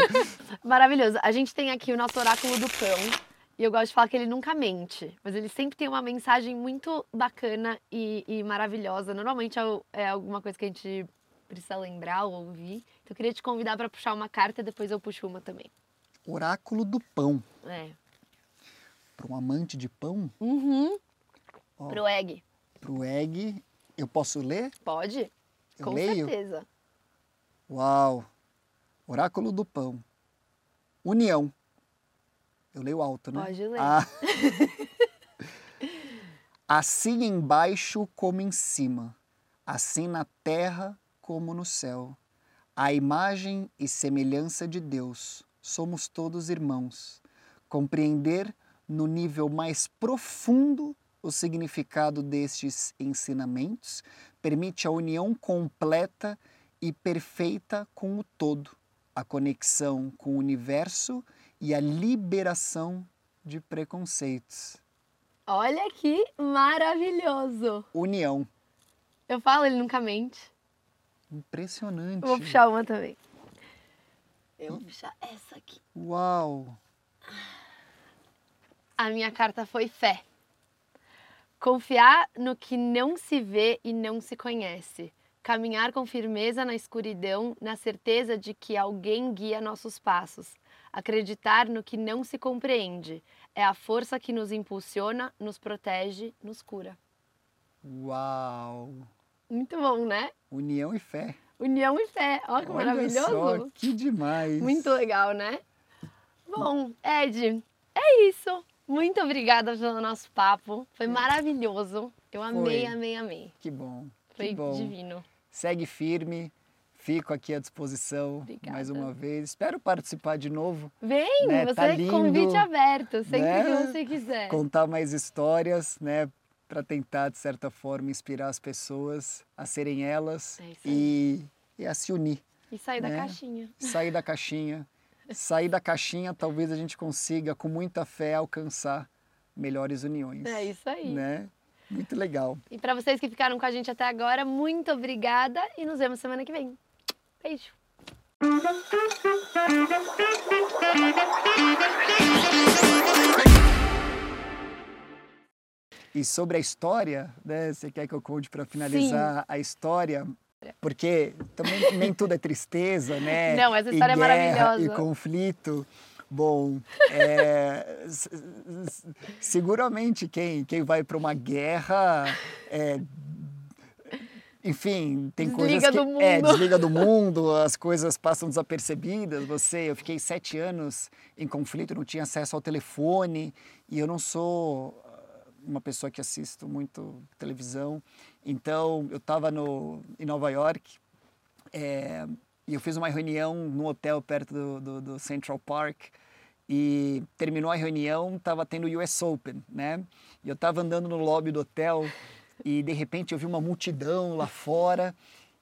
[LAUGHS] Maravilhoso. A gente tem aqui o nosso oráculo do pão. E eu gosto de falar que ele nunca mente, mas ele sempre tem uma mensagem muito bacana e, e maravilhosa. Normalmente é, é, alguma coisa que a gente precisa lembrar ou ouvir. Então eu queria te convidar para puxar uma carta, depois eu puxo uma também. Oráculo do pão. É. Para um amante de pão? Uhum. Ó, Pro egg. Pro egg. Eu posso ler? Pode. Eu Com leio? certeza. Uau! Oráculo do pão. União. Eu leio alto, né? Pode ler. Ah. [LAUGHS] assim embaixo como em cima, assim na terra como no céu. A imagem e semelhança de Deus, somos todos irmãos. Compreender no nível mais profundo o significado destes ensinamentos permite a união completa e perfeita com o todo, a conexão com o universo e a liberação de preconceitos. Olha que maravilhoso! União. Eu falo, ele nunca mente. Impressionante. Eu vou puxar uma também. Eu vou puxar essa aqui. Uau! A minha carta foi fé. Confiar no que não se vê e não se conhece. Caminhar com firmeza na escuridão, na certeza de que alguém guia nossos passos. Acreditar no que não se compreende. É a força que nos impulsiona, nos protege, nos cura. Uau! Muito bom, né? União e fé. União e fé. Olha que Olha maravilhoso. Só, que demais. Muito legal, né? Bom, Ed, é isso. Muito obrigada pelo nosso papo. Foi maravilhoso. Eu amei, Foi. amei, amei. Que bom. Foi que bom. divino. Segue firme. Fico aqui à disposição Obrigada. mais uma vez. Espero participar de novo. Vem, né? você tá é lindo, convite aberto, sempre né? que você quiser. Contar mais histórias, né? Para tentar, de certa forma, inspirar as pessoas a serem elas É e, e a se unir. E sair da né? caixinha. Sair da caixinha. Sair da caixinha, talvez a gente consiga, com muita fé, alcançar melhores uniões. É isso aí. Né? Muito legal. E para vocês que ficaram com a gente até agora, muito obrigada e nos vemos semana que vem. Beijo. E sobre a história, né? Você quer que eu conte para finalizar Sim. a história? Porque também nem tudo é tristeza, né? [LAUGHS] Não, essa história e é maravilhosa. E conflito. Bom, é, seguramente quem, quem vai para uma guerra, é, enfim, tem desliga coisas que do mundo. É, desliga do [LAUGHS] mundo, as coisas passam desapercebidas. Você, eu fiquei sete anos em conflito, não tinha acesso ao telefone e eu não sou uma pessoa que assisto muito televisão. Então, eu estava em Nova York é, e eu fiz uma reunião num hotel perto do, do, do Central Park e terminou a reunião, estava tendo o US Open, né? E eu estava andando no lobby do hotel e de repente eu vi uma multidão lá fora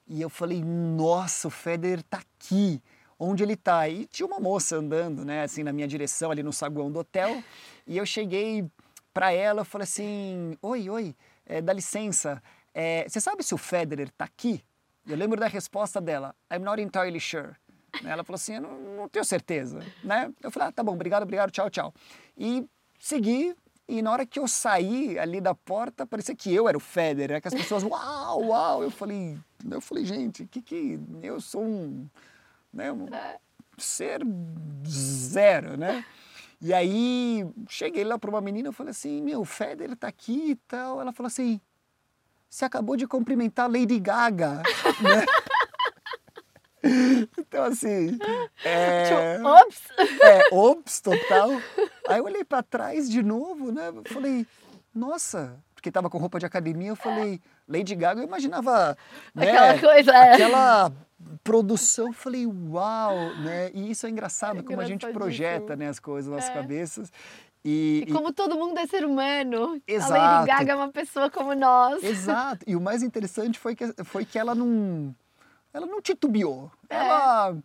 e eu falei, nossa, o Federer está aqui onde ele está. E tinha uma moça andando, né, assim, na minha direção, ali no saguão do hotel. E eu cheguei para ela, eu falei assim: Oi, oi, é, dá licença, é, você sabe se o Federer está aqui? Eu lembro da resposta dela: I'm not entirely sure. Ela falou assim: Eu não, não tenho certeza, né? Eu falei: ah, tá bom, obrigado, obrigado, tchau, tchau. E segui. E na hora que eu saí ali da porta, parecia que eu era o Federer, né? que as pessoas, [LAUGHS] uau, uau. Eu falei, eu falei, gente, que que eu sou um, né, um ser zero, né? E aí cheguei lá para uma menina, eu falei assim, meu, o Federer tá aqui e tal. Ela falou assim, você acabou de cumprimentar Lady Gaga, [LAUGHS] né? [LAUGHS] Então, assim. É, tipo, ops! É, ops, total. Aí eu olhei para trás de novo, né? Eu falei, nossa, porque tava com roupa de academia, eu falei, Lady Gaga, eu imaginava. Né, aquela coisa, é. Aquela produção, falei, uau, né? E isso é engraçado, é como a gente projeta né, as coisas nas é. cabeças. E, e, como todo mundo é ser humano, Exato. a Lady Gaga é uma pessoa como nós. Exato. E o mais interessante foi que, foi que ela não, ela não titubeou. É. Ela,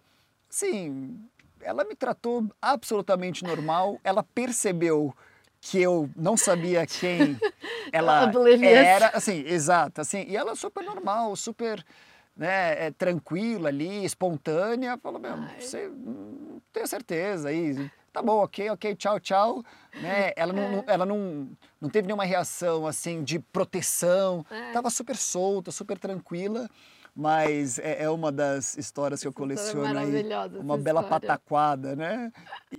sim, ela me tratou absolutamente normal. Ela percebeu que eu não sabia quem [LAUGHS] ela era, assim, exato, assim. E ela é super normal, super né, é, tranquila ali, espontânea, falou, meu, você não tenho certeza aí, tá bom, ok, ok, tchau, tchau, né, ela não, não, [LAUGHS] ela não, não teve nenhuma reação, assim, de proteção, é. tava super solta, super tranquila, mas é, é uma das histórias que eu coleciono aí, uma bela história. pataquada, né? E...